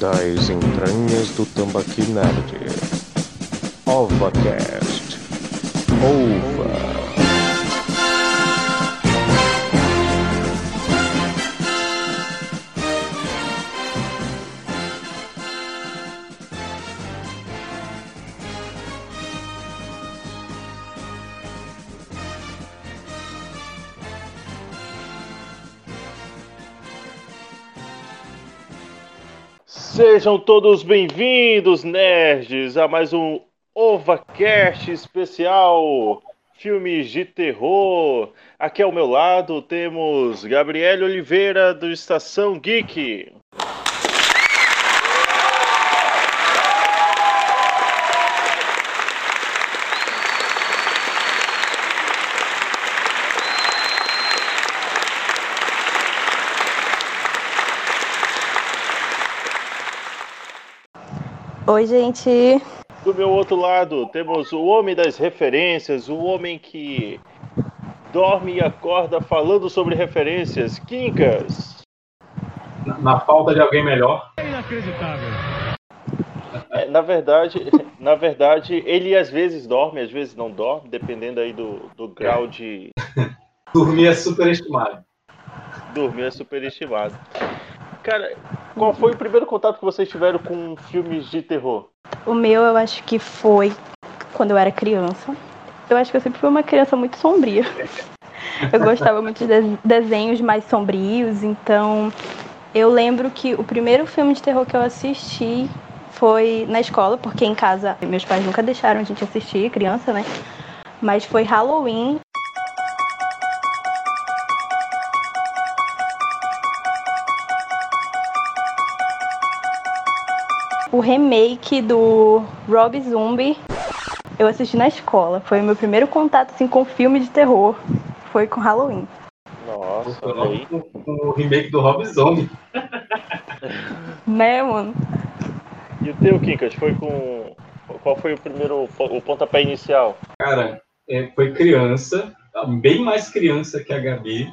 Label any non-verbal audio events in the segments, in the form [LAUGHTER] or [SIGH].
das entranhas do Tambaqui Nerd. OvaCast. Ova. Sejam todos bem-vindos, nerds, a mais um OvaCast especial Filmes de Terror. Aqui ao meu lado temos Gabriel Oliveira, do Estação Geek. Oi, gente. Do meu outro lado temos o homem das referências, o homem que dorme e acorda falando sobre referências, Quincas. Na, na falta de alguém melhor. É, na verdade, [LAUGHS] na verdade, ele às vezes dorme, às vezes não dorme, dependendo aí do, do grau de [LAUGHS] Dormir é superestimado. dormir é superestimado. Cara, qual foi o primeiro contato que vocês tiveram com filmes de terror? O meu, eu acho que foi quando eu era criança. Eu acho que eu sempre fui uma criança muito sombria. [LAUGHS] Eu gostava muito de de- desenhos mais sombrios, então eu lembro que o primeiro filme de terror que eu assisti foi na escola, porque em casa meus pais nunca deixaram a gente assistir, criança, né? Mas foi Halloween. O remake do Rob Zombie eu assisti na escola. Foi o meu primeiro contato assim, com filme de terror. Foi com Halloween. Nossa, olha com o remake do Rob Zombie. [LAUGHS] Né, mano? E o teu, Quincas, foi com. Qual foi o primeiro. o pontapé inicial? Cara, é, foi criança, bem mais criança que a Gabi.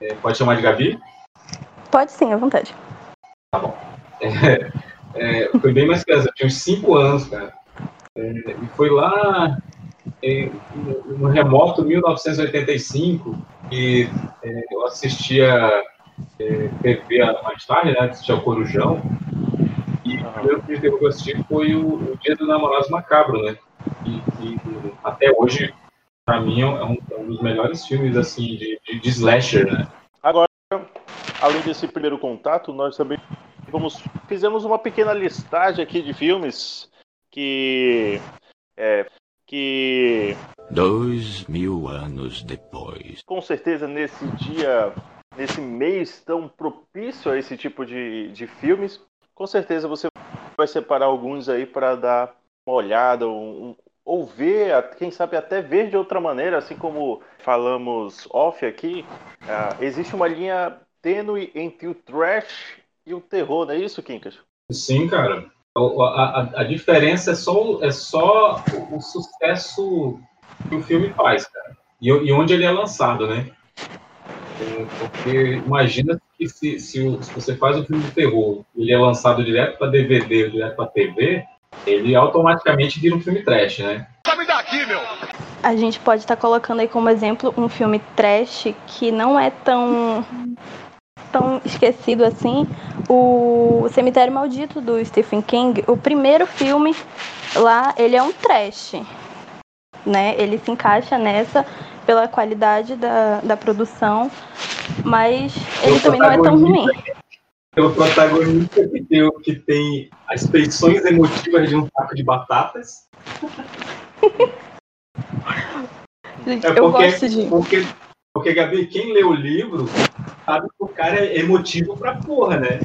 É, pode chamar de Gabi? Pode sim, à vontade. É, é, foi bem mais criança, eu tinha uns 5 anos, cara. É, e foi lá é, no, remoto 1985 que é, eu assistia é, TV mais tarde, né? Assistia o Corujão. E o primeiro filme de terror que eu assisti foi o, o Dia do Namorado Macabro, né? E, e até hoje, pra mim, é um, é um dos melhores filmes assim de, de, de slasher, né? Além desse primeiro contato, nós também vamos, fizemos uma pequena listagem aqui de filmes que. É, que Dois mil anos depois. com certeza nesse dia, nesse mês tão propício a esse tipo de, de filmes, com certeza você vai separar alguns aí para dar uma olhada, um, ou ver, quem sabe até ver de outra maneira, assim como falamos off aqui, ah, existe uma linha tênue entre o trash e o terror, não é isso, Quincas? Sim, cara. A, a, a diferença é só, o- é só o, o sucesso que o filme faz, cara. E, e onde ele é lançado, né? É, Porque imagina que se, se, o- se você faz um filme de terror ele é lançado direto para DVD ou direto para TV, ele automaticamente vira um filme trash, né? A gente pode estar colocando aí como exemplo um filme trash que não é tão tão esquecido assim. O Cemitério Maldito do Stephen King, o primeiro filme lá, ele é um trash, né? Ele se encaixa nessa pela qualidade da, da produção, mas ele O também não é tão ruim. Pelo protagonista que tem, que tem as feições emotivas de um saco de batatas. [LAUGHS] Gente, É eu porque, gosto de. porque, porque, Gabi, quem lê o livro sabe que o cara é emotivo pra porra, né?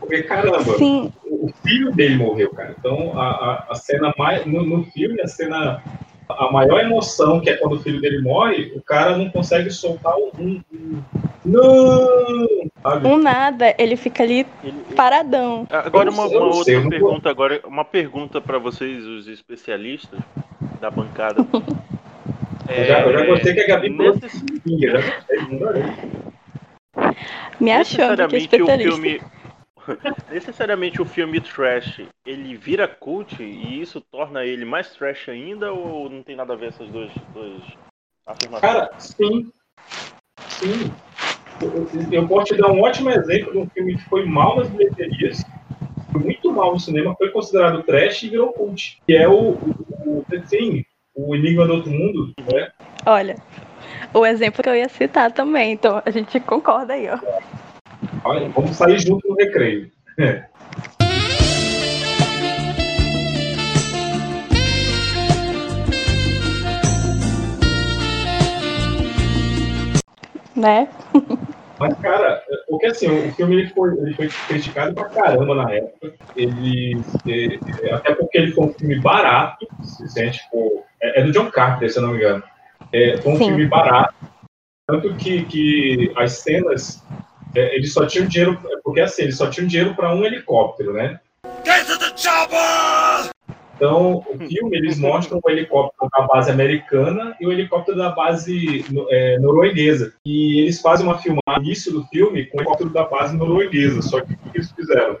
Porque, caramba, Sim, o filho dele morreu, cara. Então, a, a, a cena mais. No, no filme, a cena. A maior emoção, que é quando o filho dele morre, o cara não consegue soltar um. um, um não! Sabe? um nada, ele fica ali paradão. Agora uma, uma outra sei, pergunta agora, uma pergunta para vocês, os especialistas da bancada. [LAUGHS] Eu já, eu já gostei que a Gabi nesses-. Me achando que é necessariamente o especialista. filme [LAUGHS] necessariamente o filme trash ele vira cult e isso torna ele mais trash ainda ou não tem nada a ver essas duas, duas afirmações? Cara, sim. Sim. Eu- Eu posso te dar um ótimo exemplo de um filme que foi mal nas bilheterias, foi muito mal no cinema, foi considerado trash e virou cult, que é o, o, o The Thing, o Enigma do Outro Mundo, né? Olha, o exemplo que eu ia citar também, então a gente concorda aí, ó. Olha, vamos sair junto no recreio. Né? [LAUGHS] Mas, cara, porque assim, o filme ele foi, ele foi criticado pra caramba na época. Ele, é, até porque ele foi um filme barato, se se a gente for. É, é do John Carpenter, se eu não me engano. É, foi um Sim. filme barato. Tanto que, que as cenas. É, eles só tinham dinheiro. Porque assim, eles só tinham dinheiro para um helicóptero, né? Então, o filme, eles [LAUGHS] mostram o helicóptero da base americana e o helicóptero da base é, norueguesa. E eles fazem uma filmagem no início do filme com o helicóptero da base norueguesa. Só que o que eles fizeram?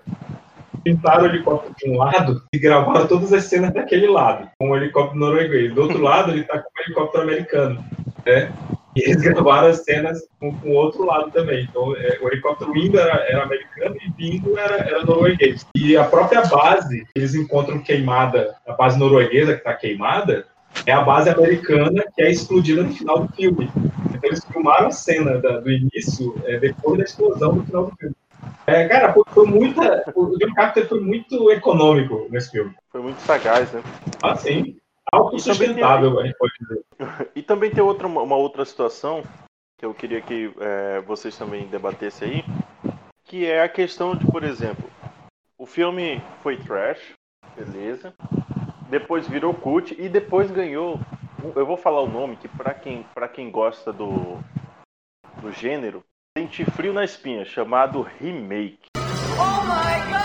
Pintaram o helicóptero de um lado e gravaram todas as cenas daquele lado, com o helicóptero norueguês. Do outro lado, ele tá com o helicóptero americano. Né? E eles [LAUGHS] gravaram as cenas com, com o outro lado também. Então, é, o helicóptero indo era, era americano e vindo era, era norueguês. E a própria base que eles encontram queimada, a base norueguesa que está queimada, é a base americana que é explodida no final do filme. Então, eles filmaram a cena da- do início é, depois da explosão no final do filme. É, cara, foi, muita. O John Carpenter foi muito econômico nesse filme. Foi muito sagaz, né? Assim, autossustentável, a gente pode dizer. E também tem outra, uma outra situação que eu queria que é, vocês também debatessem aí, que é a questão de, por exemplo, o filme foi trash, beleza, depois virou cult e depois ganhou, eu vou falar o nome que pra quem, pra quem gosta do, do gênero, sente frio na espinha, chamado remake. Porque,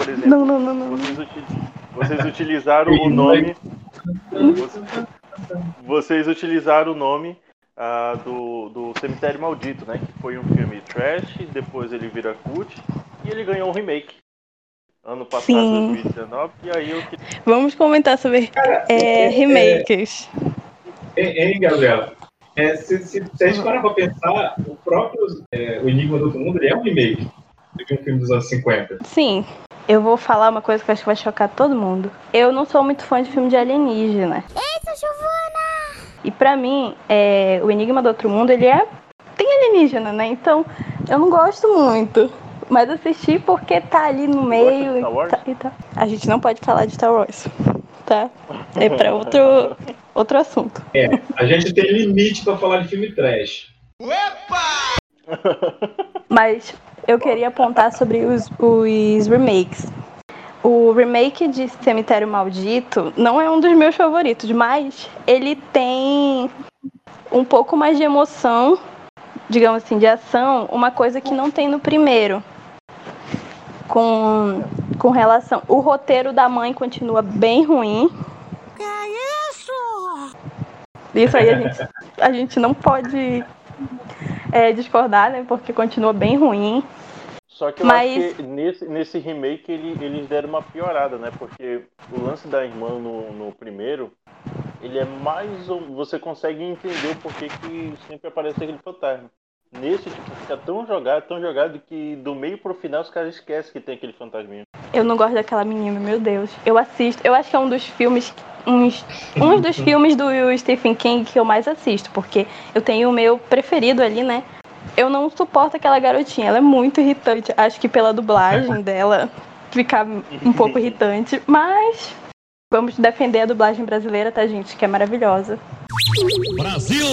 por exemplo, Não, não, não, não. vocês, uti- vocês utilizaram o nome. Vocês, utilizaram o nome ah, do, do Cemitério Maldito, né? Que foi um filme trash, depois ele vira cult e ele ganhou um remake. Ano passado, Sim. 2019, e aí eu Vamos comentar sobre é, remakes. Hein, hein, Gabriela? É, se, se, se a gente parar pra pensar, o próprio é, O Enigma do Outro Mundo ele é um remake de um filme dos anos 50. Sim, eu vou falar uma coisa que eu acho que vai chocar todo mundo. Eu não sou muito fã de filme de alienígena. Eita, Giovana! E pra mim, é, o Enigma do Outro Mundo, ele é. Tem alienígena, né? Então, eu não gosto muito. Mas assisti porque tá ali no meio. e Star Wars? tá- e tá- A gente não pode falar de Star Wars, tá? É pra [LAUGHS] outro, outro assunto. A gente tem limite pra falar de filme trash. Mas eu queria apontar sobre os, os remakes. O remake de Cemitério Maldito não é um dos meus favoritos, mas ele tem um pouco mais de emoção, digamos assim, de ação, uma coisa que não tem no primeiro. Com, com relação. O roteiro da mãe continua bem ruim. Que isso? Isso aí a gente, a gente não pode é, discordar, né? Porque continua bem ruim. Só que eu Mas- acho que nesse, nesse remake ele- eles deram uma piorada, né? Porque o lance da irmã no, no primeiro, ele é mais. ou- Você consegue entender o porquê que sempre aparece aquele fantasma. Nesse, tipo, fica tão jogado, tão jogado que do meio pro final os caras esquecem que tem aquele fantasminha. Eu não gosto daquela menina, meu Deus. Eu assisto, eu acho que é um dos filmes, uns, um dos [LAUGHS] filmes do Stephen King que eu mais assisto, porque eu tenho o meu preferido ali, né? Eu não suporto aquela garotinha, ela é muito irritante. Acho que pela dublagem [LAUGHS] dela fica um pouco irritante, mas vamos defender a dublagem brasileira, tá, gente? Que é maravilhosa. Brasil!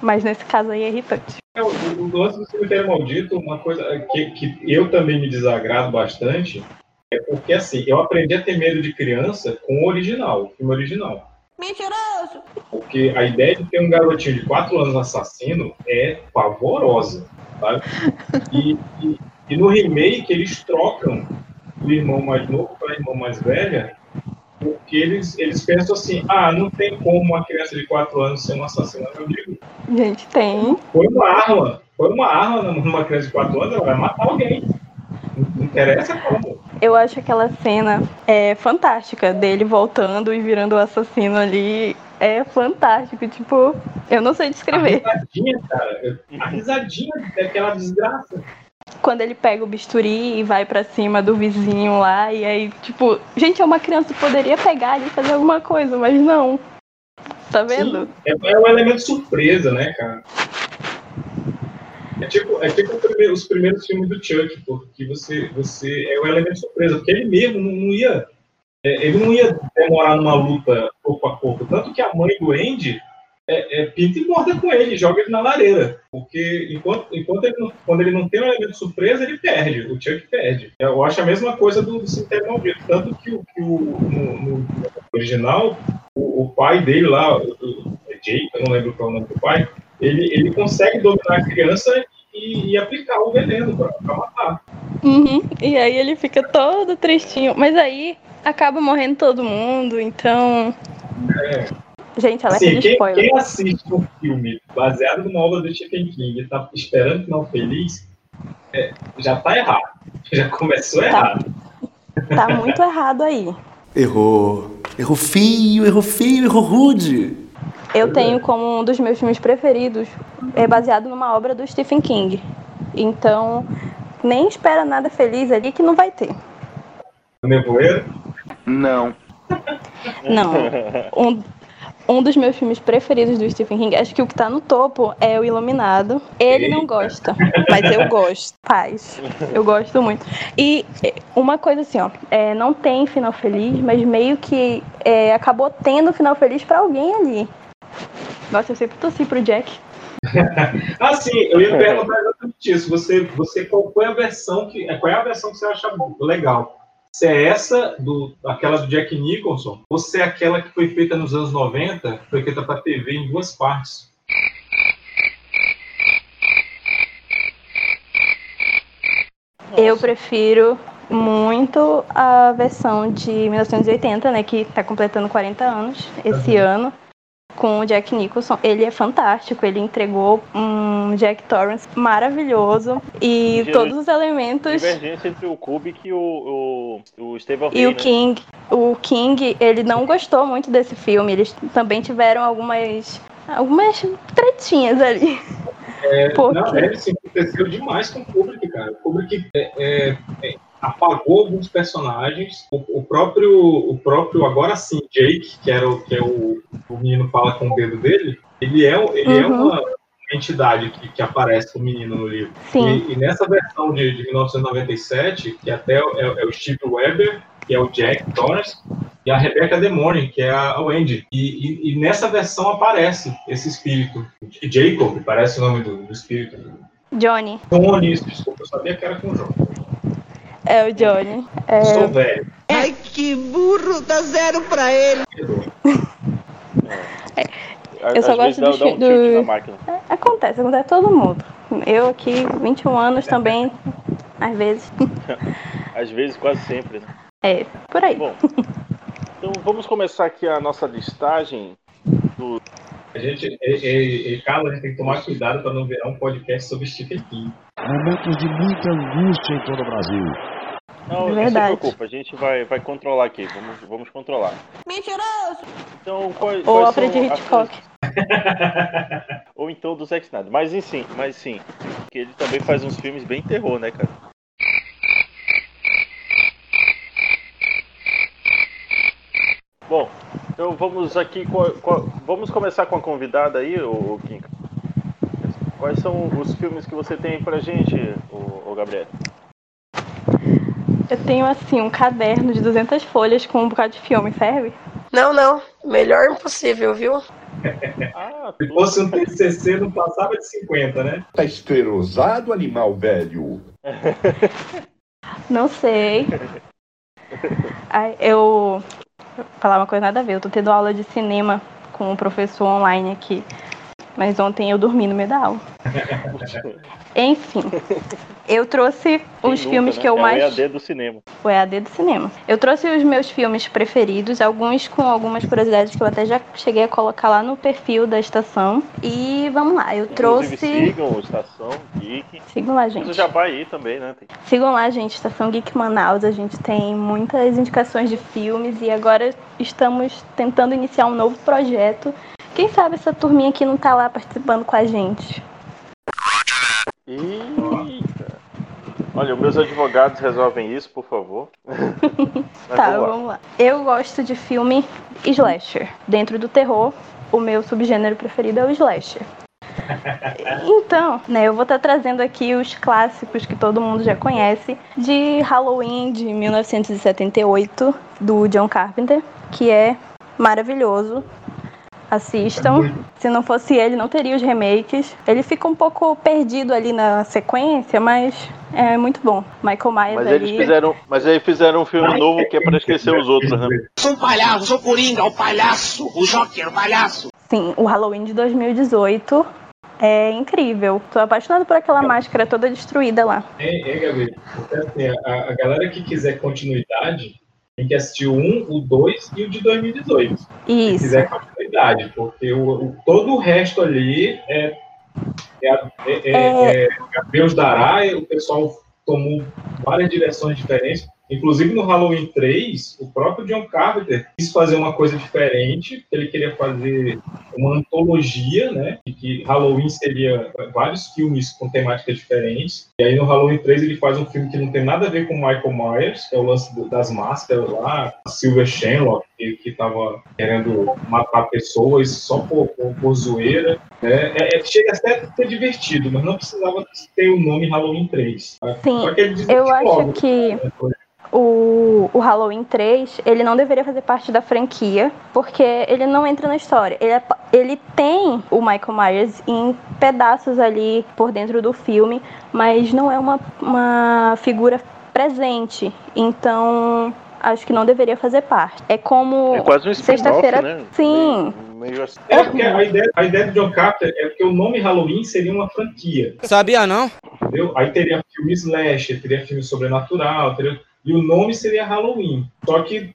Mas nesse caso aí é irritante. É, o, o lance do Cemitério Maldito, uma coisa que, que eu também me desagrado bastante, é porque assim, eu aprendi a ter medo de criança com o original, o filme original. Mentiroso! Porque a ideia de ter um garotinho de 4 anos assassino é pavorosa, sabe? E, e, e no remake eles trocam do irmão mais novo para a irmã mais velha Porque eles, eles pensam assim, ah, não tem como uma criança de 4 anos ser um assassino. Eu digo, Gente, tem. põe uma arma, põe uma arma numa criança de 4 anos, ela vai matar alguém. Não interessa como. Eu acho aquela cena é, fantástica dele voltando e virando o assassino ali. É fantástico. Tipo, eu não sei A descrever. risadinha, cara, a risadinha daquela desgraça. Quando ele pega o bisturi e vai pra cima do vizinho lá, e aí, tipo, gente, é uma criança poderia pegar ali e fazer alguma coisa, mas não. Tá vendo? Sim, é, é um elemento surpresa, né, cara? É tipo, é tipo o primeiro- os primeiros filmes do Chuck, porque você, você é um elemento surpresa, porque ele mesmo não, não ia. é, ele não ia demorar numa luta corpo a corpo. Tanto que a mãe do Andy é, é, pinta e borda com ele, joga ele na lareira. Porque enquanto, enquanto ele não, quando ele não tem um elemento surpresa, ele perde. O Chuck perde. Eu acho a mesma coisa do, do Cemitério Maldito. Tanto que, o, que o, no, no original, o, o pai dele lá, o, o é Jake, eu não lembro qual é o nome do pai, ele, ele consegue dominar a criança e, e aplicar o veneno pra, pra matar. Uhum. E aí ele fica todo tristinho. Mas aí acaba morrendo todo mundo, então. Gente, alerta Assim, de quem, spoiler. quem assiste um filme baseado numa obra do Stephen King e tá esperando final feliz, é, já tá errado. Já começou errado. Tá muito errado aí. Errou. Errou feio, errou feio, errou rude. Eu tenho como um dos meus filmes preferidos, é baseado numa obra do Stephen King. Então, nem espera nada feliz ali que não vai ter. Nevoeiro, Não. Não. [LAUGHS] Um, um dos meus filmes preferidos do Stephen King, acho que o que tá no topo é o Iluminado. Ele não Eita. gosta, mas eu gosto. Paz. Eu gosto muito. E é, uma coisa assim, ó, é, não tem final feliz, mas meio que é, acabou tendo final feliz pra alguém ali. Nossa, eu sempre torci pro Jack. [LAUGHS] Ah, sim, eu ia perguntar exatamente isso. Você, você qual foi a versão que. Qual é a versão que você acha legal? Se é essa, do, aquela do Jack Nicholson, ou se é aquela que foi feita nos anos 90, que foi feita para TV em duas partes? Eu prefiro muito a versão de 1980, né, que tá completando 40 anos esse ano, com o Jack Nicholson. Ele é fantástico, ele entregou um Jack Torrance maravilhoso e Diver- todos os elementos Divergência entre o Kubrick e o, o, o Stephen e o né? King. O King, ele não gostou muito desse filme. Eles também tiveram algumas algumas tretinhas ali. Porque Não, ele se aconteceu demais com o Kubrick, cara. O Kubrick é, é, é, apagou alguns personagens. O, o próprio, o próprio, agora sim, Jake, que era o que é o, o menino fala com o dedo dele, ele é, ele é Uhum. uma entidade que, que aparece com o menino no livro. sim, E, e nessa versão de, de 1997, que até é, é o Steve Weber, que é o Jack Torrance, e a Rebecca De Mornay, que é a Wendy. E, e- e nessa versão aparece esse espírito. Jacob, parece o nome do, do espírito. Johnny. Isso, desculpa, eu sabia que era com o João. É o Johnny. É, Sou velho. Ai, que burro, dá zero pra ele. perdoa. Eu só Às gosto dá, do dá um do- máquina. acontece, acontece com todo mundo. Eu aqui, 21 anos também, às vezes. [LAUGHS] Às vezes, quase sempre, né? É, por aí. Bom, então vamos começar aqui a nossa listagem do. A gente, e, e, e, Carlos, a gente tem que tomar cuidado para não virar um podcast sobre Stephen King. Momentos de muita angústia em todo o Brasil. Não, não se preocupa, a gente vai, vai controlar aqui. Vamos, vamos controlar. Mentiroso. Então, quais, Ou quais Alfred são Hitchcock. [LAUGHS] Ou então do Zack Snyder. Mas sim, mas sim. Que ele também faz uns filmes bem terror, né, cara? Bom, então vamos aqui. com- com- vamos começar com a convidada aí, o, o Kim. Quais são os filmes que você tem pra gente, o, Gabriel? Eu tenho, assim, um caderno de 200 folhas com um bocado de filme, serve? Não, não. Melhor impossível, viu? Ah, [LAUGHS] Se fosse um TCC, não passava de 50, né? Tá esterosado, animal velho. [LAUGHS] Não sei. [LAUGHS] Ai, eu. Vou falar uma coisa nada a ver. Eu tô tendo aula de cinema com um professor online aqui. Mas ontem eu dormi no meio da aula. [LAUGHS] Enfim, eu trouxe os Quem filmes nunca, que né? eu é mais. o EAD do cinema. O EAD do cinema. Eu trouxe os meus filmes preferidos, alguns com algumas curiosidades que eu até já cheguei a colocar lá no perfil da estação. E vamos lá, eu Inclusive, trouxe. sigam o Estação Geek. Sigam lá, Mas gente. o Jabá aí também, né? Tem- Sigam lá, gente, Estação Geek Manaus. A gente tem muitas indicações de filmes e agora estamos tentando iniciar um novo projeto. Quem sabe essa turminha aqui não tá lá participando com a gente. Eita. Olha, meus advogados resolvem isso, por favor. [LAUGHS] Tá, vamos lá. vamos lá. Eu gosto de filme slasher. Dentro do terror, o meu subgênero preferido é o slasher. [LAUGHS] Então, né, eu vou estar trazendo aqui os clássicos que todo mundo já conhece de Halloween de 1978 do John Carpenter, que é maravilhoso. Assistam. Se não fosse ele, não teria os remakes. Ele fica um pouco perdido ali na sequência, mas é muito bom. Michael Myers Mas ali. eles fizeram, mas aí fizeram um filme novo que é pra esquecer os outros, né? Sou um palhaço, sou Coringa, o palhaço, o Joker, o palhaço. Sim, o Halloween de 2018 é incrível. Tô apaixonada por aquela máscara toda destruída lá. É, é Gabriel, porque, assim, a, a galera que quiser continuidade tem que assistir o 1, o 2 e o de 2018. Se Isso. quiser continuidade, porque o, o- todo o resto ali é, é, é, é, é Deus dará, e o pessoal tomou várias direções diferentes. Inclusive no Halloween 3, o próprio John Carpenter quis fazer uma coisa diferente, ele queria fazer uma antologia, né? E que Halloween seria vários filmes com temáticas diferentes. E aí no Halloween 3 ele faz um filme que não tem nada a ver com Michael Myers, que é o lance das máscaras lá, a Silver Shenlock, que, que tava querendo matar pessoas só por, por, por zoeira. né? É, é, chega até a ser divertido, mas não precisava ter o nome Halloween 3. tá? Sim, Só que ele eu acho logo. que o, o Halloween 3, ele não deveria fazer parte da franquia, porque ele não entra na história. Ele, é ele tem o Michael Myers em pedaços ali por dentro do filme, mas não é uma, uma figura presente. Então, acho que não deveria fazer parte. É como É quase um sexta-feira. né? Sim. Meio, assim. É porque a ideia, a ideia do John Carpenter é que o nome Halloween seria uma franquia. Sabia não? Entendeu? Aí teria filme slasher, teria filme sobrenatural, teria... e o nome seria Halloween. Só que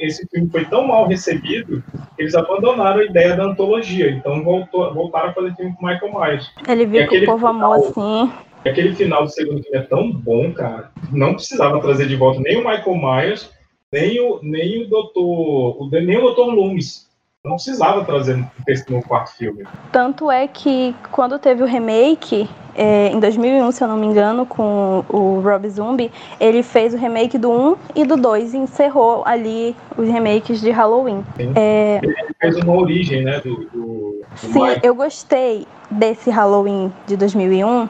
esse filme foi tão mal recebido que eles abandonaram a ideia da antologia. Então voltou, voltaram a fazer filme com Michael Myers. Ele viu que o povo amou final- assim. E aquele final do segundo filme é tão bom, cara. Não precisava trazer de volta nem o Michael Myers, nem o, nem o Doutor. O, nem o Doutor Loomis. Não precisava trazer no, no quarto filme. Tanto é que quando teve o remake, é, em 2001, se eu não me engano, com o Rob Zombie, ele fez o remake do 1 e do 2 e encerrou ali os remakes de Halloween. É, Ele fez uma origem, né? Do, do, sim, eu gostei desse Halloween de 2001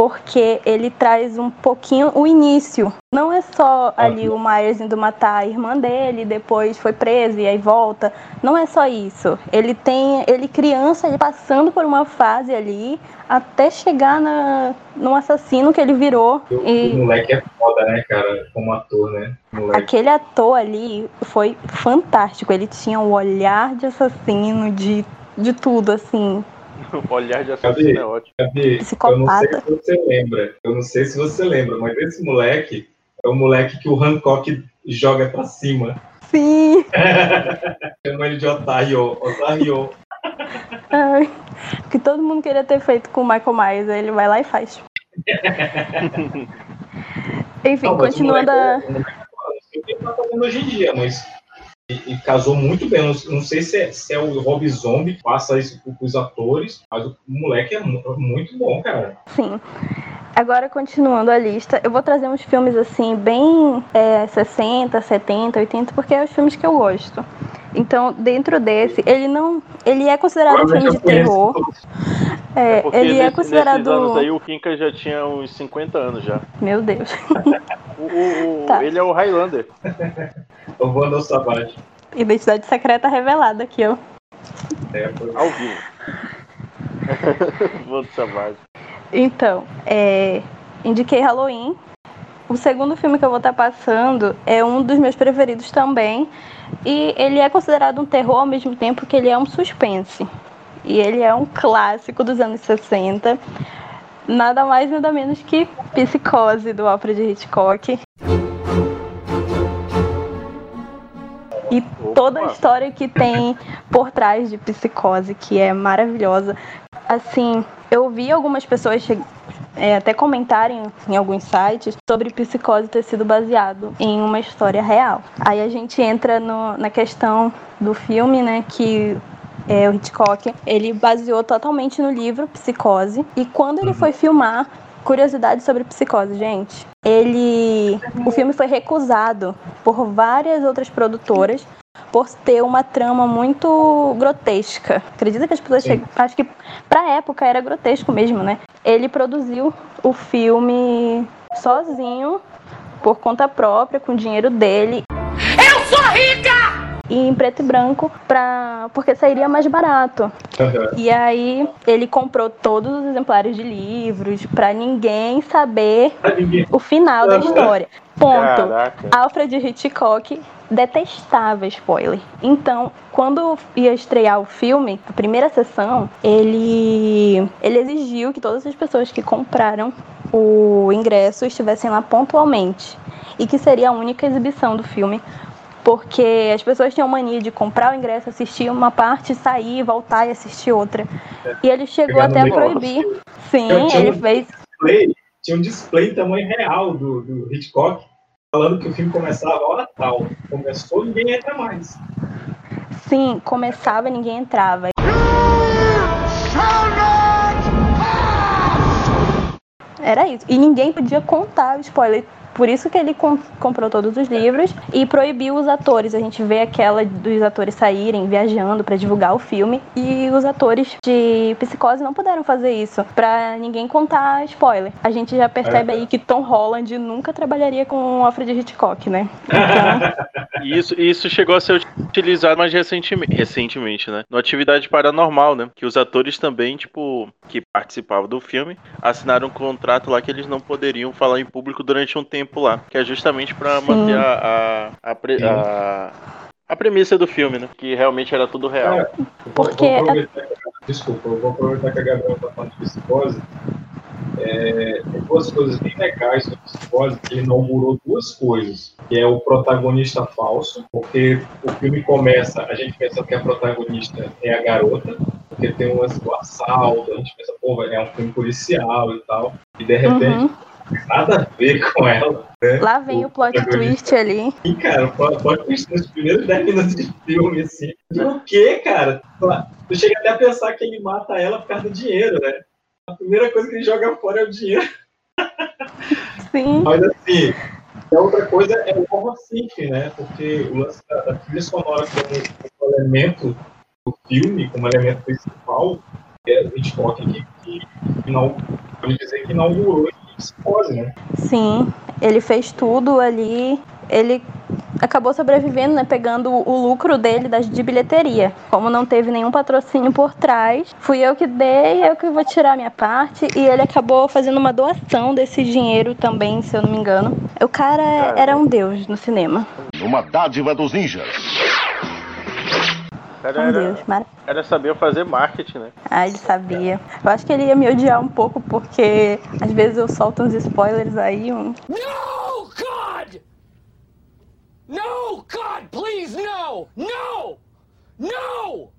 porque ele traz um pouquinho o início. Não é só ali o Myers indo matar a irmã dele, depois foi preso e aí volta. Não é só isso. Ele tem, ele criança, ele passando por uma fase ali até chegar na, no assassino que ele virou. O, E o moleque é foda, né, cara? Como ator, né? Aquele ator ali foi fantástico. Ele tinha o olhar de assassino, de, de tudo, assim. [LAUGHS] O olhar de assassino é ótimo. Cadê? Eu não sei Psicopata. se você lembra. Eu não sei se você lembra, mas esse moleque é o moleque que o Hancock joga pra cima. Sim. [LAUGHS] Chama ele de Otário. Otário. Ai, que todo mundo queria ter feito com o Michael Myers, aí ele vai lá e faz. [LAUGHS] Enfim, Não, continuando a. não sei o que ele tá fazendo hoje em dia, mas e, casou muito bem. Não, não sei se é, se é o Rob Zombie que passa isso pro- pros atores, mas o moleque é mu- muito bom, cara. Sim. Agora, continuando a lista, eu vou trazer uns filmes assim, bem é, 60, 70, 80, porque é os filmes que eu gosto. Então, dentro desse, ele não. Ele é considerado um filme de terror. É, Porque ele é nesse- considerado. nesses anos aí o Kinka já tinha uns 50 anos já. Meu Deus. [LAUGHS] O, o- o- Tá. Ele é o Highlander. [LAUGHS] Eu vou andar Savage. Identidade secreta revelada aqui, ó. É, foi- Ao vivo. [LAUGHS] Vando Savage. Então, é, indiquei Halloween. O segundo filme que eu vou estar passando é um dos meus preferidos também. E ele é considerado um terror ao mesmo tempo que ele é um suspense. e ele é um clássico dos anos 60. Nada mais nada menos que Psicose do Alfred Hitchcock. E toda a história que tem por trás de Psicose, que é maravilhosa. Assim, eu vi algumas pessoas é, até comentarem em alguns sites sobre Psicose ter sido baseado em uma história real. Aí a gente entra no, na questão do filme, né, que é, o Hitchcock, ele baseou totalmente no livro Psicose. E quando ele foi filmar, curiosidade sobre Psicose, gente, ele, o filme foi recusado por várias outras produtoras por ter uma trama muito grotesca. Acredita que as pessoas chegam, acho que pra época era grotesco mesmo, né? Ele produziu o filme sozinho, por conta própria, com o dinheiro dele. Eu sou rica! E em preto e branco, pra... porque sairia mais barato. Uhum. E aí ele comprou todos os exemplares de livros para ninguém saber o final da história. Ponto. Caraca. Alfred Hitchcock detestava spoiler. Então, quando ia estrear o filme, a primeira sessão, ele ele exigiu que todas as pessoas que compraram o ingresso estivessem lá pontualmente e que seria a única exibição do filme porque as pessoas tinham mania de comprar o ingresso, assistir uma parte, sair, voltar e assistir outra. E ele chegou até a proibir. Sim, ele fez. tinha um display tamanho real do, do Hitchcock, falando que o filme começava a hora tal. Começou, ninguém entra mais. Sim, começava e ninguém entrava. Era isso. E ninguém podia contar o spoiler. Por isso que ele com- comprou todos os livros e proibiu os atores. A gente vê aquela dos atores saírem viajando pra divulgar o filme e os atores de Psicose não puderam fazer isso pra ninguém contar spoiler. A gente já percebe É. aí que Tom Holland nunca trabalharia com Alfred Hitchcock, né? Então, [LAUGHS] E isso, isso chegou a ser utilizado mais recentemente, recentemente, né? No Atividade Paranormal, né? Que os atores também, tipo, que participavam do filme, assinaram um contrato lá que eles não poderiam falar em público durante um tempo lá. Que é justamente Sim. manter a, a, a, a, a premissa do filme, né? Que realmente era tudo real. Porque Vou aproveitar, desculpa, eu vou aproveitar que a Gabriela está falando de psicose. É, tem duas coisas bem legais do psicose que ele inaugurou duas coisas, que é o protagonista falso, porque o filme começa, a gente pensa que a protagonista é a garota, porque tem um lance do assalto, a gente pensa, pô, é um filme policial e tal, e de repente uhum. Nada a ver com ela. Né? lá vem o plot twist ali. E, cara, pode, pode pensar nos primeiros 10 minutos de filme, assim. Por quê, cara? Tu chega até a pensar que ele mata ela por causa do dinheiro, né? A primeira coisa que ele joga fora é o dinheiro. Sim. Mas, assim, a outra coisa é o horror sync, né? Porque o lance da, da trilha sonora como, como elemento do filme, como elemento principal, é o Hitchcock que, que, que não, pode dizer que inaugurou né? Sim, ele fez tudo ali. Ele acabou sobrevivendo, né? Pegando o lucro dele das, de bilheteria. Como não teve nenhum patrocínio por trás, fui eu que dei, eu que vou tirar a minha parte. E ele acabou fazendo uma doação desse dinheiro também, se eu não me engano. O cara era um deus no cinema. Uma dádiva dos ninjas. Era, Um era, deus, mara- era saber fazer marketing, né? Ah, ele sabia. Eu acho que ele ia me odiar um pouco, porque às vezes eu solto uns spoilers aí. Um... No, God! No, God, please, no! No! No!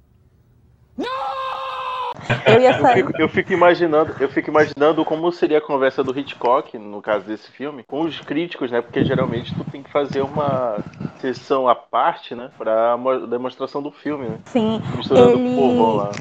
Eu ia Eu sair. fico, eu fico imaginando, eu fico imaginando como seria a conversa do Hitchcock, no caso desse filme, com os críticos, né? Porque geralmente tu tem que fazer uma sessão à parte, né? Pra mo- demonstração do filme, né? Sim, Misturando ele- o lá.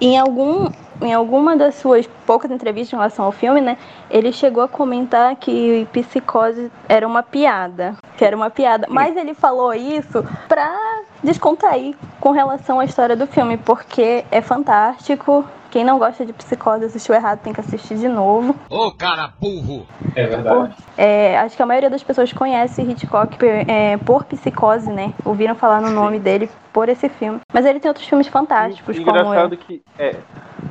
Em, algum, em alguma das suas poucas entrevistas em relação ao filme, né? Ele chegou a comentar que Psicose era uma piada. Que era uma piada. Mas ele falou isso pra descontrair com relação à história do filme, porque é fantástico. Quem não gosta de Psicose assistiu errado tem que assistir de novo. Ô, cara burro! É verdade. É, acho que a maioria das pessoas conhece Hitchcock por, é, por Psicose, né? Ouviram falar no nome dele por esse filme. Mas ele tem outros filmes fantásticos, O como engraçado que. É,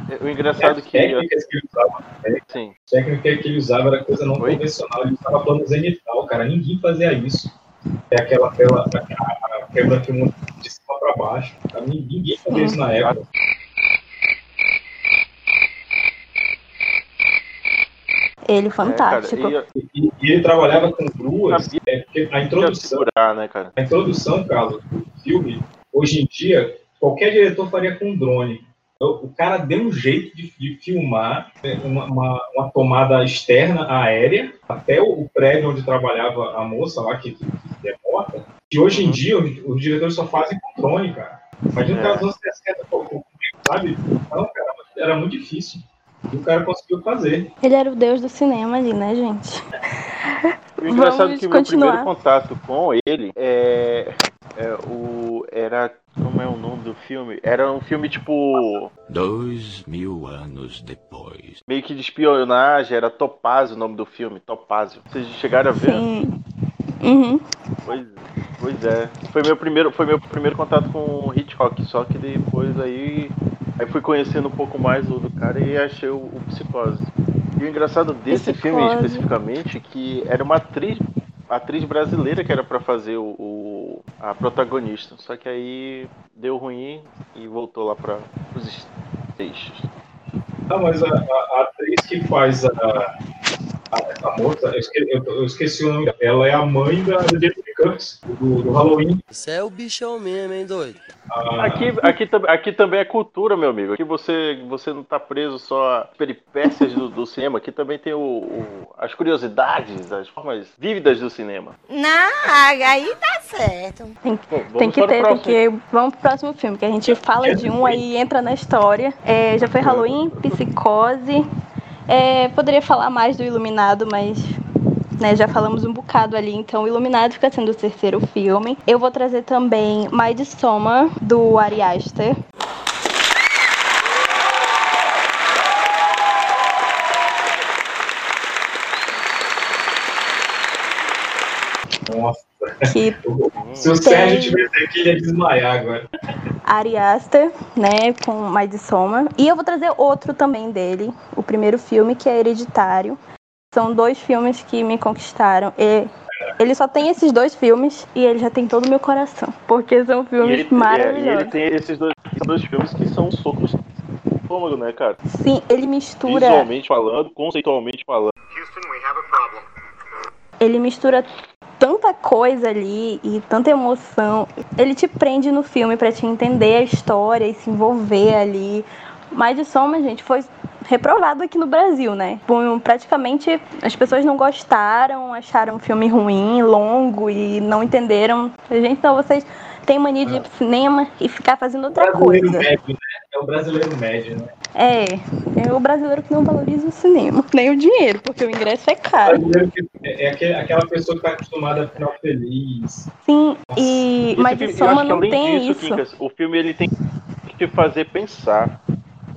é, o engraçado As que. técnicas que ele usava, né? Sim. A técnica que ele usava era coisa não Oi? convencional. Ele usava plano zenital, cara. Ninguém fazia isso. É aquela tela, a, a câmera filmando de cima pra baixo. Ninguém fazia isso na época. Ele fantástico. É, cara, E, e ele trabalhava com gruas, é, porque a introdução, segurar, né, cara? a introdução, Carlos, do filme, hoje em dia, qualquer diretor faria com drone. O o cara deu um jeito de, de filmar né, uma, uma- uma tomada externa aérea até o, prédio onde trabalhava a moça lá, que, que, que é morta. E hoje em dia, os, os diretores só fazem com drone, cara. Imagina o É. cara dos anos 60, pô, pô, sabe? Não, cara, era muito difícil. E o cara conseguiu fazer. Ele era o deus do cinema ali, né, gente? O engraçado é Vamos que o meu continuar. primeiro contato com ele é, é o. Era. Como é o nome do filme? Era um filme tipo. Dois mil anos depois. meio que de espionagem, era Topázio o nome do filme, Topázio. Vocês chegaram a ver? Sim. Uhum. Pois, pois é. Foi meu primeiro, foi meu primeiro contato com o Hitchcock, só que depois aí, aí fui conhecendo um pouco mais o do cara e achei o, o Psicose. E o engraçado desse filme Psicose. especificamente que era uma atriz, atriz brasileira que era pra fazer o, o- a protagonista. Só que aí deu ruim e voltou lá para os eixos. Não, mas a, a- a atriz que faz a, a, essa moça, eu esque- eu, eu esqueci o nome dela, ela é a mãe da, Curtis, do, do Halloween. Você é o bichão mesmo, hein, doido? A- Aqui, aqui, aqui também é cultura, meu amigo. Aqui você, você não tá preso só a peripécias do, do cinema. Aqui também tem o, o- as curiosidades, as formas vívidas do cinema. Não, aí tá certo. Tem, tem que para o ter, tem próximo. que. Vamos pro próximo filme, que a gente fala de um aí entra na história. É, já foi Halloween, Psicose. É, poderia falar mais do Iluminado, mas né, já falamos um bocado ali, então Iluminado fica sendo o terceiro filme. Eu vou trazer também Midsommar, do Ari Aster. Nossa, Que [LAUGHS] se o Sérgio tivesse aqui, ele ia desmaiar agora. Ari Aster, né, com Midsommar. E eu vou trazer outro também dele, o primeiro filme, que é Hereditário. São dois filmes que me conquistaram. E ele só tem esses dois filmes e ele já tem todo o meu coração. Porque são E filmes ele, é, e maravilhosos. ele tem esses dois, dois filmes que são socos no estômago, né, cara? Sim, ele mistura. Visualmente falando, conceitualmente falando. Ele mistura tanta coisa ali e tanta emoção. Ele te prende no filme pra te entender a história e se envolver ali. Mas de Soma, gente, foi reprovado aqui no Brasil, né? Praticamente as pessoas não gostaram, acharam o filme ruim, longo e não entenderam. Gente, então vocês têm mania de ir pro cinema e ficar fazendo outra coisa. médio, né? É o brasileiro médio, né? É, é o brasileiro que não valoriza o cinema, nem o dinheiro, porque o ingresso é O caro. brasileiro que é, é aquela pessoa que tá acostumada a final feliz. Sim, e Esse mas filme- eu Soma acho que não tem disso, isso. Quincas, o filme ele tem que te fazer pensar.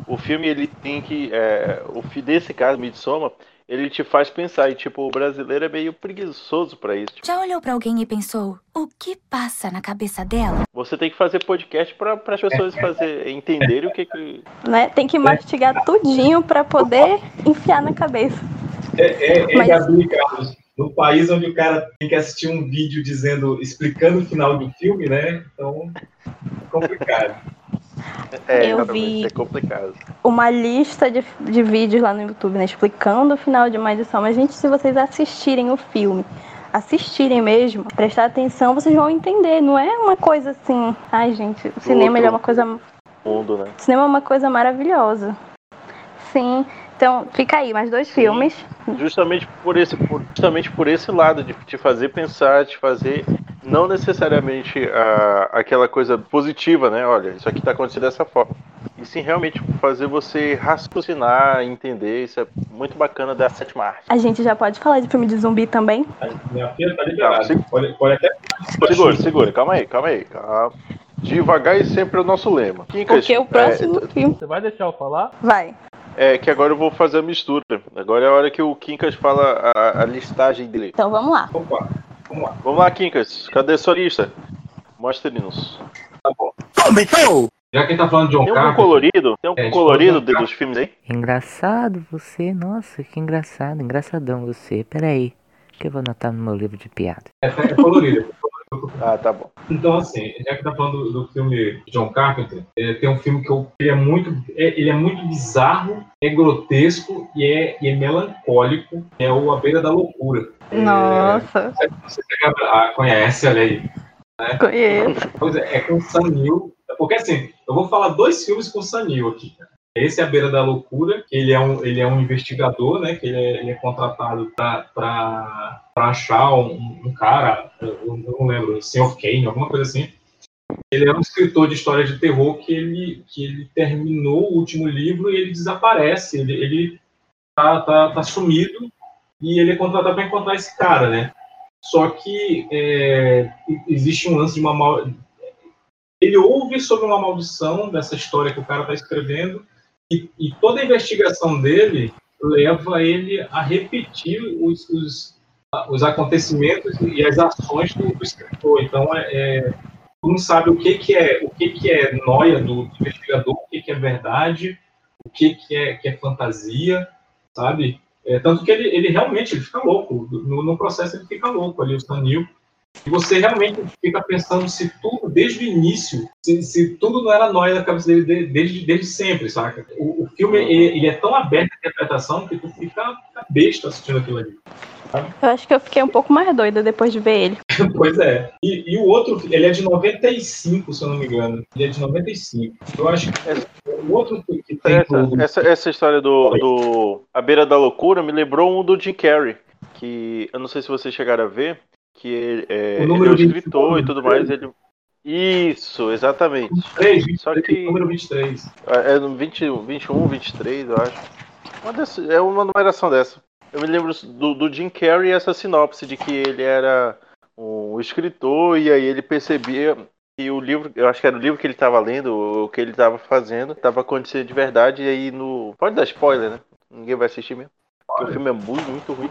O filme ele tem que, é, o fi desse caso, Midsommar, ele te faz pensar e tipo o brasileiro é meio preguiçoso pra isso. Tipo, Já olhou pra alguém e pensou, o que passa na cabeça dela? você tem que fazer podcast para as pessoas fazer entenderem o que que né? Tem que mastigar tudinho pra poder enfiar na cabeça. É, é, é Mas- Gabi Carlos. No país onde o cara tem que assistir um vídeo dizendo, explicando o final do filme, né? Então, é complicado. É, Eu vi- é complicado. Uma lista de, de vídeos lá no YouTube, né? Explicando o final de Maldição. Mas, gente, se vocês assistirem o filme, assistirem mesmo, prestar atenção, vocês vão entender. Não é uma coisa assim. Ai, gente, o cinema é uma coisa. O Mundo, né? cinema é uma coisa maravilhosa. Sim. Então, fica aí, mais dois filmes. Justamente por esse, por- justamente por esse lado de te fazer pensar, te fazer não necessariamente a, aquela coisa positiva, né? Olha, isso aqui está acontecendo dessa forma. E sim realmente fazer você raciocinar, entender. Isso é muito bacana da sétima arte. A gente já pode falar de filme de zumbi também. Minha filha tá liberada. Não, Pode, pode até. Segura, segura, calma aí, calma aí. calma. Devagar e sempre é o nosso lema. Quincas, Porque o próximo filme. Você vai deixar eu falar? Vai. É, é que agora eu vou fazer a mistura. Agora é a hora que o Quincas fala a, a listagem dele. Então vamos lá. Opa, vamos lá. Vamos lá, Quincas. Cadê sua lista? Mostre-nos. Começou! Já que tá falando de John Tem Carpenter, colorido? Tem algum É, colorido tipo, dos filmes aí? Engraçado você, nossa, que engraçado, engraçadão você. Peraí, que eu vou anotar no meu livro de piada. é, é colorido. Ah, tá bom. Então, assim, já que tá falando do, do filme John Carpenter, é, tem um filme que eu, ele é muito, é, ele é muito bizarro, é grotesco e é, e é melancólico. É o A Beira da Loucura. Nossa. É, você ah, conhece, olha aí. Né? Conheço. Pois é, é com o Sam Neill. Porque assim, eu vou falar dois filmes com o Sam Neill aqui. Esse é a Beira da Loucura, ele é um, ele é um investigador, né? Que ele é, ele é contratado para achar um, um, cara, eu não lembro, Sr. Kane, alguma coisa assim. Ele é um escritor de história de terror que ele, que ele terminou o último livro e ele desaparece. Ele, ele tá, tá, tá sumido e ele é contratado para encontrar esse cara, né? Só que é, existe um lance de uma mal... Ele ouve sobre uma maldição dessa história que o cara está escrevendo e, e, toda a investigação dele leva ele a repetir os, os, os acontecimentos e as ações do, do escritor. Então, é, é, tu não sabe o que, que é o que, que é noia do, investigador, o que, que é verdade, o que, que, é, que é fantasia, sabe? É, tanto que ele, ele realmente ele fica louco. No, no processo ele fica louco ali, o Sanil. E você realmente fica pensando se tudo, desde o início, se, se tudo não era nóia na cabeça dele desde, desde sempre, saca? O, o filme, ele, ele, é tão aberto à interpretação que tu fica, fica besta assistindo aquilo ali. Eu acho que eu fiquei um pouco mais doida depois de ver ele. [LAUGHS] pois é. E, e, o outro, ele é de 95, se eu não me engano. Ele é de 95. Eu acho que o outro que tem... Essa, pro... essa, essa história do, do A Beira da Loucura me lembrou um do Jim Carrey. Que eu não sei se vocês chegaram a ver que ele é, ele é o escritor e tudo mais. Ele... Isso, exatamente. 23, 23, Só que. Número 23. É no 20, 21, 23, eu acho. Uma desse, é uma numeração dessa. Eu me lembro do, do Jim Carrey essa sinopse de que ele era um escritor e aí ele percebia que o livro, eu acho que era o livro que ele estava lendo, o que ele estava fazendo, estava acontecendo de verdade e aí no. Pode dar spoiler, né? Ninguém vai assistir mesmo. Porque o filme é muito, muito ruim.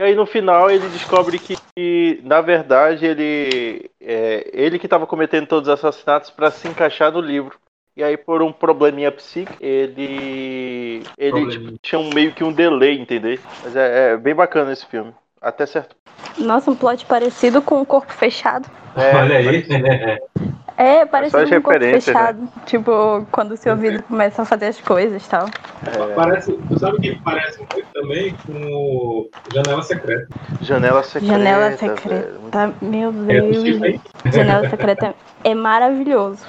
E aí no final ele descobre que, que na verdade, ele é ele que estava cometendo todos os assassinatos para se encaixar no livro. E aí por um probleminha psíquico, ele ele tipo, tinha um, meio que um delay, entendeu? Mas é, é, bem bacana esse filme, até certo. Nossa, um plot parecido com o Corpo Fechado. É, [LAUGHS] Olha aí. [LAUGHS] É, parece um corpo né? fechado. Né? Tipo, quando o seu ouvido começa a fazer as coisas e tal. É... Parece, tu sabe o que parece muito também com Janela Secreta. Janela Secreta. Janela Secreta. Meu Deus. É Janela Secreta é maravilhoso.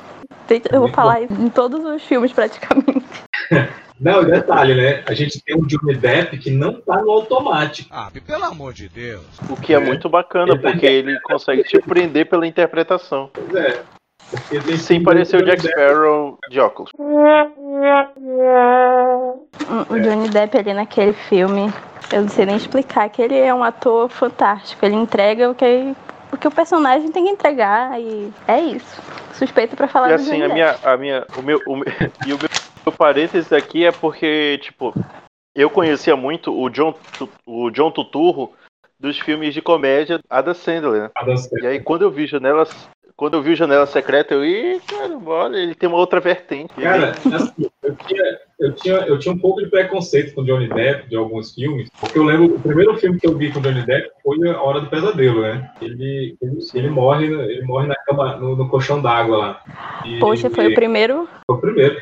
Eu vou falar isso em todos os filmes praticamente. [LAUGHS] Não, detalhe, né? A gente tem um Johnny Depp que não tá no automático. Ah, pelo amor de Deus. O que é, é. muito bacana, ele porque tá... ele consegue te prender pela interpretação. Pois é. Sem parecer o Jack Sparrow de óculos. O Johnny Depp ali naquele filme, eu não sei nem explicar, que ele é um ator fantástico. Ele entrega o que, o que o personagem tem que entregar e é isso. Suspeito para falar e assim, Johnny a minha, a minha, o meu, o meu, [LAUGHS] e o meu, meu parênteses aqui é porque, tipo, eu conhecia muito o John, o John Tuturro dos filmes de comédia Adam Sandler, né? Adam Sandler. E aí quando eu vi Janelas quando eu vi o Janela Secreta, eu, ih, cara, olha, ele tem uma outra vertente. Cara, assim, eu, tinha, eu, tinha, eu tinha um pouco de preconceito com Johnny Depp, de alguns filmes, porque eu lembro, o primeiro filme que eu vi com Johnny Depp foi A Hora do Pesadelo, né? Ele, ele, ele morre, ele morre na cama, no, no colchão d'água lá. E, Poxa, foi e, o primeiro? Foi o primeiro.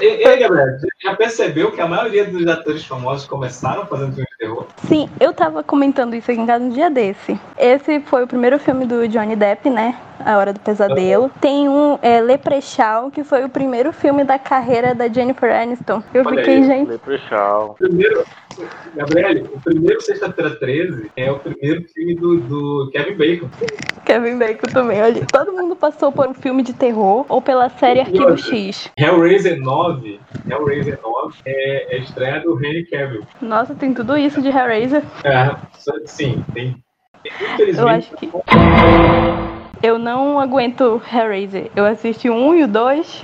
E, aí, Gabriel, você já percebeu que a maioria dos atores famosos começaram fazendo filme de terror? Sim, eu tava comentando isso aqui em casa um dia desse. Esse foi o primeiro filme do Johnny Depp, né? A Hora do Pesadelo. Tem um é, Leprechaun, que foi o primeiro filme da carreira da Jennifer Aniston. Eu Olha fiquei, aí, gente. Leprechaun. Primeiro, Gabriel, o primeiro Sexta-feira 13 é o primeiro filme do, do, Kevin Bacon. Kevin Bacon também, olha. Todo mundo passou por um filme de terror ou pela série Arquivo X. Hellraiser 9, Hellraiser 9 é, é a estreia do Henry Cavill. Nossa, tem tudo isso de Hellraiser. É, sim, tem. tem Eu acho que. Eu não aguento Hellraiser. Eu assisti o 1 e o 2.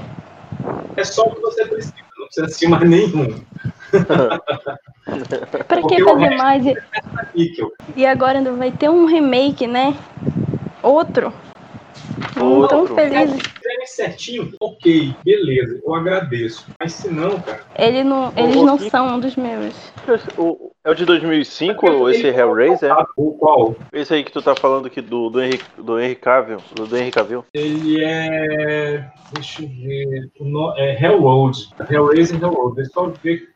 É só o que você precisa, não precisa assistir mais nenhum. [LAUGHS] pra que fazer mais? É e agora ainda vai ter um remake, né? Outro. Outro. Tão feliz. Eles certinho, ok, beleza, eu agradeço. Mas se não, cara. Ele não, eles o não são um dos meus. O- é o de 2005, esse Hellraiser? O qual? Esse aí que tu tá falando aqui do, do, Henry, do Henry Cavill. Do, do Henry Cavill. Ele é. Deixa eu ver. No, é Hellroad. Hellraiser Hellroad. Deixa eu só ver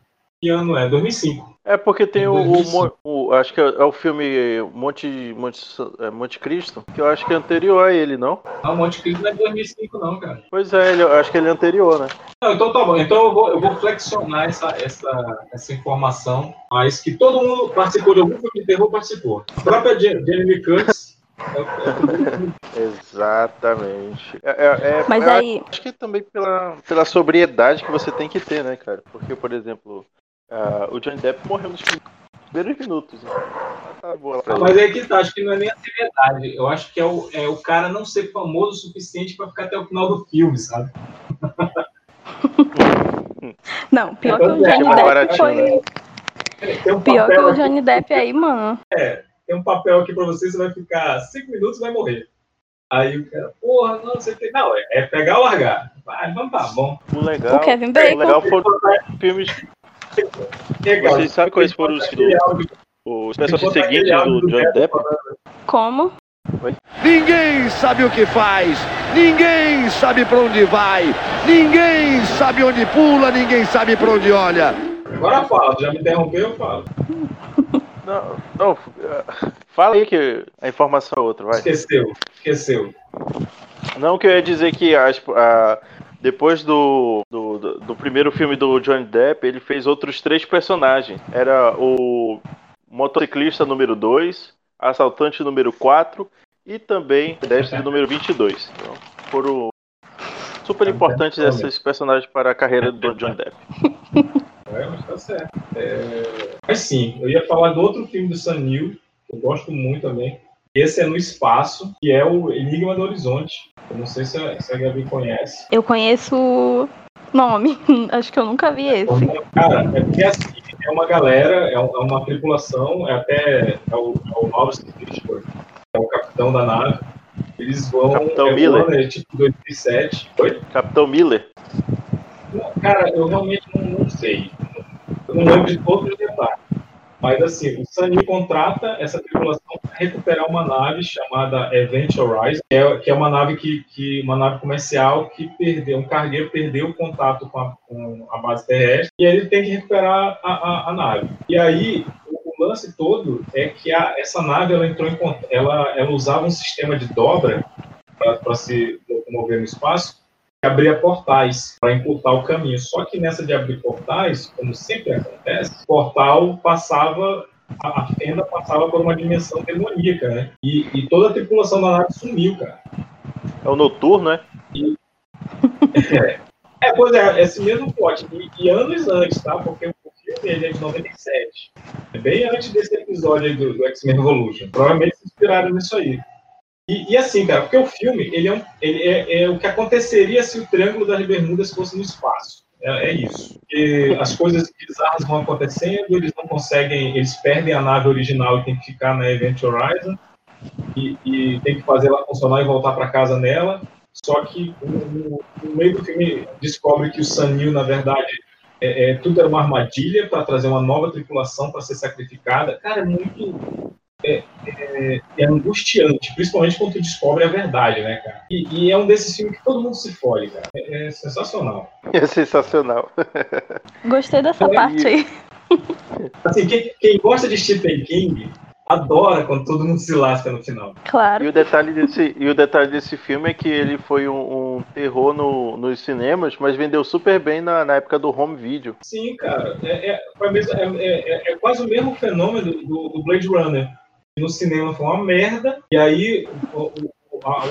que ano é. 2005. É porque tem o, o 2005. Mo- o- Acho que é, é o filme Monte, Monte, é, Monte Cristo, que eu acho que é anterior a ele, não? Não, Monte Cristo não é de 2005, não, cara. Pois é, ele, eu acho que ele é anterior, né? Não, então tá bom. Então eu vou, eu vou flexionar essa, essa, essa informação, mas que todo mundo participou de algum filme de terror participou. A própria Je- Jamie Lee Curtis. é- Exatamente. É, é- Mas aí- Acho que também pela, pela sobriedade que você tem que ter, né, cara? Porque, por exemplo, ah, o Johnny Depp morreu nos primeiros minutos. Né? Tá boa pra Mas é que tá, acho que não é nem a seriedade. Eu acho que é o, é o cara não ser famoso o suficiente pra ficar até o final do filme, sabe? [LAUGHS] Não, pior que Então, o é, Johnny Depp foi. né? Tem um Pior que o aqui- Johnny Depp aí, mano. É, tem um papel aqui pra você, você vai ficar cinco minutos e vai morrer. Aí o cara, porra, não, você tem. Não, é, é pegar ou largar. Vai, então tá bom. O legal, O Kevin o Bacon. legal foram os filmes. Legal. Vocês sabem quais foram os, áudio- os personagens seguintes do Johnny Depp? Como? Ninguém sabe o que faz, ninguém sabe pra onde vai, ninguém sabe onde pula, ninguém sabe pra onde olha. Agora fala, tu já me interrompeu, eu falo. [LAUGHS] Não, não, eh, fala aí que a informação é outra, vai. Esqueceu, esqueceu. Não, que eu ia dizer que as- a- depois do, do, do- do primeiro filme do Johnny Depp, ele fez outros três personagens. Era o motociclista número 2, assaltante número 4 e também pedestre número 22. Então, foram super importantes esses personagens para a carreira do Johnny Depp. É, mas tá certo. É, Mas sim, eu ia falar do outro filme do Sam Neill, que eu gosto muito também. Esse é no espaço, que é o Enigma do Horizonte. Eu não sei se a, se a Gabi conhece. Eu conheço o nome. [LAUGHS] Acho que eu nunca vi esse. Cara, é porque assim, é uma galera, é um- é uma tripulação, é até é o, é o Fishburne, é o capitão da nave. Eles vão. Capitão é, Miller. ano é tipo 2007. Oi? Capitão Miller. Cara, eu realmente não, não sei. Eu não lembro de todos os detalhes. Mas assim, o Sunny contrata essa tripulação para recuperar uma nave chamada Event Horizon, que é, que é uma nave que, que uma nave comercial que perdeu, um cargueiro perdeu o contato com a, com a base terrestre e ele tem que recuperar a, a, a nave. E aí o, o lance todo é que a, essa nave ela entrou em ela, ela usava um sistema de dobra para se locomover no espaço abria portais para encurtar o caminho. Só que nessa de abrir portais, como sempre acontece, o portal passava, a, fenda passava por uma dimensão demoníaca, né? E, e toda a tripulação da nave sumiu, cara. É o Noturno, né? É, [LAUGHS] é, pois é, esse mesmo plot. E, e anos antes, tá? Porque o filme ele é de 97. É bem antes desse episódio aí do, do X-Men Revolution. Provavelmente se inspiraram nisso aí. E, e assim, cara, porque o filme ele é, um- ele é, é o que aconteceria se o Triângulo das Bermudas fosse no espaço. É, é isso. Porque as coisas bizarras vão acontecendo, eles não conseguem, eles perdem a nave original e tem que ficar na Event Horizon e, e tem que fazer ela funcionar e voltar para casa nela. Só que no, no meio do filme descobre que o Sanil, na verdade, é, é- tudo era uma armadilha para trazer uma nova tripulação para ser sacrificada. Cara, é muito. É, é- é angustiante, principalmente quando tu descobre a verdade, né, cara? E, e é um desses filmes que todo mundo se fode, cara. É, é sensacional. [LAUGHS] É sensacional. [LAUGHS] Gostei dessa É, parte aí. [LAUGHS] Assim, quem, quem gosta de Stephen King adora quando todo mundo se lasca no final. Claro. E o detalhe desse, e o detalhe desse filme é que ele foi um, um terror no- nos cinemas, mas vendeu super bem na, na época do home video. Sim, cara. É, é, é- é- é- é quase o mesmo fenômeno do, do Blade Runner. No cinema foi uma merda, e aí o, o-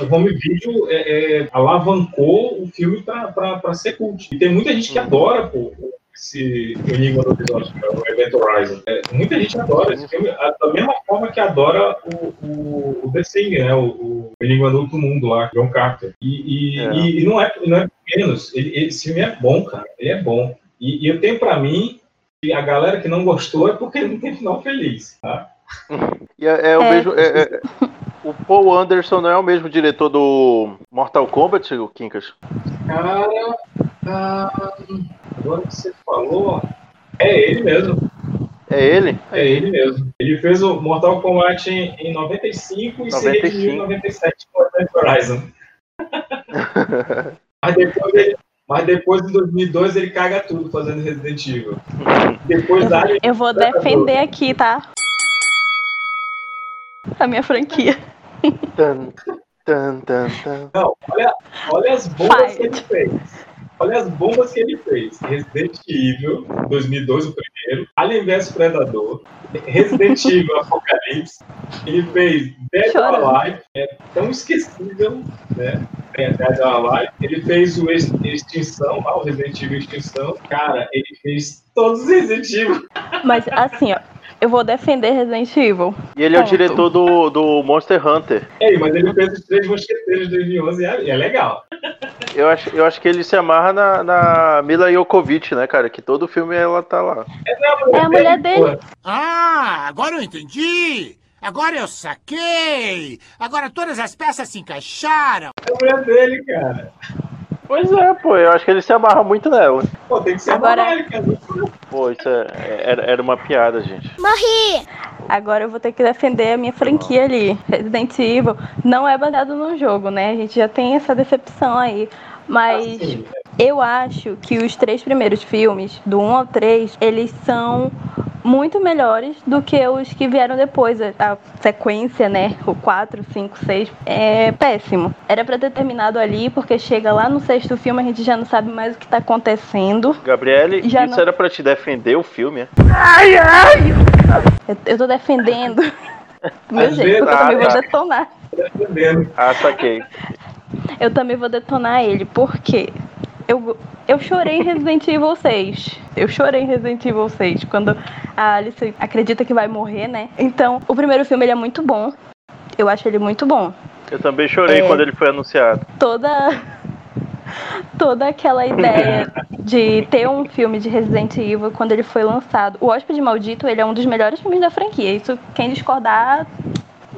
home video é, é, alavancou o filme pra ser cult. E tem muita gente que adora pô, esse Enigma do Episódio, que é o Event Horizon. É, muita gente adora esse filme, a- da mesma forma que adora o, o, o The Thing, né? O, o Enigma do Outro Mundo lá, John Carter. E, e, É. e- e não, é, não é menos, ele, ele- esse filme é bom, cara. Ele é bom. E, e eu tenho pra mim que a galera que não gostou é porque não tem final feliz, tá? [LAUGHS] E é, é o É. mesmo. é- é- O Paul Anderson não é o mesmo diretor do Mortal Kombat, o Kinkas? Cara, ah, agora que você falou, é ele mesmo. É ele? É ele mesmo. Ele fez o Mortal Kombat em, em 95 e se 95. redimiu em 97 com Event Horizon. [LAUGHS] mas, depois ele, mas depois, em 2002, ele caga tudo fazendo Resident Evil. [LAUGHS] Depois Alien. Eu vou defender aqui, tá? A minha franquia. Tan, tan, tan, tan. Não, olha, olha as bombas Fight. que ele fez. Olha as bombas que ele fez. Resident Evil, 2002, o primeiro. Alien vs Predador. Resident [LAUGHS] Evil Apocalipse. Ele fez Dead or Chorando. Alive. É tão esquecível, né? É, Dead or Alive. Ele fez o Ex- Extinção, lá, o Resident Evil Extinção. Cara, ele fez todos os Resident Evil. Mas assim, ó, eu vou defender Resident Evil. E ele é o diretor do, do Monster Hunter. Ei, mas ele fez os Três Mosqueteiros de 2011 e é, é legal. Eu acho, eu acho que ele se amarra na, na Mila Jokovic, né, cara? Que todo filme ela tá lá. É a mulher dele. Ah, agora eu entendi! Agora eu saquei! Agora todas as peças se encaixaram! É a mulher dele, cara. Pois é, pô, eu acho que ele se amarra muito nela. Pô, tem que ser Agora- cara. Pô, isso é, era, era uma piada, gente. Morri! Agora eu vou ter que defender a minha franquia ali. Resident Evil não é baseado no jogo, né? A gente já tem essa decepção aí. Mas Assim, eu acho que os três primeiros filmes, do 1 ao 3, eles são muito melhores do que os que vieram depois. A sequência, né? O 4, 5, 6 é péssimo. Era pra ter terminado ali, porque chega lá no sexto filme a gente já não sabe mais o que tá acontecendo. Gabriele, Já isso não- era pra te defender o filme, é? Eu, eu tô defendendo. Do [LAUGHS] meu Às jeito, eu vezes- também Ah, vou tá. detonar. Ah, saquei. Eu também vou detonar ele, porque eu, eu chorei em Resident Evil 6. Eu chorei em Resident Evil 6, quando a Alice acredita que vai morrer, né? Então, o primeiro filme ele é muito bom. Eu acho ele muito bom. Eu também chorei É. quando ele foi anunciado. Toda toda aquela ideia de ter um filme de Resident Evil quando ele foi lançado. O Hóspede Maldito, ele é um dos melhores filmes da franquia. Isso quem discordar,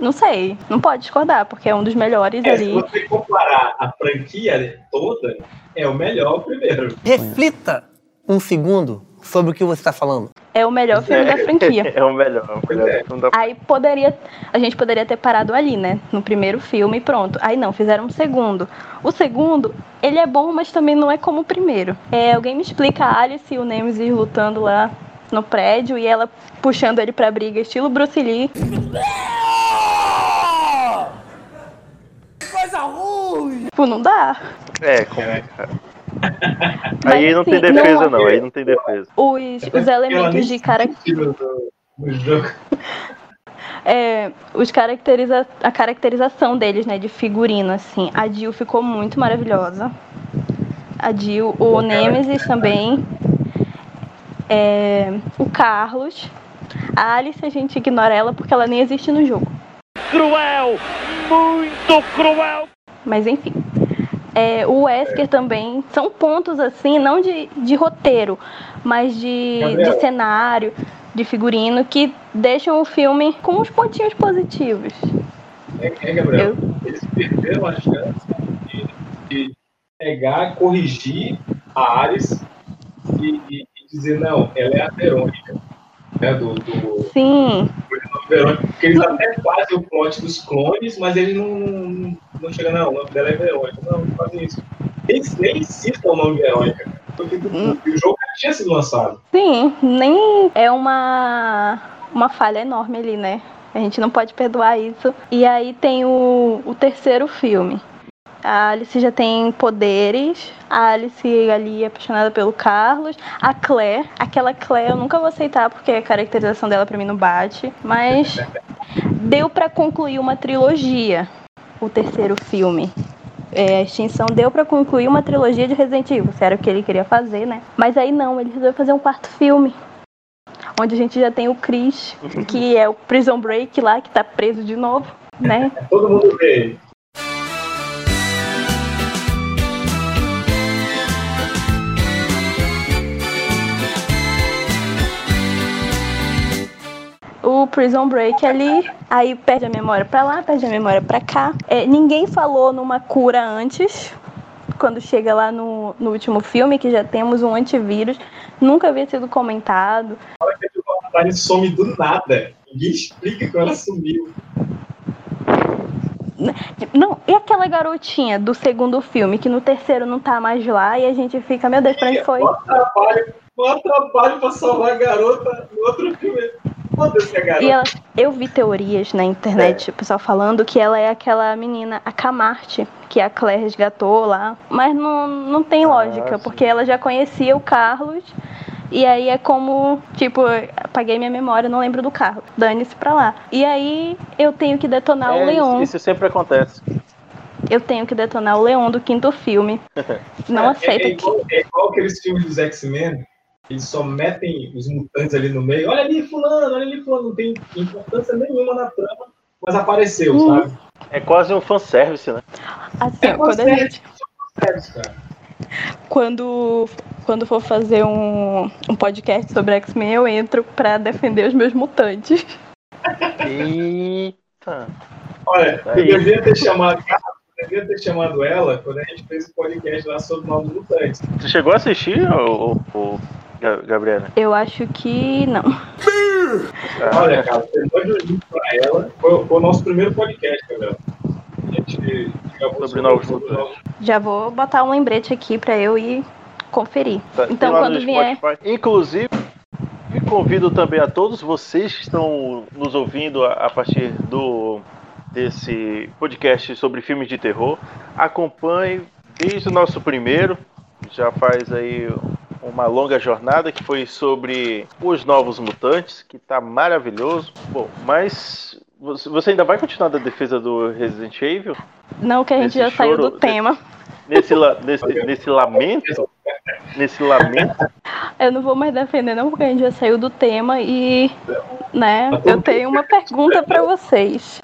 não sei. Não pode discordar, porque é um dos melhores É, se ali. você comparar a franquia toda, é o melhor primeiro. Reflita um segundo sobre o que você está falando. É o melhor filme da franquia. [LAUGHS] É o melhor. É o melhor é. filme da Aí poderia. A gente poderia ter parado ali, né? No primeiro filme e pronto. Aí não, fizeram um segundo. O segundo, ele é bom, mas também não é como o primeiro. É, alguém me explica a Alice e o Nemesis lutando lá no prédio e ela puxando ele pra briga, estilo Bruce Lee. Coisa ruim! Tipo, não dá. É, complicado. Mas, Aí não tem assim, defesa, não- não. Aí não tem defesa. Os, os elementos de cara, [LAUGHS] é, os caracteriza, a caracterização deles, né, de figurino, assim. A Jill ficou muito maravilhosa. A Jill, o Nemesis também. É, o Carlos. A Alice a gente ignora ela porque ela nem existe no jogo. Cruel! Muito cruel! Mas enfim. É, o Wesker também. São pontos assim, não de, de roteiro, mas de, de cenário, de figurino, que deixam o filme com uns pontinhos positivos. É, é, Gabriel, eles perderam a chance de, de pegar, corrigir a Ares e, e- e dizer, não, ela é a Verônica. Né, do, do, Sim, do Verônica. Porque eles até fazem o plot dos clones, mas eles não, não, chegam, não, o nome dela é Verônica. Não, não fazem isso. Eles nem citam o nome Verônica. Porque o, o jogo já tinha sido lançado. sim, nem é uma, uma falha enorme ali, né? A gente não pode perdoar isso. E aí tem o, o terceiro filme. A Alice já tem poderes. A Alice ali é apaixonada pelo Carlos. A Claire, aquela Claire eu nunca vou aceitar porque a caracterização dela pra mim não bate. Mas deu pra concluir uma trilogia. O terceiro filme. É, a extinção deu pra concluir uma trilogia de Resident Evil. Se era o que ele queria fazer, né? Mas aí não, ele resolveu fazer um quarto filme. Onde a gente já tem o Chris, que é o Prison Break lá, que tá preso de novo, né? Todo mundo vê o Prison Break ali, aí perde a memória pra lá, perde a memória pra cá. É, ninguém falou numa cura antes, quando chega lá no, no último filme, que já temos um antivírus, nunca havia sido comentado. Fala que a Valentine some do nada. Ninguém explica como ela sumiu. Não, e aquela garotinha do segundo filme, que no terceiro não tá mais lá, e a gente fica, meu Deus, pra onde foi? Mó trabalho, mó trabalho pra salvar a garota no outro filme. Foda-se a garota. E ela, eu vi teorias na internet, o pessoal falando que ela é aquela menina, a Camarte, que a Claire resgatou lá. Mas não, não tem lógica, sim. porque ela já conhecia o Carlos. E aí é como, tipo, apaguei minha memória, não lembro do Carlos. Dane-se pra lá. E aí eu tenho que detonar o É, Leon. isso, isso sempre acontece. Eu tenho que detonar o Leon do quinto filme. [LAUGHS] Não É, aceito é, igual, é igual aqueles filmes dos X-Men, eles só metem os mutantes ali no meio. Olha ali, fulano, olha ali, fulano. Não tem importância nenhuma na trama, mas apareceu, Hum. sabe? É quase um fanservice, né? Assim, É quando a fanservice. gente Fanservice, cara. quando, quando for fazer um, um podcast sobre X-Men, eu entro pra defender os meus mutantes. Eita. Olha, eu Aí. devia ter chamado, eu devia ter chamado ela quando a gente fez o podcast lá sobre novos mutantes. Você chegou a assistir, o, o, Ga- Gabriela? Eu acho que não. [LAUGHS] Olha, cara, você manda o link pra ela. Foi, foi o nosso primeiro podcast, Gabriel. A gente gravou Sobre novos. Já vou botar um lembrete aqui pra eu ir conferir. Tá- Então, quando no vier. Spotify. Inclusive, e convido também a todos vocês que estão nos ouvindo a, a partir do desse podcast sobre filmes de terror. Acompanhe desde o nosso primeiro, já faz aí uma longa jornada que foi sobre os novos mutantes, que tá maravilhoso. Bom, mas você ainda vai continuar da defesa do Resident Evil? Não, que a gente Esse já saiu choro- do tema. Nesse, nesse, nesse lamento? Nesse lamento? Eu não vou mais defender, não, porque a gente já saiu do tema e. Né, eu tenho uma pergunta pra vocês.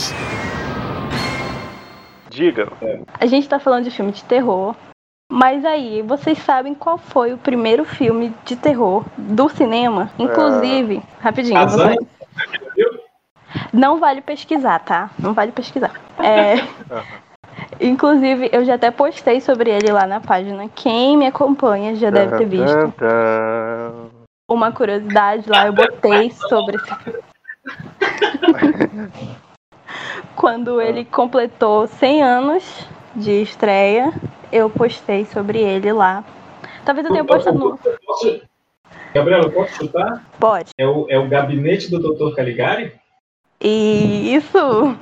Diga. A gente tá falando de filme de terror. Mas aí, vocês sabem qual foi o primeiro filme de terror do cinema? Inclusive, rapidinho, As você- não vale pesquisar, tá? Não vale pesquisar. É, [LAUGHS] [LAUGHS] inclusive, eu já até postei sobre ele lá na página. Quem me acompanha já deve ter visto. Uma curiosidade lá, eu botei sobre esse filme. [LAUGHS] Quando ele completou 100 anos de estreia, eu postei sobre ele lá. Talvez eu tenha postado no. Gabriela, eu posso chutar? Pode. É o, é o gabinete do Dr. Caligari? E isso.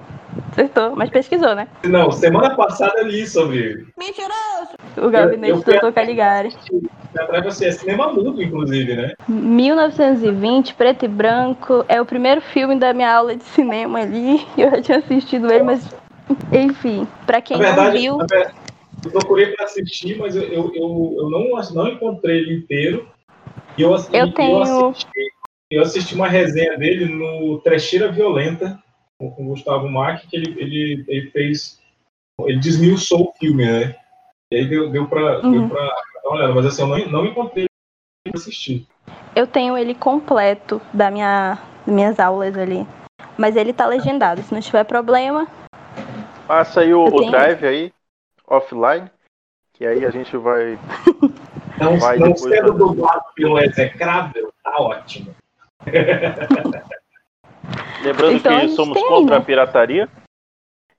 Acertou, mas pesquisou, né? Não, semana passada eu li sobre ele. O gabinete eu do fui Dr. Caligari. Atrás você é cinema mudo, inclusive, né? 1920, preto e branco. É o primeiro filme da minha aula de cinema ali. [LAUGHS] Eu já tinha assistido ele, mas. Enfim, pra quem verdade, não viu. Eu procurei para assistir, mas eu, eu, eu, eu não, não encontrei ele inteiro. E eu, Eu tenho- eu, assisti, eu assisti uma resenha dele no Trecheira Violenta, com, com o Gustavo Mack, que ele, ele, ele fez. Ele desmiuçou o filme, né? E aí deu, deu para Uhum. deu pra dar uma olhada, mas assim, eu não, não encontrei para assistir. Eu tenho ele completo da minha, das minhas aulas ali. Mas ele tá legendado. Se não tiver problema, Passa aí o, o drive aí, offline, que aí a gente vai. [LAUGHS] Não, Vai não depois sendo fazer. dublado pelo execrável, tá ótimo. [LAUGHS] Lembrando Então, a que somos contra a pirataria.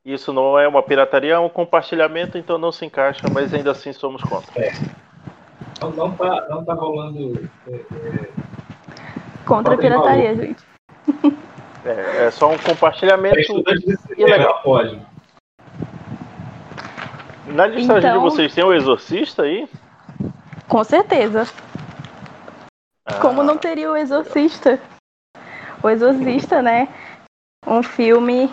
Isso não é uma pirataria, é um compartilhamento, então não se encaixa, mas ainda assim somos contra. Não, não, tá, não tá rolando. é, é, contra a pirataria, gente. É, é só um é compartilhamento estudante de legal. cinema, pode. Na listagem Então- de vocês tem o Exorcista aí? Com certeza. Ah, Como não teria o Exorcista? O Exorcista, né? Um filme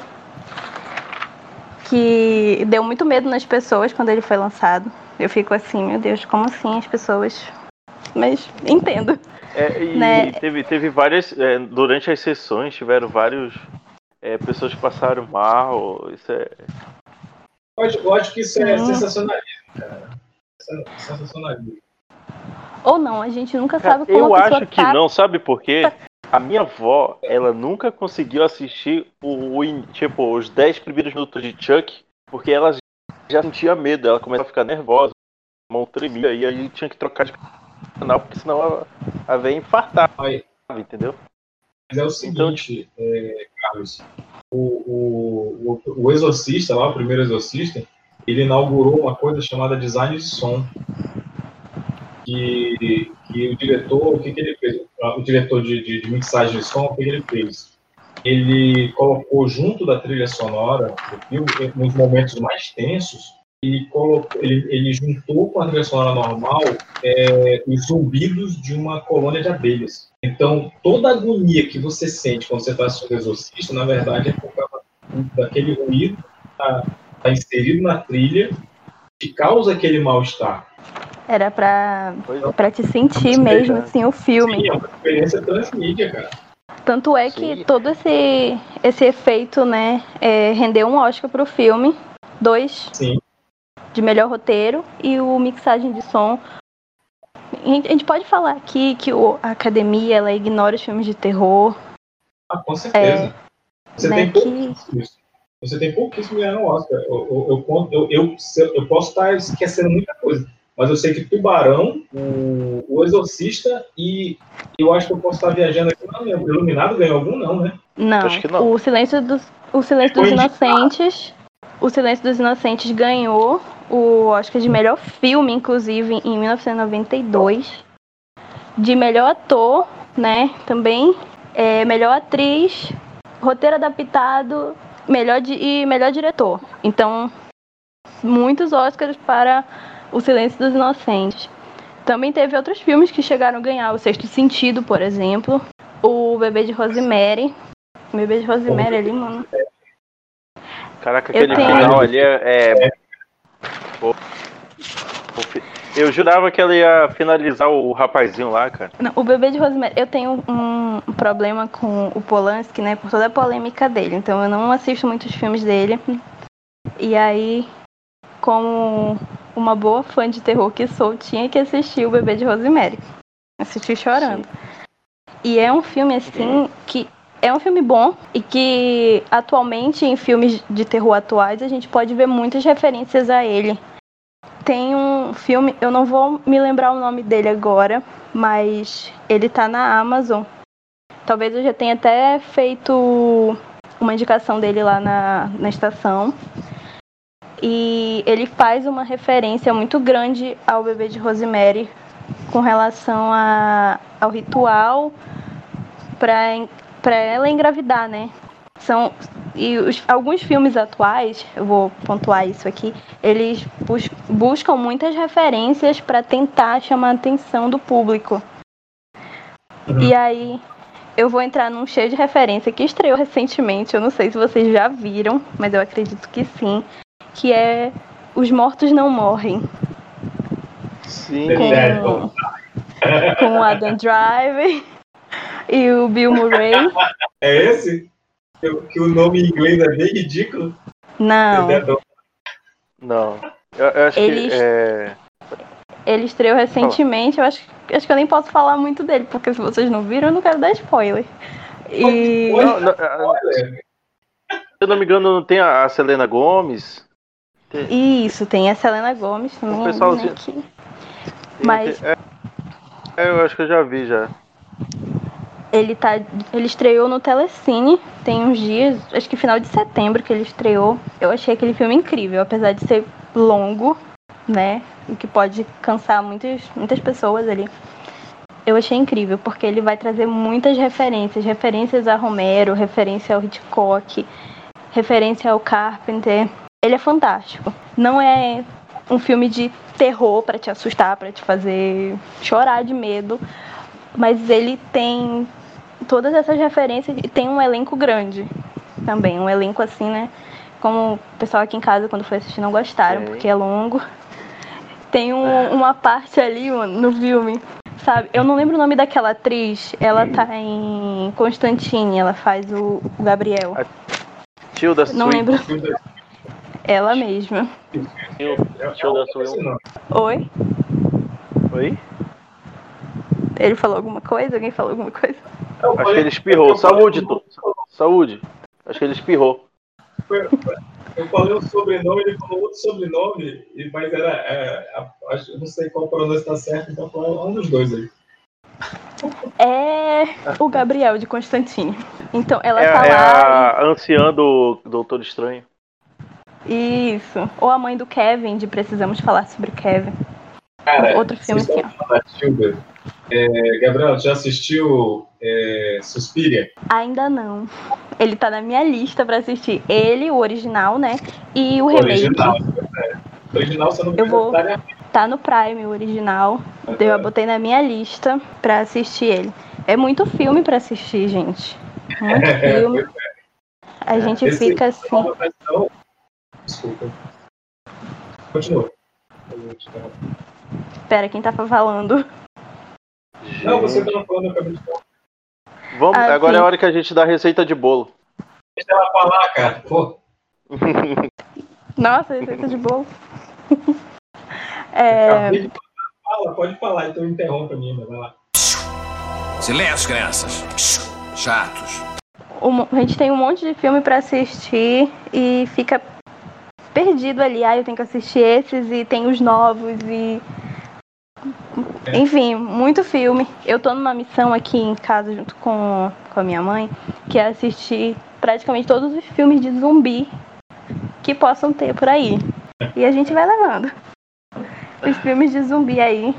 que deu muito medo nas pessoas quando ele foi lançado. Eu fico assim, meu Deus, como assim as pessoas. Mas entendo. É, e né? teve, teve várias. é, durante as sessões tiveram vários. é, pessoas que passaram mal. Isso é. Eu acho, eu acho que isso é sensacionalismo, cara. É Sensacionalismo. Ou não, a gente nunca Cara, sabe como eu acho que tá. não, sabe por quê? A minha avó, ela nunca conseguiu assistir o, o tipo, os 10 primeiros minutos de Chuck, porque ela já sentia medo, ela começou a ficar nervosa, a mão tremia, e aí tinha que trocar de canal, porque senão a, a véia infartava, entendeu? Mas é o seguinte, é, Carlos, o, o, o, Exorcista, lá, o primeiro Exorcista, ele inaugurou uma coisa chamada design de som. Que, que o diretor, o que, que ele fez? O diretor de, de, de mixagem de som, o que, que ele fez? Ele colocou junto da trilha sonora do filme, nos momentos mais tensos, e colocou, ele, ele juntou com a trilha sonora normal é, os zumbidos de uma colônia de abelhas. Então, toda a agonia que você sente quando você está assistindo o Exorcista, na verdade, é por causa daquele ruído tá, tá inserido na trilha que causa aquele mal-estar. Era pra, pra te sentir mesmo, assim, o filme. Sim, é uma experiência transmídia, cara. Tanto é que todo esse, esse efeito, né, é, rendeu um Oscar pro filme. Dois. Sim. De melhor roteiro e o mixagem de som. A gente, pode falar aqui que o, a academia ela ignora os filmes de terror. Ah, com certeza. É, você, né, tem que- você tem pouquíssimos ganhando Oscar. Eu, eu, eu, eu, eu, posso estar esquecendo muita coisa. Mas eu sei que Tubarão, o, o Exorcista e eu acho que eu posso estar viajando aqui. Não lembro. Iluminado ganhou algum, não, né? Não, Acho que não. o Silêncio dos, o Silêncio dos. Inocentes. O Silêncio dos Inocentes ganhou o Oscar de melhor filme, inclusive, em 1992. De melhor ator, né? Também. É, melhor atriz, roteiro adaptado melhor e melhor diretor. Então, muitos Oscars para O Silêncio dos Inocentes. Também teve outros filmes que chegaram a ganhar, O Sexto Sentido, por exemplo. O Bebê de Rosemary. O Bebê de Rosemary ali, mano. Caraca, aquele tenho- final ali é. é- Eu jurava que ela ia finalizar o rapazinho lá, cara. Não, o Bebê de Rosemary, eu tenho um, problema com o Polanski, né, por toda a polêmica dele. Então eu não assisto muitos filmes dele. E aí, como uma boa fã de terror que sou, tinha que assistir o Bebê de Rosemary. Assisti chorando. E é um filme assim que é um filme bom e que atualmente em filmes de terror atuais a gente pode ver muitas referências a ele. Tem um filme, eu não vou me lembrar o nome dele agora, mas ele tá na Amazon. Talvez eu já tenha até feito uma indicação dele lá na, na estação. E ele faz uma referência muito grande ao bebê de Rosemary com relação a, ao ritual para ela engravidar, né? São e os- alguns filmes atuais, eu vou pontuar isso aqui, eles bus- buscam muitas referências para tentar chamar a atenção do público. E aí eu vou entrar num cheio de referência que estreou recentemente, eu não sei se vocês já viram, mas eu acredito que sim, que é Os Mortos Não Morrem. Sim. Com, com o Adam Driver [LAUGHS] e o Bill Murray. [LAUGHS] É esse? Que, que o nome em inglês é bem ridículo. Não, Não. Eu, eu acho Eles- que. É... ele estreou recentemente, eu acho, acho que eu nem posso falar muito dele, porque se vocês não viram, eu não quero dar spoiler. E. Não, não, ah, se eu não me engano, não tem a a Selena Gomes. Isso, tem a Selena Gomes também. O pessoalzinho- né, que- Mas É, é, eu acho que eu já vi já. Ele tá. Ele estreou no Telecine, tem uns dias, acho que final de setembro que ele estreou. Eu achei aquele filme incrível, apesar de ser longo, né? O que pode cansar muitas, muitas pessoas ali. Eu achei incrível, porque ele vai trazer muitas referências, referências a Romero, referência ao Hitchcock, referência ao Carpenter. Ele é fantástico. Não é um filme de terror pra te assustar, pra te fazer chorar de medo, mas ele tem todas essas referências e tem um elenco grande também, um elenco assim, né? Como o pessoal aqui em casa quando foi assistir não gostaram, Sim. porque é longo. [LAUGHS] Tem um- uma parte ali mano, no filme, sabe? Eu não lembro o nome daquela atriz. Ela tá em Constantine, ela faz o, o Gabriel. Tilda Não Swinton. lembro. Ela mesma. Tilda Swinton. Oi? Oi? Ele falou alguma coisa? Alguém falou alguma coisa? Acho que ele espirrou. Saúde, Tom. Saúde. Acho que ele espirrou. Eu falei um sobrenome, ele falou outro sobrenome, e- mas era. É, a- acho, eu não sei qual pronúncia está certo, então foi um dos dois aí. É o Gabriel de Constantine. Então, ela É, tá é lá. a anciã do Doutor Estranho. Isso. Ou a mãe do Kevin, de Precisamos Falar sobre Kevin. Cara, Outro filme aqui, ó. É, Gabriel, já assistiu é, Suspiria? Ainda não. Ele tá na minha lista pra assistir. Ele, o original, né? E o remake. Original. é. Original você não Eu vou. tá Tá no Prime o original. Eu botei na minha lista pra assistir ele. É muito filme pra assistir, gente. Muito [LAUGHS] filme. A gente Esse- fica assim. versão- Desculpa. Continua. Espera, quem tá falando? Não, você estava falando, eu acabei de falar. Vamos, Ah, agora sim. é a hora que a gente dá a receita de bolo. Deixa ela falar, cara. [LAUGHS] Pô. Nossa, receita de bolo. [LAUGHS] É, de falar. Fala, pode falar, então interrompa a menina, vai lá. Silêncio, crianças. Chatos. um- a gente tem um monte de filme pra assistir e fica perdido ali. Ah, eu tenho que assistir esses e tem os novos e. Enfim, muito filme. Eu tô numa missão aqui em casa junto com, com a minha mãe, que é assistir praticamente todos os filmes de zumbi que possam ter por aí. E a gente vai levando. Os filmes de zumbi aí.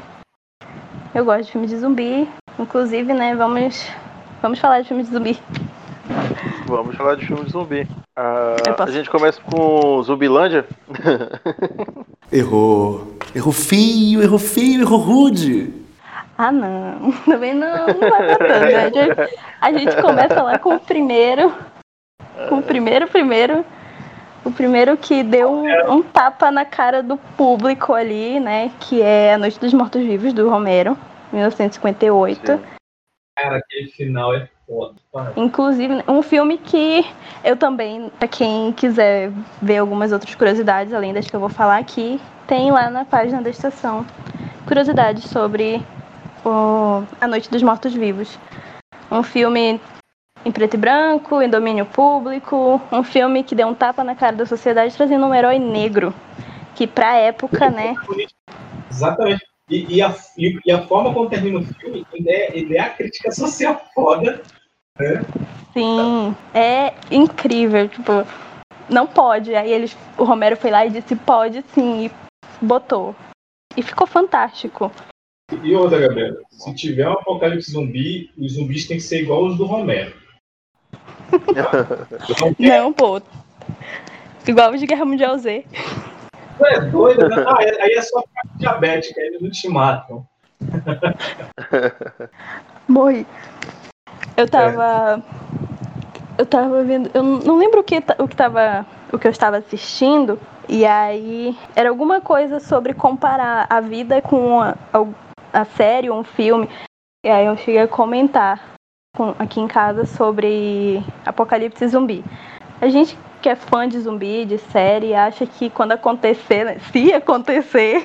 Eu gosto de filmes de zumbi. Inclusive, né, vamos, vamos falar de filmes de zumbi. Vamos falar de filme de zumbi. Ah, a gente começa com Zumbilândia. [LAUGHS] Errou. Errou feio, errou feio, errou rude. Ah, não. [LAUGHS] Também não, não vai pra tanto. né? A gente, começa lá com o primeiro. Com o primeiro, primeiro. O primeiro que deu um, um tapa na cara do público ali, né? Que é A Noite dos Mortos-Vivos, do Romero, 1958. Cara, aquele final é. Inclusive, um filme que eu também, pra quem quiser ver algumas outras curiosidades, além das que eu vou falar aqui, tem lá na página da estação curiosidades sobre o A Noite dos Mortos Vivos. Um filme em preto e branco, em domínio público, um filme que deu um tapa na cara da sociedade trazendo um herói negro, que pra época, né, Exatamente. E, e a, e, a forma como termina o filme, é, é a crítica social foda. Né? Sim, é incrível, tipo, não pode. Aí eles, o Romero foi lá e disse pode sim e botou. E ficou fantástico. E outra, Gabriela, se tiver um apocalipse zumbi, os zumbis têm que ser igual os do Romero. [LAUGHS] Não, pô. Igual o de Guerra Mundial Z. É doido, né? Ah, aí é só diabética, eles não te matam. Morri. Eu tava. Eu tava vendo. Eu não lembro o que, o que tava. O que eu estava assistindo. E aí. Era alguma coisa sobre comparar a vida com a, a, a série ou um filme. E aí eu cheguei a comentar com- aqui em casa sobre Apocalipse Zumbi. A gente que é fã de zumbi, de série, acha que quando acontecer, né, se acontecer,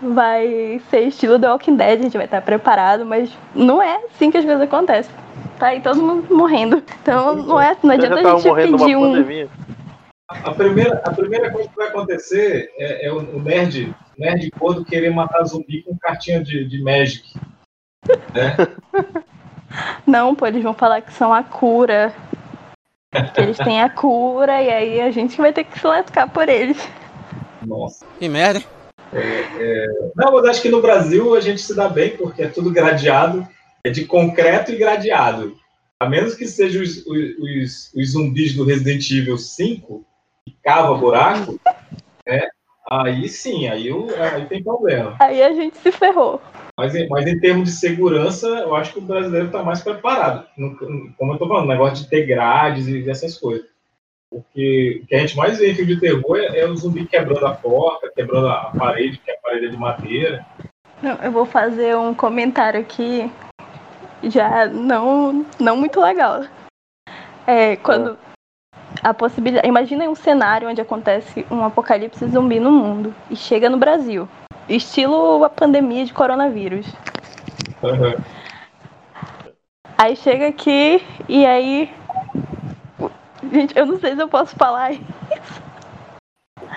vai ser estilo The Walking Dead, a gente vai estar preparado, mas não é assim que as coisas acontecem. Tá aí todo mundo morrendo. Então não, é, não Já adianta a gente morrendo pedir um. pandemia. A primeira, a primeira coisa que vai acontecer é, é o, o nerd, nerd gordo querer matar zumbi com cartinha de, de Magic. Né? [LAUGHS] Não, pô, eles vão falar que são a cura. Que eles têm a cura e aí a gente vai ter que se lascar por eles. Nossa. Que merda, hein? É, é, Não, mas acho que no Brasil a gente se dá bem, porque é tudo gradeado, é de concreto e gradeado. A menos que sejam os, os, os- zumbis do Resident Evil 5, que cava buraco, né? Aí sim, aí, o- aí tem problema. Aí a gente se ferrou. Mas, em- mas em termos de segurança, eu acho que o brasileiro está mais preparado. Como eu estou falando, negócio de ter grades e essas coisas. Porque o que a gente mais vê em filme de terror é, é o zumbi quebrando a porta, quebrando a parede, que a parede é de madeira. Não, eu vou fazer um comentário aqui já não, não muito legal. É, quando a possibilidade. Imagina um cenário onde acontece um apocalipse zumbi no mundo e chega no Brasil. Estilo a pandemia de coronavírus. Aí chega aqui e aí. Gente, eu não sei se eu posso falar isso.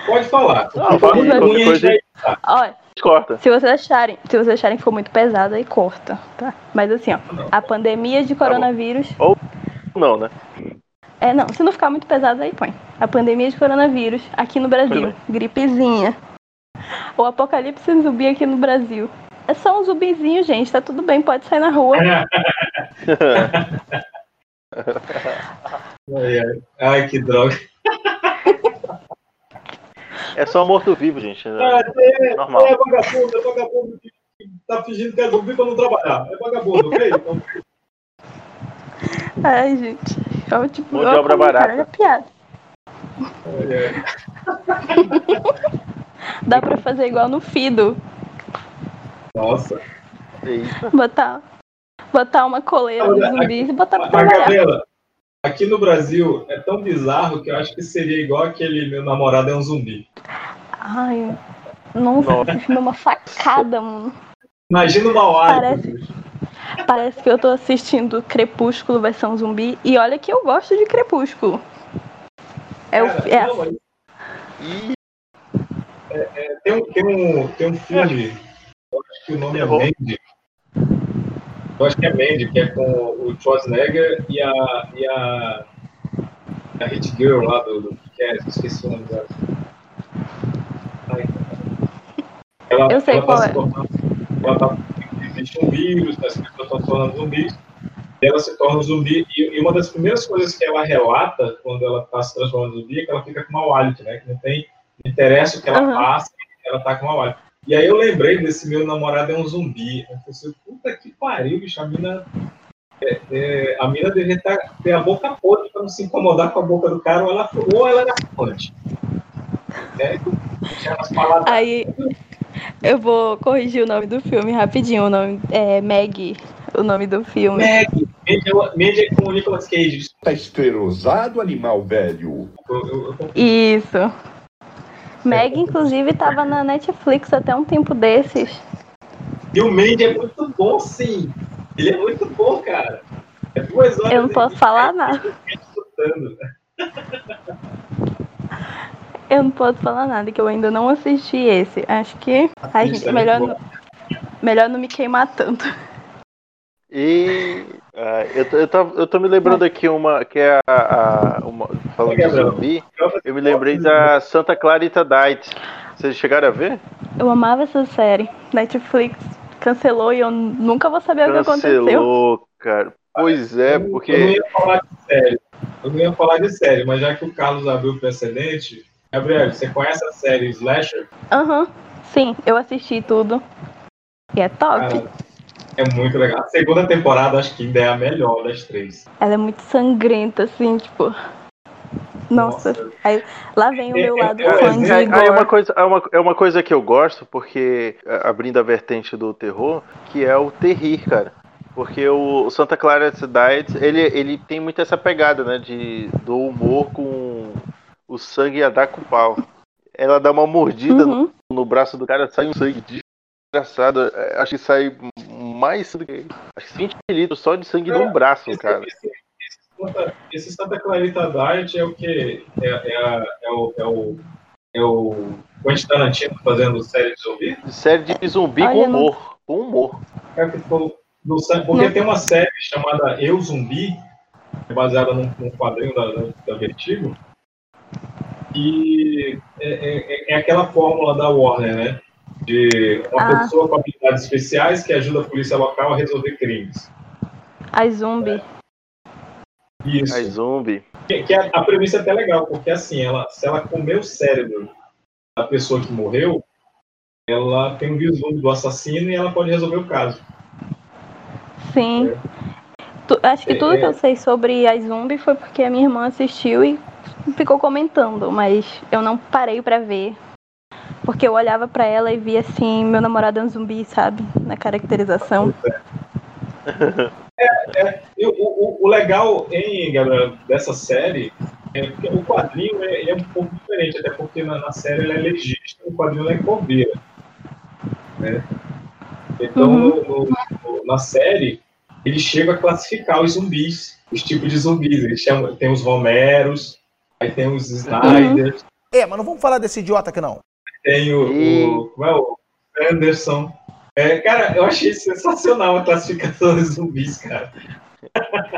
Pode falar. Não, fala Mas- qualquer coisa aí. Olha, Corta. se vocês acharem, se vocês acharem que ficou muito pesado, aí corta, tá? Mas assim, ó, a pandemia de coronavírus. Ou não, né? É, não, se não ficar muito pesado, aí põe. A pandemia de coronavírus aqui no Brasil. Gripezinha. O apocalipse zumbi aqui no Brasil. É só um zumbizinho, gente. Tá tudo bem, pode sair na rua. [LAUGHS] [LAUGHS] [LAUGHS] Ai, ai. Ai, que droga. É só morto-vivo, gente. né? Ah, é, Normal. é vagabundo, é vagabundo que tá fingindo que é zumbi pra não trabalhar. É vagabundo, ok? Então, Ai, gente. Eu, tipo, Mão de eu obra barata. era piada. é, Dá pra fazer igual no Fido. Nossa. Eita. Botar, botar uma coleira Olha, nos zumbis e botar pra trabalhar. Gabriela, aqui no Brasil é tão bizarro que eu acho que seria igual aquele meu namorado é um zumbi. Ai, nossa, Nossa. esse filme é uma facada, mano. Imagina o mau hálito. Parece, parece que eu tô assistindo Crepúsculo versão zumbi. E olha que eu gosto de Crepúsculo. É o, é, não, É, é, tem, um, tem, um, tem um filme, eu acho que o nome é. Mandy. Eu acho que é Mandy, que é com o Schwarzenegger e a, e a, a Hit Girl lá do, do que é, esqueci o nome dela. Ai, ela, Eu sei ela qual tá é. se tornando, ela tá, existe um vírus, as pessoas estão se tornando zumbis, e ela se torna um zumbi, e, e uma das primeiras coisas que ela relata quando ela está se transformando em zumbi é que ela fica com mau hálito, né? Que não tem não interessa o que ela Uhum. passa, ela tá com mau hálito. E aí eu lembrei desse meu namorado é um zumbi. Eu falei assim, puta que pariu, bicho, a mina. é, é, a mina devia tá, ter a boca podre para não se incomodar com a boca do cara, ou ela, ou ela era fonte. Palavras. Aí eu vou corrigir o nome do filme rapidinho. O nome é Meg, o nome do filme. Meg, Meg, é- é com o Nicolas Cage. Tá esterosado, animal velho. Eu- eu- eu- Isso. Meg, inclusive, tava na Netflix até um tempo desses. E o Mandy é muito bom, sim. Ele é muito bom, cara. É duas horas. Eu não posso falar nada. escutando. Eu não posso falar nada, que eu ainda não assisti esse. Acho que. Ai, gente, é melhor, não, melhor não me queimar tanto. E ah, eu, tô- eu, tô, eu tô me lembrando aqui uma que é a, a- uma, falando de zumbi, eu me lembrei da Santa Clarita Diet. Vocês chegaram a ver? Eu amava essa série. Netflix cancelou e eu nunca vou saber o que aconteceu. Cancelou, cara. Pois é, Eu não porque ia falar de série. Eu não ia falar de série, mas já que o Carlos abriu o precedente, Gabriel, você conhece a série Slasher? Aham. Sim, eu assisti tudo. E é top. Cara, é muito legal. A segunda temporada acho que ainda é a melhor das três. Ela é muito sangrenta, assim, tipo. Nossa. Aí, lá vem o meu lado É, é, fã de é, é gore. uma coisa, é uma, é uma coisa que eu gosto, porque é, abrindo a vertente do terror, que é o terrir, cara. Porque o, o Santa Clara Diet, ele, ele tem muito essa pegada, né, de, do humor com o sangue a dar com pau. Ela dá uma mordida Uhum. no, no braço do cara, sai um sangue desgraçado. É, Acho que sai mais do que acho que 20 litros só de sangue no braço, Esse, cara. esse- esse Santa- esse Santa Clarita Diet é o que? É, é, a- é o, é o. É o Quentin Tarantino fazendo série de zumbi? Série de zumbi com humor. Com humor. É que ficou no sangue- porque Não. tem uma série chamada Eu Zumbi, que é baseada num, num quadrinho da, da, da Vertigo, e é, é- é aquela fórmula da Warner, né? De uma Ah. pessoa com habilidades especiais que ajuda a polícia local a resolver crimes. As zumbi. Isso. Aí zumbi. Que, que a, a premissa é até legal, porque assim, ela, se ela comer o cérebro da pessoa que morreu, ela tem um vislumbre do assassino e ela pode resolver o caso. Sim. Tu- acho que tudo É. que eu sei sobre as zumbi foi porque a minha irmã assistiu e ficou comentando, mas eu não parei pra ver. Porque eu olhava pra ela e via assim, meu namorado é um zumbi, sabe? Na caracterização. E o, o, o legal, hein, Gabriel, dessa série é que o quadrinho é, ele é um pouco diferente, até porque na, na série ela é legista, o quadrinho é coveira. Né? Então, Uhum. no- no- na série, ele chega a classificar os zumbis, os tipos de zumbis. Ele chama, tem os Romeros, aí tem os Snyders, É, mas não vamos falar desse idiota aqui não. Tem o, o, como é, o Anderson. É, cara, eu achei sensacional a classificação dos zumbis, cara.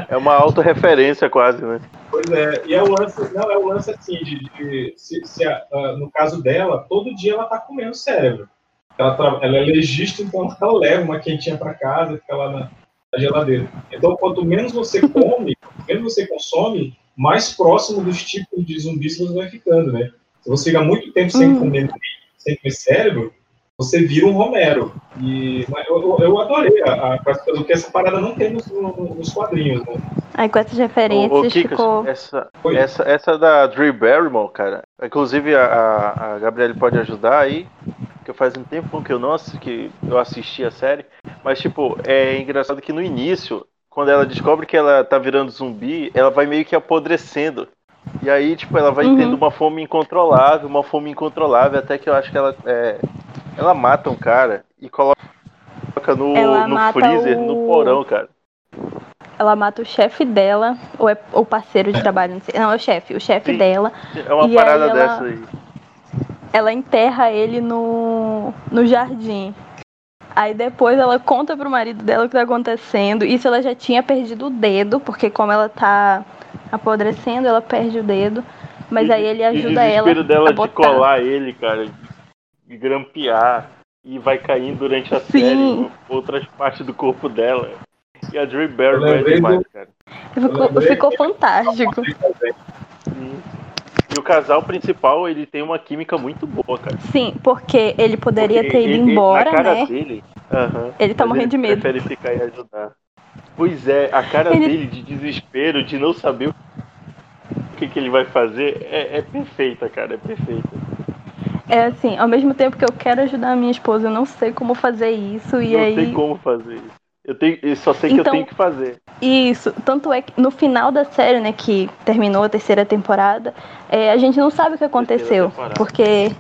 É uma autorreferência quase, né? Pois é, e é o lance, não, é o lance assim, de, de- se, se a- a- no caso dela, todo dia ela tá comendo cérebro. Ela, ela é legista, então ela [LAUGHS] leva uma quentinha para casa, fica lá na, na geladeira. Então, quanto menos você come, quanto menos você consome, mais próximo dos tipos de zumbis você vai ficando, né? Se você fica muito tempo sem Uhum. comer sem comer cérebro, você vira um Romero. E eu, eu- adorei a, a classificação, porque essa parada não tem nos, no- nos quadrinhos, né? Aí com essas referências Kikas, ficou. essa, essa, essa da Drew Barrymore, cara. Inclusive a, a, a Gabriele pode ajudar aí. Que faz um tempo que eu não assi- que eu assisti a série. Mas, tipo, é engraçado que no início, quando ela descobre que ela tá virando zumbi, ela vai meio que apodrecendo. E aí, tipo, ela vai Uhum. tendo uma fome incontrolável, uma fome incontrolável, até que eu acho que ela é, ela mata um cara e coloca no, Ela no freezer, o- no porão, cara. Ela mata o chefe dela, ou é o parceiro de trabalho, não sei. Não, é o chefe, o chefe Sim. dela. É uma parada aí ela- dessa aí. Ela enterra ele no, no jardim. Aí depois ela conta pro marido dela o que tá acontecendo. Isso ela já tinha perdido o dedo, porque como ela tá apodrecendo, ela perde o dedo. Mas aí ele E o ajuda ela desespero dela a de colar ele, cara, de grampear e vai caindo durante a série Sim. outras partes do corpo dela. E a Drew Barrymore é demais, do- cara. Ficou, ficou fantástico. E o casal principal, ele tem uma química muito boa, cara. Sim, porque ele poderia Porque ter ido ele- ele- embora, na cara né? Dele, Ele tá morrendo de medo. prefere ficar e ajudar. Pois é, a cara Ele- dele de desespero, de não saber o que, que ele vai fazer, é, é perfeita, cara, é perfeita. É assim, ao mesmo tempo que eu quero ajudar a minha esposa, eu não sei como fazer isso. E não aí. tem como fazer isso. Eu, tenho, eu só sei que eu Então- tenho que fazer. Isso, tanto é que no final da série, né, que terminou a terceira temporada, é, a gente não sabe o que aconteceu, porque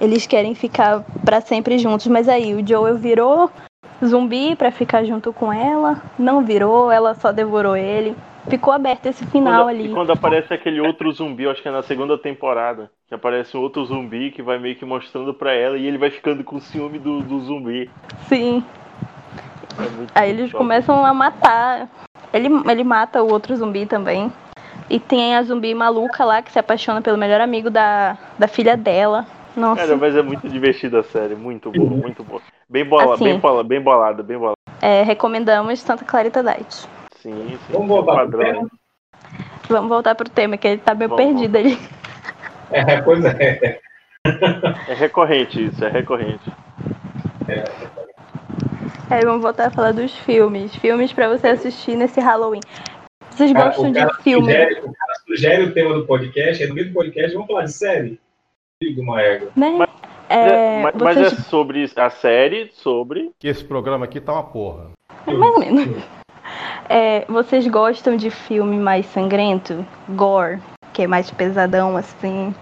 eles querem ficar pra sempre juntos, mas aí o Joel virou zumbi pra ficar junto com ela, não virou, ela só devorou ele. Ficou aberto esse final Quando- ali. E quando aparece aquele outro zumbi, eu acho que é na segunda temporada, que aparece um outro zumbi que vai meio que mostrando pra ela e ele vai ficando com ciúme do, do zumbi. Sim. É Aí eles começam a matar. Ele, ele mata o outro zumbi também. E tem a zumbi maluca lá que se apaixona pelo melhor amigo da, da filha dela. Nossa. Cara, mas é muito divertida a série, muito boa, muito boa. Bem, bola, Assim. bem, bola, bem bolada, bem bolada. É, recomendamos Santa Clarita Diet. Sim, sim. Vamos voltar é pro padrão. tema? Vamos voltar pro tema, que ele tá meio Vamos, perdido ali. É, pois é. É recorrente isso, é recorrente. Aí vamos voltar a falar dos filmes. Filmes pra você assistir nesse Halloween. Vocês Cara, gostam de filme? Sugere, o cara sugere o tema do podcast, aí no meio do podcast vamos falar de série. Filho de uma égua. Né? É, mas, mas é vocês... sobre a série, sobre. Que esse programa aqui tá uma porra. é mais ou menos. [LAUGHS] É, vocês gostam de filme mais sangrento? Gore? Que é mais pesadão, assim?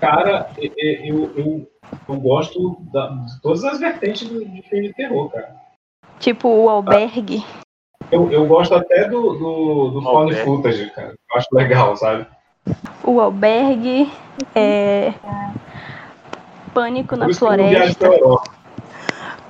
Cara, e- e- eu, eu, eu gosto da- de todas as vertentes do, de filme de terror, cara. Tipo o Albergue? Eu, eu gosto até do, do, do found footage, cara. Eu acho legal, sabe? O Albergue, é... Pânico na Floresta.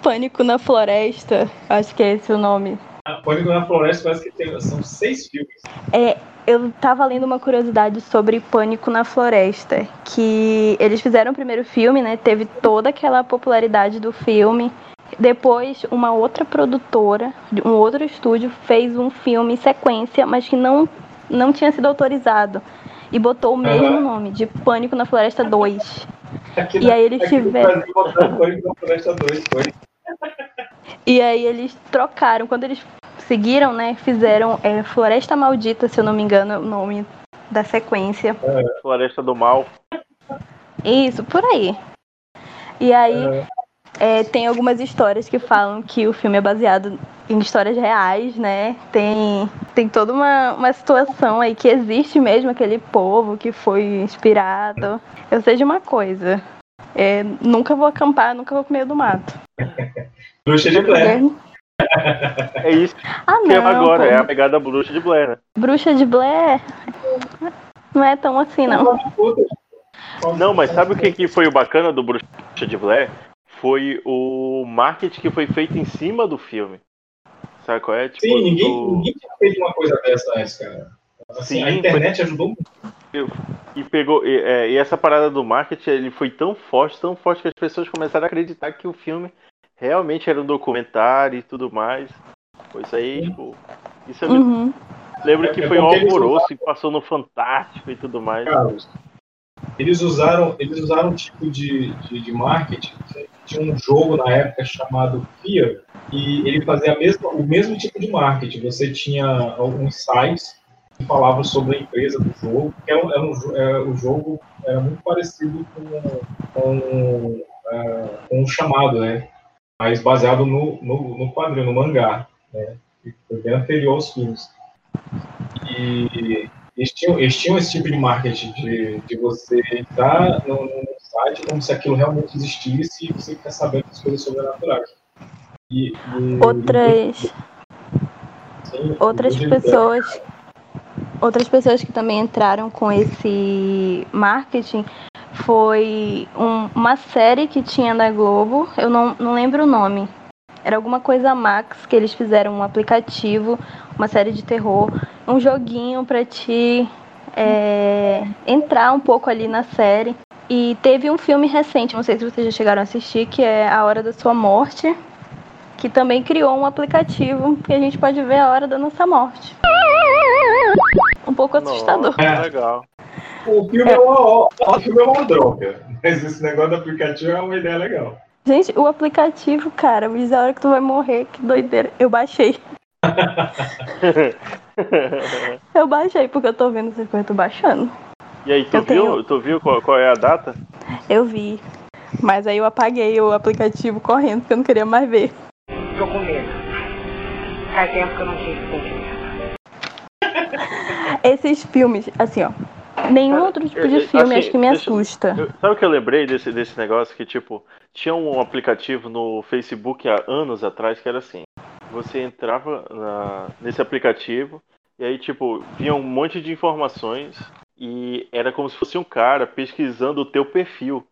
Pânico na Floresta, acho que é esse o nome. A Pânico na Floresta parece que tem, são seis filmes. É, eu tava lendo uma curiosidade sobre Pânico na Floresta, que eles fizeram o primeiro filme, né? Teve toda aquela popularidade do filme. Depois, uma outra produtora, de um outro estúdio, fez um filme sequência, mas que não, não tinha sido autorizado. E botou o mesmo Aham. nome, de Pânico na Floresta 2. Aqui E na- aí eles tiveram- Pânico na Floresta 2, foi. E aí eles trocaram. Quando eles seguiram, né? Fizeram é, Floresta Maldita, se eu não me engano, é o nome da sequência. Floresta do Mal. Isso, por aí. E aí é, tem algumas histórias que falam que o filme é baseado em histórias reais, né? Tem, tem toda uma, uma situação aí que existe mesmo aquele povo que foi inspirado. Eu sei de uma coisa. é, nunca vou acampar, nunca vou pro meio do mato. [LAUGHS] Bruxa de Blair. [LAUGHS] É isso Ah, que não, agora, pô. é a pegada bruxa de Blair, né? Bruxa de Blair não é tão assim, não. Não, mas sabe o que, que foi o bacana do Bruxa de Blair? Foi o marketing que foi feito em cima do filme. Sabe qual é? Tipo, Sim, ninguém, do- ninguém tinha feito uma coisa dessa antes, cara. Assim, Sim, a internet ajudou muito. E pegou e, é, e essa parada do marketing ele foi tão forte, tão forte que as pessoas começaram a acreditar que o filme realmente era um documentário e tudo mais. Foi isso aí, tipo, isso eu Uhum. lembro que É foi um alvoroço e passou no Fantástico e tudo mais. Carlos, eles usaram, eles usaram um tipo de, de, de marketing. Tinha um jogo na época chamado Fear, e ele fazia mesma, o mesmo tipo de marketing. Você tinha alguns sites que falavam sobre a empresa do jogo, que era, um- era um, jo- é, o jogo era muito parecido com, com, é, com o chamado, né? Mas baseado no, no, no quadrinho, no mangá, né? Que foi bem anterior aos filmes. E eles tinham, eles tinham esse tipo de marketing de, de você entrar no, no site como se aquilo realmente existisse e você ficar sabendo das coisas sobrenaturais. E, e- Outras, sim, outras pessoas, outras pessoas que também entraram com esse marketing foi um- uma série que tinha na Globo, eu não, não lembro o nome. Era alguma coisa Max, que eles fizeram um aplicativo, uma série de terror, um joguinho pra te é, entrar um pouco ali na série. E teve um filme recente, não sei se vocês já chegaram a assistir, que é A Hora da Sua Morte, que também criou um aplicativo que a gente pode ver a hora da nossa morte. Um pouco assustador. Nossa, legal. O filme é uma, o filme é uma droga, mas esse negócio do aplicativo é uma ideia legal. Gente, o aplicativo, cara, me diz a hora que tu vai morrer, que doideira. Eu baixei. [LAUGHS] Eu baixei porque eu tô vendo essas coisas, tô baixando. E aí, tu Eu viu? tenho- Tu viu qual, qual é a data? Eu vi. Mas aí eu apaguei o aplicativo correndo, porque eu não queria mais ver. Tô com medo. Faz tempo que eu não tive. [LAUGHS] Esses filmes, assim, ó. Nenhum outro tipo de filme assim, acho que me deixa- assusta. eu- sabe o que eu lembrei desse, desse negócio? Que, tipo, tinha um aplicativo no Facebook há anos atrás que era assim. Você entrava na- nesse aplicativo e aí, tipo, vinha um monte de informações e era como se fosse um cara pesquisando o teu perfil.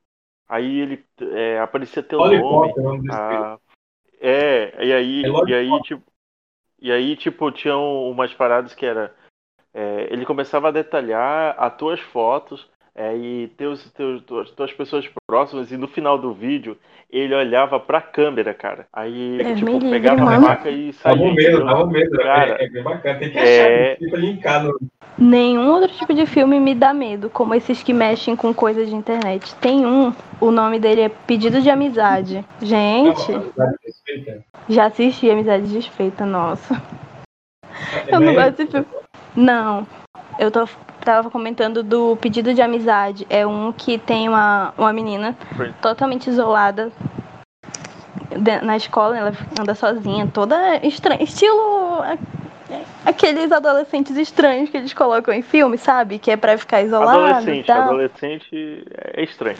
Aí ele é, aparecia teu nome. É nome a- É, e aí, É e aí, tipo, e aí, tipo, tinham umas paradas que era. é, ele começava a detalhar as tuas fotos é, e teus, teus, tuas, tuas pessoas próximas, e no final do vídeo ele olhava pra câmera, cara. Aí, É, tipo, pegava a mano. faca e saía. Dava um medo, dava um medo. Cara, é, é bem bacana. Tem que achar, é- que linkar no. Nenhum outro tipo de filme me dá medo, como esses que mexem com coisas de internet. Tem um, o nome dele é Pedido de Amizade. Gente, já assisti Amizade Desfeita, nossa. Eu não gosto desse filme. Não, eu tô, tava comentando do Pedido de Amizade. É um que tem uma, uma menina totalmente isolada na escola, ela anda sozinha, toda estranha. Estilo aqueles adolescentes estranhos que eles colocam em filme, sabe? Que é pra ficar isolado adolescente, adolescente é estranho.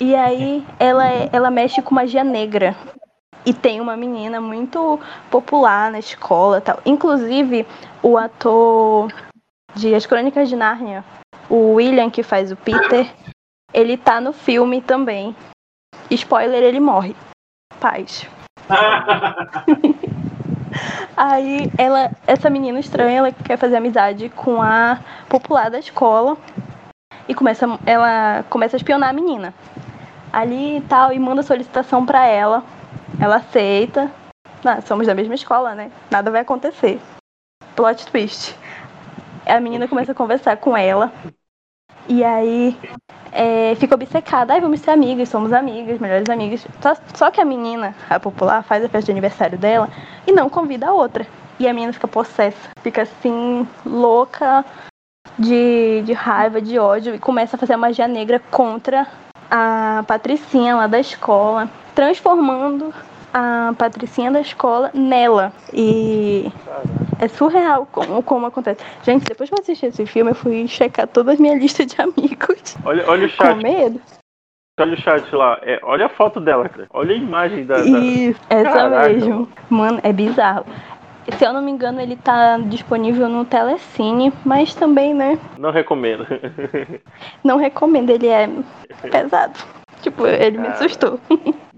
E aí ela, é- ela mexe com magia negra. E tem uma menina muito popular na escola e tal. Inclusive, o ator de As Crônicas de Nárnia, o William, que faz o Peter, ele tá no filme também. Spoiler, ele morre. Paz. [LAUGHS] Aí ela, essa menina estranha, ela quer fazer amizade com a popular da escola e começa, ela começa a espionar a menina. Ali e tal, e manda solicitação pra ela. Ela aceita. Ah, somos da mesma escola, né? Nada vai acontecer. Plot twist. A menina começa a conversar com ela. E aí é, fica obcecada. Ai, vamos ser amigas, somos amigas, melhores amigas. Só, só que a menina, a popular, faz a festa de aniversário dela e não convida a outra. E a menina fica possessa. Fica assim, louca de, de raiva, de ódio. E começa a fazer a magia negra contra a Patricinha lá da escola. Transformando a Patricinha da escola nela. E é surreal como, como acontece. Gente, depois que eu assisti esse filme, eu fui checar toda a minha lista de amigos. Olha, olha o Com chat. medo. olha o chat lá. É, olha a foto dela, cara. Olha a imagem da. da... Isso, essa Caraca, mesmo. Mano, é bizarro. Se eu não me engano, ele tá disponível no Telecine, mas também, né? Não recomendo. Não recomendo, ele é [LAUGHS] pesado. Tipo, ele me Cara. assustou.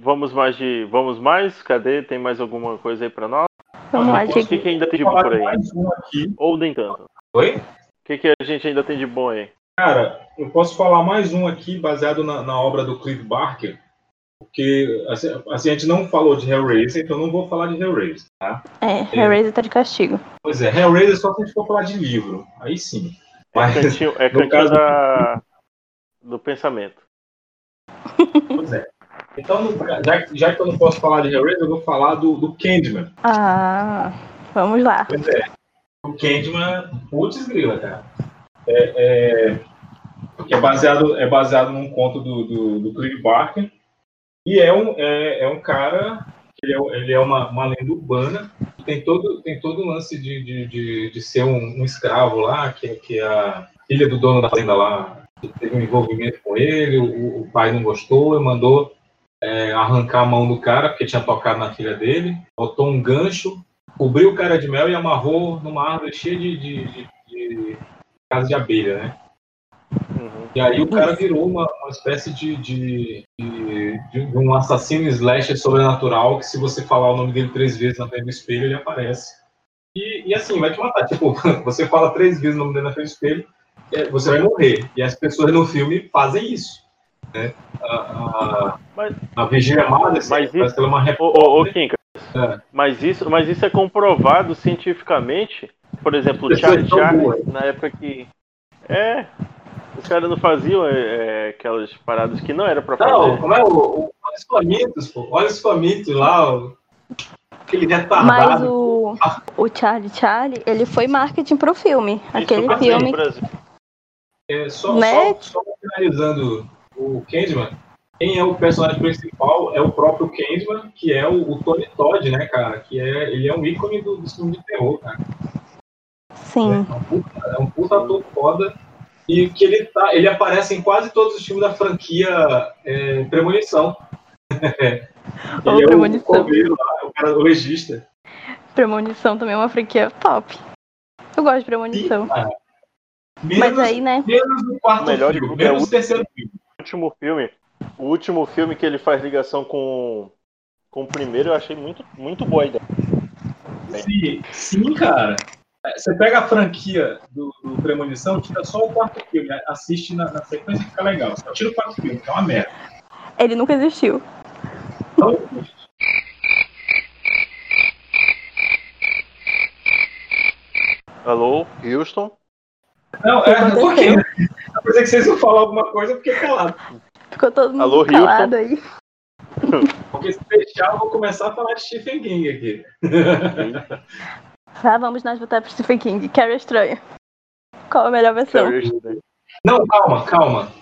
Vamos mais de. Vamos mais? Cadê? Tem mais alguma coisa aí pra nós? Vamos lá, O que, que ainda tem de bom por aí? um. Ou nem tanto. O Oi? que, que a gente ainda tem de bom aí? Cara, eu posso falar mais um aqui baseado na, na obra do Clive Barker, porque assim, assim, a gente não falou de Hellraiser, então eu não vou falar de Hellraiser, tá? É, Hellraiser tá de castigo. Pois é, Hellraiser só se a gente for falar de livro, aí sim. É Mas, cantinho, é [LAUGHS] cantinho caso- da... do pensamento. Pois é. Então, já, que- já que eu não posso falar de Hellraiser, eu vou falar do, do Candyman. Ah, vamos lá. Pois é. O Candyman, putz grila, cara. É, é, que é baseado, é baseado num conto do, do, do Clive Barker. E é um, é, é um cara, ele é, ele é uma, uma lenda urbana. Tem todo, tem todo o lance de, de, de, de ser um, um escravo lá, que, que a filha do dono da fazenda lá teve um envolvimento com ele, o, o pai não gostou e mandou é, arrancar a mão do cara, porque tinha tocado na filha dele, botou um gancho, cobriu o cara de mel e amarrou numa árvore cheia de, de, de- de casa de abelha, né? E aí o cara virou uma, uma espécie de, de, de, de um assassino slasher sobrenatural que se você falar o nome dele três vezes na frente do espelho, ele aparece. E, e assim, vai te matar. Tipo, [LAUGHS] você fala três vezes o nome dele na frente do espelho, é, você vai morrer. E as pessoas no filme fazem isso. Né? A, a, a Mas parece que ela é uma Ô, ô, ô Kinka, É. mas isso, mas isso é comprovado cientificamente. Por exemplo, o Charlie na época que. É. Os caras não faziam é, é, aquelas paradas que não era pra fazer. Não, como é o, o, olha os famintos, pô. Olha os famintos lá, o, aquele Mas retardado. o, o Charlie Charlie, ele foi marketing pro filme. Aquele Brasil, filme. É, só, Né? só, só finalizando o Candyman, quem é o personagem principal é o próprio Candyman, que é o, o Tony Todd, né, cara? Que é, ele é um ícone do, do filme de terror, cara. Sim. É um puta, é um puta ator foda. E que ele, tá, ele aparece em quase todos os filmes da franquia é, Premonição. [LAUGHS] ele é o Premonição. coveiro lá, o, cara, o legista. Premonição também é uma franquia top. Eu gosto de Premonição. cara. Mas aí, né? Menos no quarto O melhor de filme, tudo é menos o terceiro filme. Último filme. O último filme que ele faz ligação com, com o primeiro, eu achei muito, muito boa a ideia. Sim, sim, cara. É, Você pega a franquia do, do Premonição, tira só o quarto filme, assiste na, na sequência e fica legal. Só tira o quarto filme, que é uma merda. Ele nunca existiu. Então, Alô, Houston? Não, é, por quê? Eu pensei que vocês iam falar alguma coisa, eu fiquei calado. Ficou todo mundo Alô, calado aí. [LAUGHS] Porque se deixar, eu vou começar a falar de Stephen King aqui. Já vamos nós votar pro Stephen King. Carrie Estranha. Qual a melhor versão? Não, calma, calma.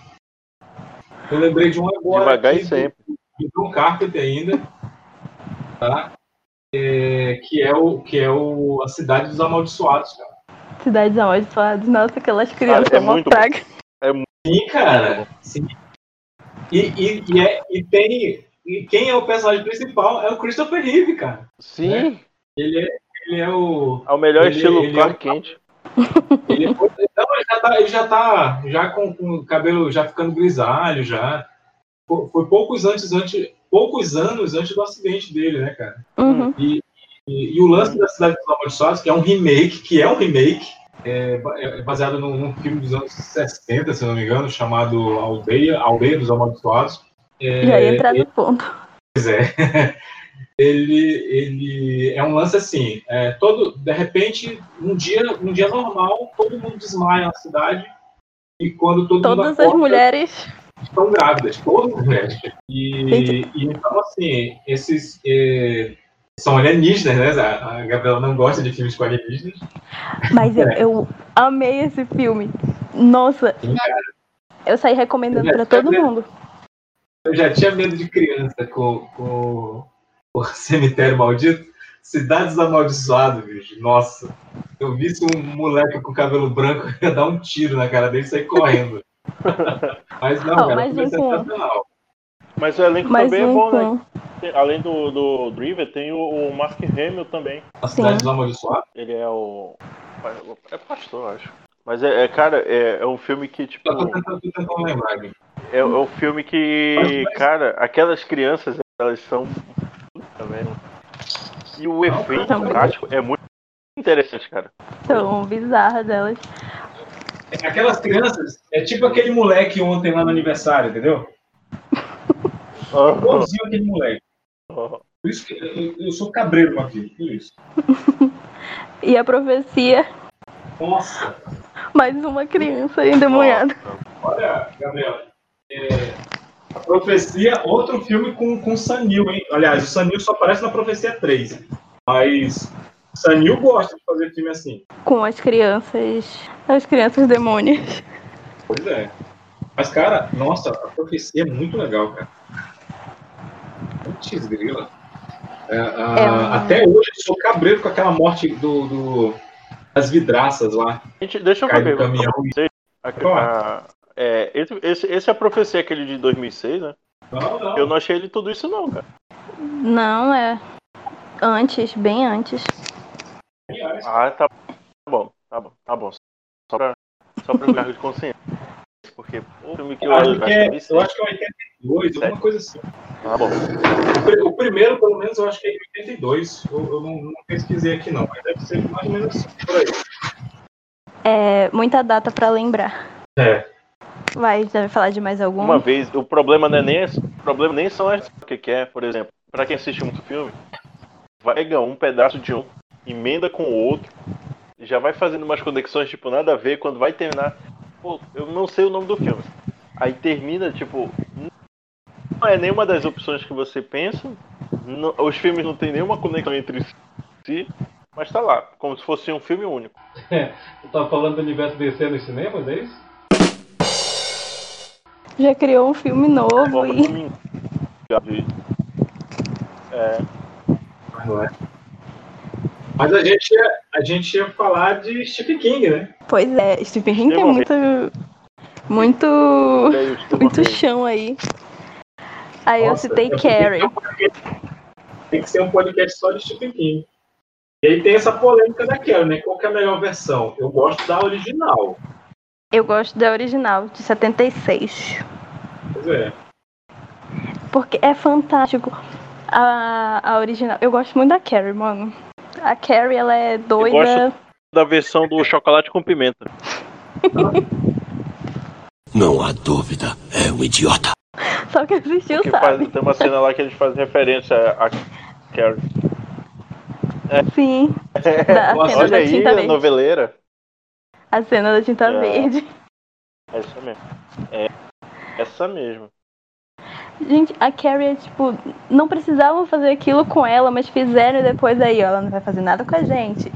Eu lembrei de um agora. Devagar aqui e sempre. De John Carpenter ainda. Tá? É, que é, o, que é o, a Cidade dos Amaldiçoados, cara. Cidades Amaldiçoadas. Nossa, aquelas crianças é é uma muito praga. É muito Sim, cara. Sim. E, e, e, é, e tem. E quem é o personagem principal é o Christopher Reeve, cara. Sim, Ele é, ele é o. é o melhor Ele- estilo ele é Clark um- Kent. Ele, não, ele já tá, ele já tá já com, com o cabelo já ficando grisalho já. Foi, foi poucos antes, antes, poucos anos antes do acidente dele, né, cara? Uhum. E, e, e o lance da Cidade dos Amaldiçoados, que é um remake, que é um remake, é, é baseado num, num filme dos anos 60, se não me engano, chamado Aldeia, Aldeia dos Amaldiçoados. É, Já ia entrar no ponto. Pois é. [LAUGHS] Ele, ele é um lance assim, é, todo, de repente, um dia, um dia normal, todo mundo desmaia na cidade e quando todo mundo Todas as acorda, mulheres. estão grávidas, todas as mulheres. E, e então, assim, esses é, são alienígenas, né? A, a Gabriela não gosta de filmes com alienígenas. Mas eu, É. eu amei esse filme. Nossa, Sim, eu saí recomendando pra todo mundo. Eu já tinha medo de criança com, com o Cemitério Maldito. Cidades Amaldiçoadas, bicho. Nossa. Eu visse um moleque com cabelo branco, eu [LAUGHS] ia dar um tiro na cara dele e sair correndo. [LAUGHS] Mas não, Ó, cara, com- sensacional. Mas o elenco Mais também é bom, com- né? Além do, do Driver, tem o, o Mark Hamill também. A Cidade dos Amaldiçoados? Ele é o. É pastor, acho. Mas é, é, cara, é, é um filme que, tipo. Eu tô tentando, tô tentando lembrar. É, é um filme que, cara, aquelas crianças, elas são. Também. E o efeito Também. prático é muito interessante, cara. Tão bizarra delas. Aquelas crianças, é tipo aquele moleque ontem lá no aniversário, entendeu? [LAUGHS] Igualzinho aquele moleque. Por isso que eu, eu sou cabreiro com aquilo, por isso. [LAUGHS] E a profecia, Nossa! mais uma criança endemoniada. Olha, Gabriel. é, a Profecia, outro filme com, com Sanil, hein? Aliás, o Sanil só aparece na Profecia 3. Mas Sanil gosta de fazer filme assim. Com as crianças. As crianças demônios. Pois é. Mas, cara, nossa, a Profecia é muito legal, cara. Putz, grila. É, a- É Até hoje eu sou cabreiro com aquela morte do, do- das vidraças lá. Gente, deixa eu ver. caminhão. A- é, esse, esse, esse é a profecia, aquele de 2006, né? Não, não. Eu não achei ele tudo isso, não, cara. Não, é. Antes, bem antes. Ah, tá bom, tá bom, tá bom. Só pra, só pra cargo de consciência. Porque o filme que eu, Eu acho que é, eu acho que é 82, alguma coisa assim. Tá bom. O pri- O primeiro, pelo menos, eu acho que é em 82. Eu, eu não, não pesquisei aqui, não, mas deve ser mais ou menos assim, por aí. É muita data pra lembrar. É. Vai, deve falar de mais algum? Uma vez, o problema não é nem esse, o problema nem são as o que que é, por exemplo, pra quem assiste muito filme, vai pegar um pedaço de um, emenda com o outro, já vai fazendo umas conexões, tipo, nada a ver, quando vai terminar, pô, eu não sei o nome do filme. Aí termina, tipo, não é nenhuma das opções que você pensa, não- os filmes não tem nenhuma conexão entre si, mas tá lá, como se fosse um filme único. [LAUGHS] Tu tá falando do universo DC nos cinemas, é isso? Já criou um filme novo e. É. Mas não é. Mas a gente, ia, a gente ia falar de Stephen King, né? Pois é, Stephen King tem Extremamente. muito. Muito. Muito chão aí. Aí Nossa, eu citei é porque Carrie. Tem, podcast- tem que ser um podcast só de Stephen King. E aí tem essa polêmica da Carrie, né? Qual que é a melhor versão? Eu gosto da original. Eu gosto da original, de 76. Pois é. Porque é fantástico. A, a original. Eu gosto muito da Carrie, mano. A Carrie, ela é Eu doida. gosto da versão do chocolate com pimenta. [LAUGHS] Não há dúvida, é um idiota. Só que assistiu, Que sabe? faz, tem uma cena lá que eles fazem referência a Carrie. Sim. Da [LAUGHS] a cena Olha da aí, tinta a verde. noveleira. A cena da tinta É. verde. É essa mesmo. É essa mesmo. Gente, a Carrie é tipo. Não precisavam fazer aquilo com ela, mas fizeram e depois aí, ó, ela não vai fazer nada com a gente.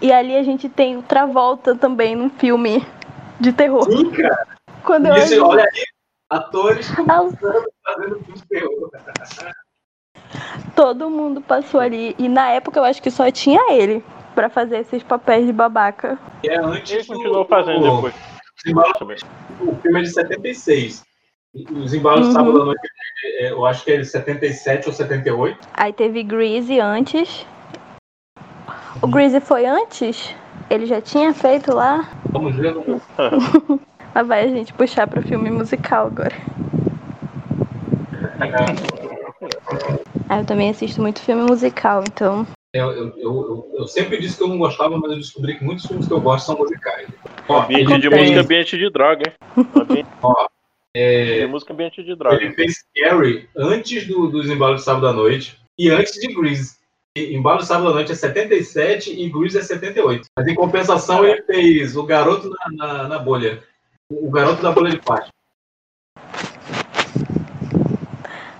E ali a gente tem o Travolta também num filme de terror. Sim, cara. Quando eu Isso, olho- olha aí, atores começando fazendo filme de terror. Todo mundo passou ali. E na época eu acho que só tinha ele pra fazer esses papéis de babaca. E é antes Ele continuou fazendo do- depois. O filme é de 76. Os embalos Uhum. de sábado à noite, é, eu acho que é de 77 ou 78. Aí teve Greasy antes. O Greasy foi antes? Ele já tinha feito lá? Vamos ver. [LAUGHS] Lá vai a gente puxar pro filme musical agora. Ah, eu também assisto muito filme musical, então. Eu, eu, eu, eu- sempre disse que eu não gostava, mas eu descobri que muitos filmes que eu gosto são musicais. Ambiente de música, ambiente de droga, hein? [LAUGHS] Ó, é, de música, ambiente de droga. Ele fez Carrie antes do, dos embalos de sábado à noite e antes de Grease. E Embalo de sábado à noite é 77 e Grease é 78. Mas em compensação ele fez o garoto na, na, na bolha. O garoto da bolha de plástico.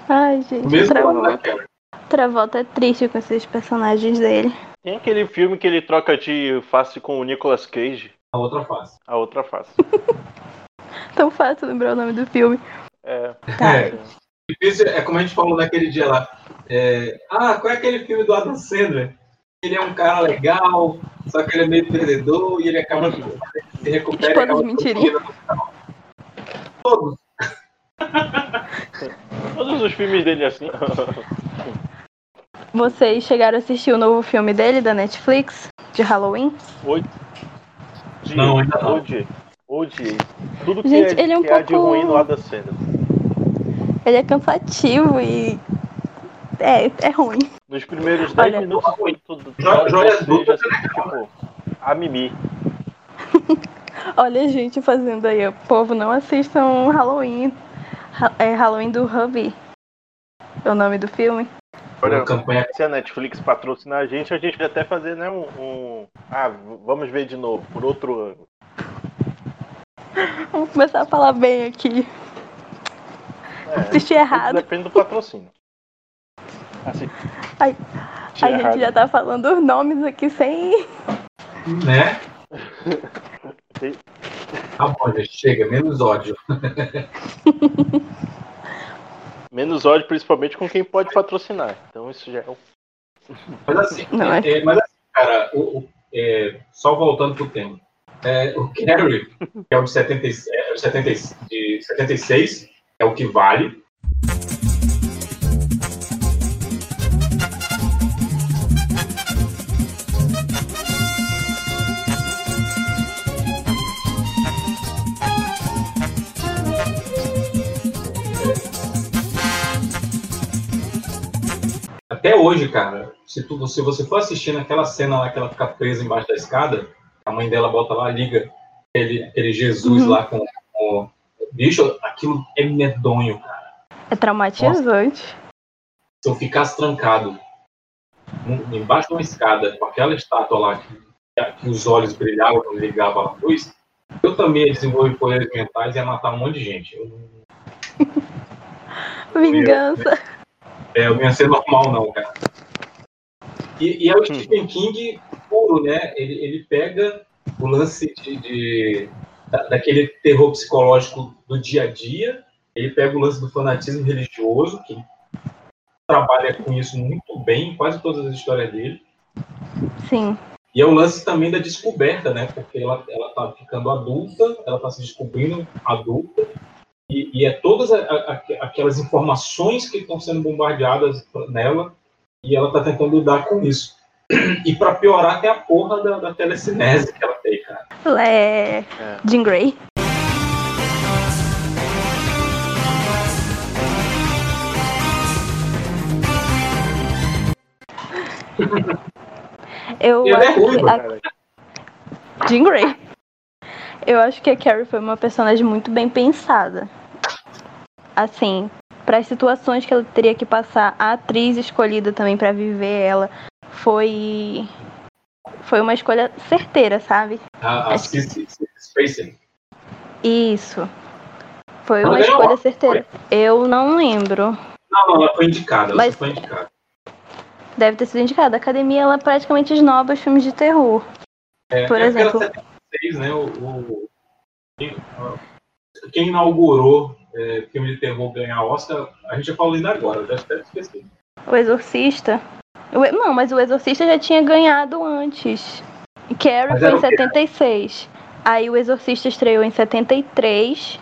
Ai, gente, O mesmo Travolta. Travolta é triste com esses personagens dele. Tem aquele filme que ele troca de face com o Nicolas Cage. A outra face. A outra face. [LAUGHS] [LAUGHS] Tão fácil lembrar o nome do filme. É. É. Difícil, é como a gente falou naquele dia lá. É, ah, qual é aquele filme do Adam Sandler? Ele é um cara legal, só que ele é meio perdedor e ele acaba se recupera Todas acaba mentirinhas. Todos. [LAUGHS] Todos os filmes dele assim. [LAUGHS] Vocês chegaram a assistir o novo filme dele da Netflix, de Halloween? Oi. Não, ainda não. Odiei. Odiei. Tudo que, Gente, é, ele é um que há de pouco- ruim no Adam Sandler. Ele é cansativo e. É, é ruim. Nos primeiros 10 Olha- minutos tudo, tudo, Jo- joia dupla, já, tipo, a Mimi. [LAUGHS] Olha a gente fazendo aí, o povo não assistam Halloween. Ha- É Halloween do Hubby. É o nome do filme. Olha, campanha- se a Netflix patrocinar a gente, a gente vai até fazer, né, um, um- Ah, vamos ver de novo, por outro ângulo. [LAUGHS] Vamos começar a falar bem aqui. É, Assisti errado. Depende do patrocínio. Assim, Ai, a gente errado. já tá falando os nomes aqui sem. Né? [LAUGHS] Tá bom, já chega, menos ódio. [LAUGHS] Menos ódio, principalmente com quem pode patrocinar. Então isso já é um. Mas assim, Não, é- é, é, mas assim cara, o, o- é, só voltando pro tema. É, o Carrie, que é o de, 70, e- é, o 70, e- de 76, é o que vale. Até hoje, cara, se, tu, se você for assistir naquela cena lá que ela fica presa embaixo da escada, a mãe dela bota lá, liga aquele, aquele Jesus Uhum. lá com, com. Bicho, aquilo é medonho, cara. É traumatizante. Se eu ficasse trancado em- embaixo de uma escada com aquela estátua lá que, que os olhos brilhavam quando ligava a luz, eu também ia desenvolver poderes mentais e ia matar um monte de gente. Eu [LAUGHS] Vingança. É, eu não ia ser normal, não, cara. E, e é o Stephen King puro, né? Ele, ele pega o lance de, de- da- daquele terror psicológico do dia a dia, ele pega o lance do fanatismo religioso, que trabalha com isso muito bem em quase todas as histórias dele. Sim. E é o lance também da descoberta, né? Porque ela, ela tá ficando adulta, ela tá se descobrindo adulta, e, e é todas a- a- a- aquelas informações que estão sendo bombardeadas nela, e ela tá tentando lidar com isso. E para piorar, tem a porra da, da telecinese que ela tem, cara. Ela é. Jean Grey. [LAUGHS] Eu E é acho ruiva, que a-. Jean Grey. Eu acho que a Carrie foi uma personagem muito bem pensada. Assim, para as situações que ela teria que passar, a atriz escolhida também para viver ela foi foi uma escolha certeira, sabe? A, a Cissy Spacek. Isso. Foi uma escolha certeira. Eu não lembro. Não, não, ela foi indicada, Mas- foi indicada. Deve ter sido indicada. A academia ela praticamente esnoba os filmes de terror. É, Por é exemplo. 76, né? O, o- quem, inaugurou é, filme de terror ganhar Oscar, a gente já falou ainda agora, já deve esquecer. O Exorcista. O Não, mas o Exorcista já tinha ganhado antes. Carrie foi era em o quê? 76. Aí o Exorcista estreou em 73.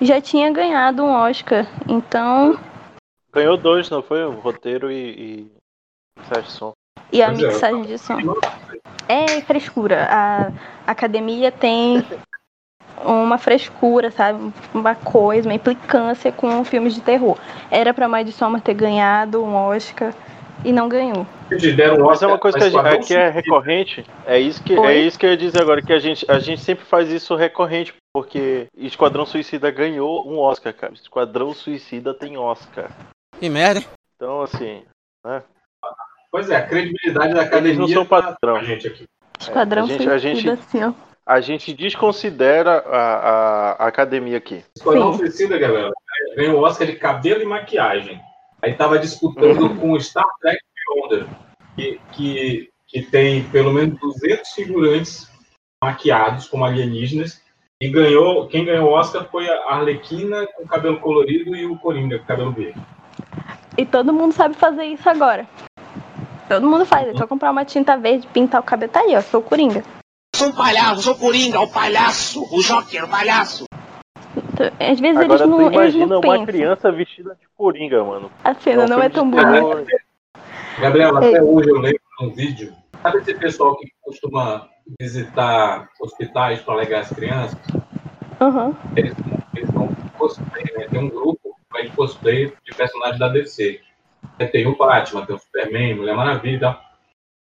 Já tinha ganhado um Oscar. Então. Ganhou dois, não foi? O roteiro e. e... mixagem de som. E a é. mixagem de som. É frescura. A academia tem uma frescura, sabe? Uma coisa, uma implicância com filmes de terror. Era pra Mais de Soma ter ganhado um Oscar e não ganhou. Eles Mas é uma coisa que a gente, Esquadrão aqui é recorrente. É isso que Oi? é isso que eu ia dizer agora que a gente a gente sempre faz isso recorrente porque Esquadrão Suicida ganhou um Oscar, cara. Esquadrão Suicida tem Oscar. Que merda. Então assim, né? Pois é, a credibilidade da Eles academia não são tá padrão. gente aqui. Esquadrão a gente, a Suicida, gente, assim, ó. a gente desconsidera a, a, a academia aqui. Esquadrão Sim. Suicida, galera, ganhou o Oscar de cabelo e maquiagem. Aí tava disputando com o Star Trek Beyonder, que, que, que tem pelo menos 200 figurantes maquiados como alienígenas. E ganhou, quem ganhou o Oscar foi a Arlequina com cabelo colorido e o Coringa com cabelo verde. E todo mundo sabe fazer isso agora. Todo mundo faz, é só comprar uma tinta verde, pintar o cabelo. Tá aí, ó, sou o Coringa. Sou um palhaço, sou o Coringa, o palhaço, o Joker, o palhaço. Exato. Às vezes Agora eles não, tu eles imagina não uma pensam. criança vestida de coringa, mano. A cena um não é tão de bonita. Gabriel, Ei. até hoje eu lembro num vídeo. Sabe esse pessoal que costuma visitar hospitais para alegar as crianças? Aham. Eles, eles vão cosplay, né? Tem um grupo que vai de cosplay de personagens da DC. Tem o Batman, tem o Superman, Mulher Maravilha.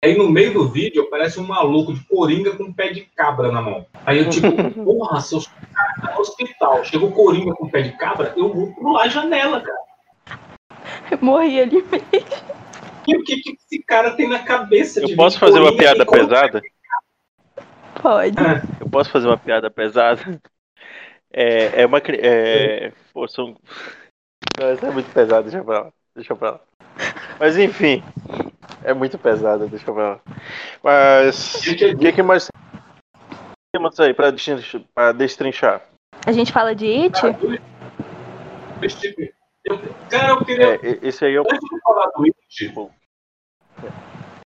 Aí no meio do vídeo aparece um maluco de coringa com um pé de cabra na mão. Aí eu tipo, [LAUGHS] porra, se caras tá no hospital, chegou coringa com um pé de cabra, eu vou pular a janela, cara. Eu morri ali mesmo. E o que, que esse cara tem na cabeça de Eu posso fazer uma piada pesada? Pode. Eu posso fazer uma piada pesada? É, é uma. É, pô, são. Não, essa é muito pesada, deixa pra lá. Deixa pra lá. Mas enfim. É muito pesada, deixa pra lá. Mas. O que, que mais temos aí pra destrinchar? Pra destrinchar? A gente fala de It? Tipo- eu- Cara, eu queria. É, esse aí é o. Antes de falar do It,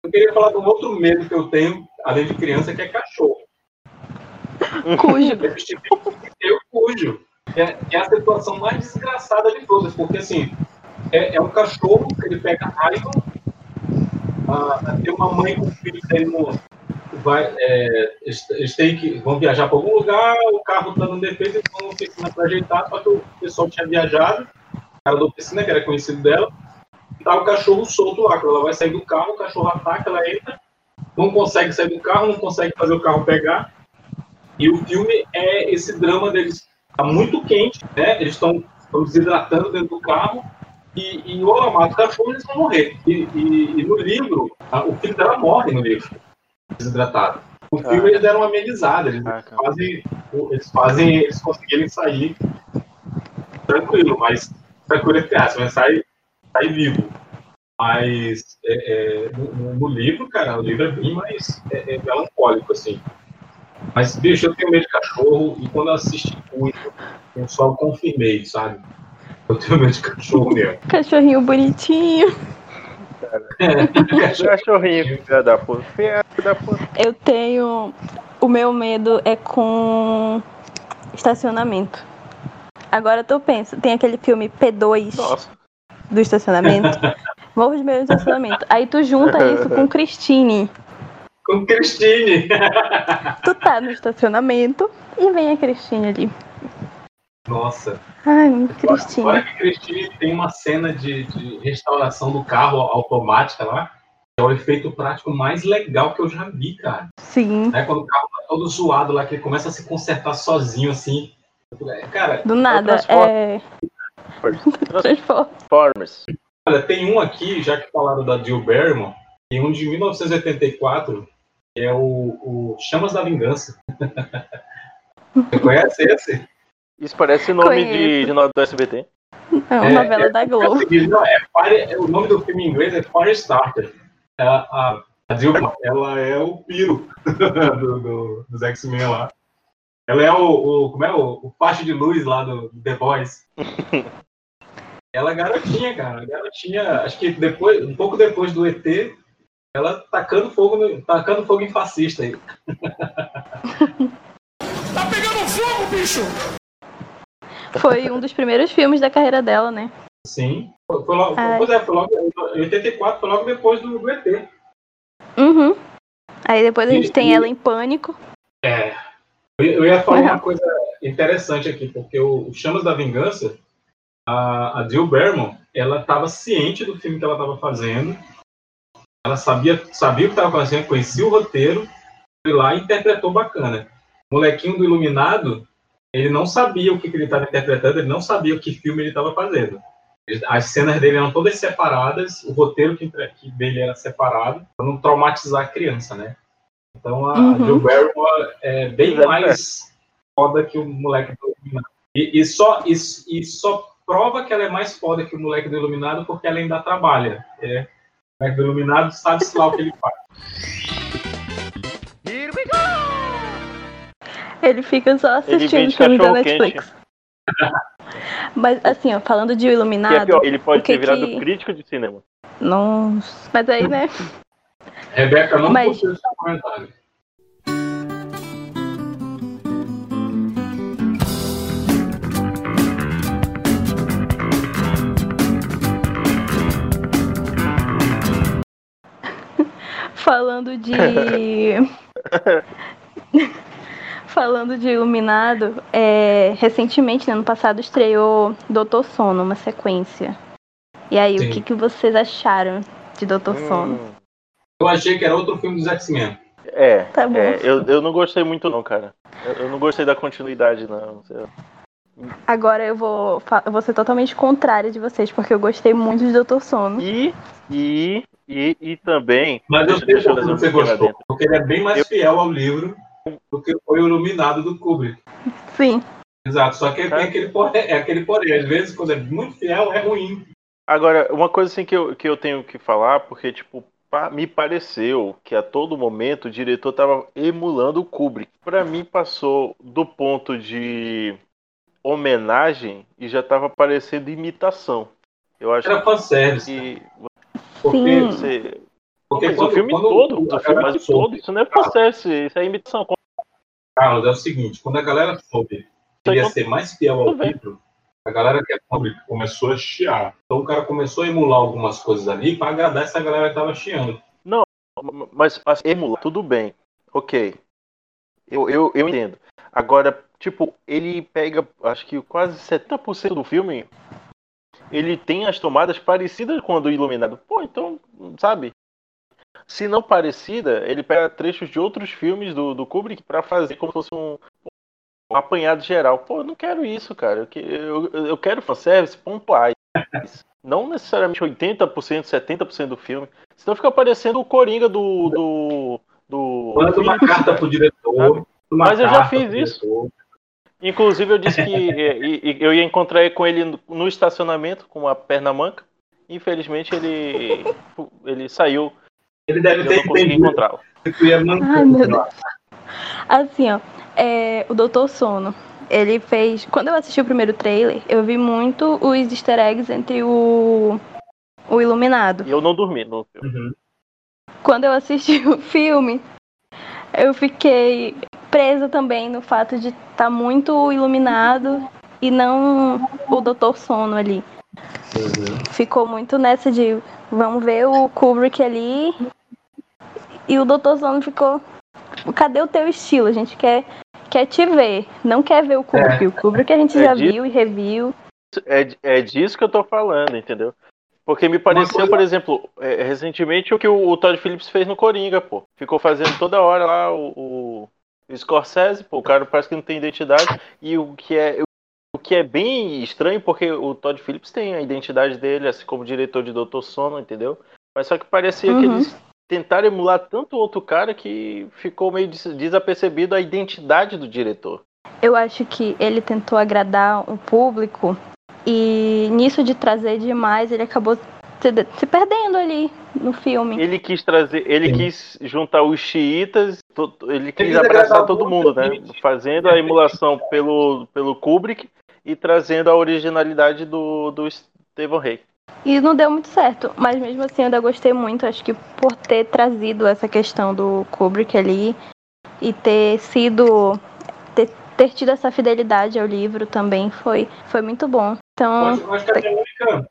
eu queria falar de um outro medo que eu tenho, além de criança, que é cachorro. Cujo. Eu cujo. Que é, é a situação mais desgraçada de todas, porque assim, é, é um cachorro que ele pega raiva, ah, tem uma mãe com o filho dele no. Vai, é, eles, eles têm que, vão viajar para algum lugar, o carro está no defeito, eles vão ter que para ajeitar, só que o pessoal tinha viajado, o cara da oficina, que era conhecido dela, e tá o cachorro solto lá. Ela vai sair do carro, o cachorro ataca, ela entra, não consegue sair do carro, não consegue fazer o carro pegar. E o filme é esse drama deles. Tá muito quente, né? Eles estão desidratando dentro do carro. E, e ou ela mata o cachorro, eles vão morrer. E, e- e no livro, a- o filho dela morre no livro, desidratado. No filme eles deram uma amenizada, eles fazem, eles fazem eles conseguirem sair tranquilo, mas tranquilo entre aspas, mas sai, sai vivo. Mas é, é, no, no- no livro, cara, o livro é bem mais é, é melancólico, assim. Mas, bicho, eu tenho medo de cachorro e quando eu assisti Cujo, eu só confirmei, sabe? Eu tenho medo de cachorro mesmo. Cachorrinho bonitinho. [LAUGHS] Cachorrinho, filha da puta. Filha da puta. Eu tenho. O meu medo é com estacionamento. Agora tu pensa, tem aquele filme P2 do estacionamento. [LAUGHS] Morro de medo do estacionamento. Aí tu junta isso com Christine. Com Christine! Tu tá no estacionamento e vem a Christine ali. Nossa. Ai, Olha Christine. que Christine tem uma cena de, de restauração do carro automática lá. É o efeito prático mais legal que eu já vi, cara. Sim. Né? Quando o carro tá todo zoado lá, que ele começa a se consertar sozinho, assim. Cara, Do nada. É. [LAUGHS] Transformers. Olha, tem um aqui, já que falaram da Jill Barrymore, tem um de 1984, que é o, o Chamas da Vingança. [LAUGHS] Você conhece esse? Isso parece nome de, Conheço. de novela do SBT. É uma novela da É Globo. o seguinte, não, é é- o nome do filme em inglês é Firestarter. É, a, a Dilma, ela é o Piro [LAUGHS] do, do- dos X-Men lá. Ela é o, o- como é, o, o faixa de luz lá do, do The Boys. [LAUGHS] Ela é garotinha, cara. Garotinha, acho que depois, um pouco depois do ET, ela tacando fogo, no- tacando fogo em fascista aí. [LAUGHS] Tá pegando fogo, bicho! Foi um dos primeiros filmes da carreira dela, né? Sim. Foi, logo, Ai. pois é, foi logo, em 84 foi logo depois do, do ET. Uhum. Aí depois a gente E- tem e- ela em pânico. É. Eu, ia falar Uhum. uma coisa interessante aqui, porque o, Chamas da Vingança, a, a Jill Barrymore, ela estava ciente do filme que ela estava fazendo, ela sabia, sabia o que estava fazendo, conhecia o roteiro, foi lá e interpretou bacana. O molequinho do Iluminado, ele não sabia o que, que ele estava interpretando, ele não sabia o que filme ele estava fazendo. As cenas dele eram todas separadas, o roteiro que, que dele era separado, para não traumatizar a criança, né? Então a Uhum. Jill Barrymore é bem Exato. mais foda que o moleque do Iluminado. E, e só, e, e só prova que ela é mais foda que o moleque do Iluminado porque ela ainda trabalha. É, o moleque do Iluminado sabe-se lá o que ele faz. [LAUGHS] Ele fica só assistindo filmes da Netflix. [LAUGHS] Mas assim, ó, falando de Iluminado. É pior, ele pode ter virado que... crítico de cinema. Nossa. Mas aí, né? Rebeca não Mas... seu comentário. [LAUGHS] falando de [LAUGHS] Falando de Iluminado, é, recentemente, no ano passado, estreou Doutor Sono, uma sequência. E aí, Sim. o que, que vocês acharam de Doutor Sono? Eu achei que era outro filme dos X-Men. É, Tá bom. é, eu, eu não gostei muito não, cara. Eu, eu não gostei da continuidade, não. Eu- Agora eu vou, eu vou ser totalmente contrária de vocês, porque eu gostei muito de Doutor Sono. E, e, e, e também. Mas eu sei eu por que fazer um você gostou. Porque ele é bem mais fiel ao livro do que foi o Iluminado do Kubrick. Sim. Exato, só que tem aquele porém, é aquele porém. Às vezes, quando é muito fiel, é ruim. Agora, uma coisa assim que eu, que eu tenho que falar, porque, tipo, pa- me pareceu que a todo momento o diretor tava emulando o Kubrick. Pra mim, passou do ponto de homenagem e já tava parecendo imitação. Eu acho Era fanservice. que Porque, Sim. você. Porque Mas quando, o filme todo, o filme quase todo, isso não é processo, isso é imitação. Carlos, é o seguinte, quando a galera soube que ia ser mais fiel ao livro, a galera que é Kubrick começou a chiar. Então o cara começou a emular algumas coisas ali pra agradar essa galera que tava chiando. Não, mas assim, emular, tudo bem. Ok. Eu, eu, eu entendo. Agora, tipo, ele pega, acho que quase 70% do filme, ele tem as tomadas parecidas com a do Iluminado. Pô, então, sabe? Se não parecida, ele pega trechos de outros filmes do, do Kubrick pra fazer como se fosse um, um apanhado geral. Pô, eu não quero isso, cara. Eu, eu, eu quero fanservice pontuais. Não necessariamente 80%, 70% do filme. Senão fica parecendo o Coringa do. do, do Manda uma carta pro diretor. Mas eu já fiz isso. diretor. Inclusive, eu disse que [LAUGHS] eu ia encontrar com ele no- no estacionamento com uma perna manca. Infelizmente, ele, [LAUGHS] ele saiu. Ele deve Eu ter entendido encontrá-lo. Ai, meu Deus. Assim, ó, é, o Doutor Sono, ele fez. Quando eu assisti o primeiro trailer, eu vi muito os easter eggs entre o. O Iluminado. E eu não dormi no filme. Uhum. Quando eu assisti [LAUGHS] o filme, eu fiquei presa também no fato de estar muito iluminado e não o Doutor Sono ali. Ficou muito nessa de vamos ver o Kubrick ali e o Doutor Sono ficou. Cadê o teu estilo? A gente quer, quer te ver, não quer ver o Kubrick. É. O Kubrick a gente É já disso- viu e reviu. É, é disso que eu tô falando, entendeu? Porque me pareceu, coisa- por exemplo, é, recentemente o que o, o Todd Phillips fez no Coringa, pô. Ficou fazendo toda hora lá o, o, o Scorsese, pô, o cara parece que não tem identidade. E o que é. O que é bem estranho, porque o Todd Phillips tem a identidade dele, assim como diretor de Doutor Sono, entendeu? Mas só que parecia que Uhum. eles tentaram emular tanto outro cara que ficou meio des- desapercebido a identidade do diretor. Eu acho que ele tentou agradar o público e nisso de trazer demais, ele acabou se, se perdendo ali no filme. Ele quis trazer, ele quis juntar os xiitas, ele quis abraçar todo mundo, né? Fazendo a emulação pelo, pelo Kubrick e trazendo a originalidade do, do Stephen Rey. E não deu muito certo, mas mesmo assim eu ainda gostei muito, acho que por ter trazido essa questão do Kubrick ali e ter sido ter, ter tido essa fidelidade ao livro também foi foi muito bom. Eu Então, acho, eu acho que a minha única.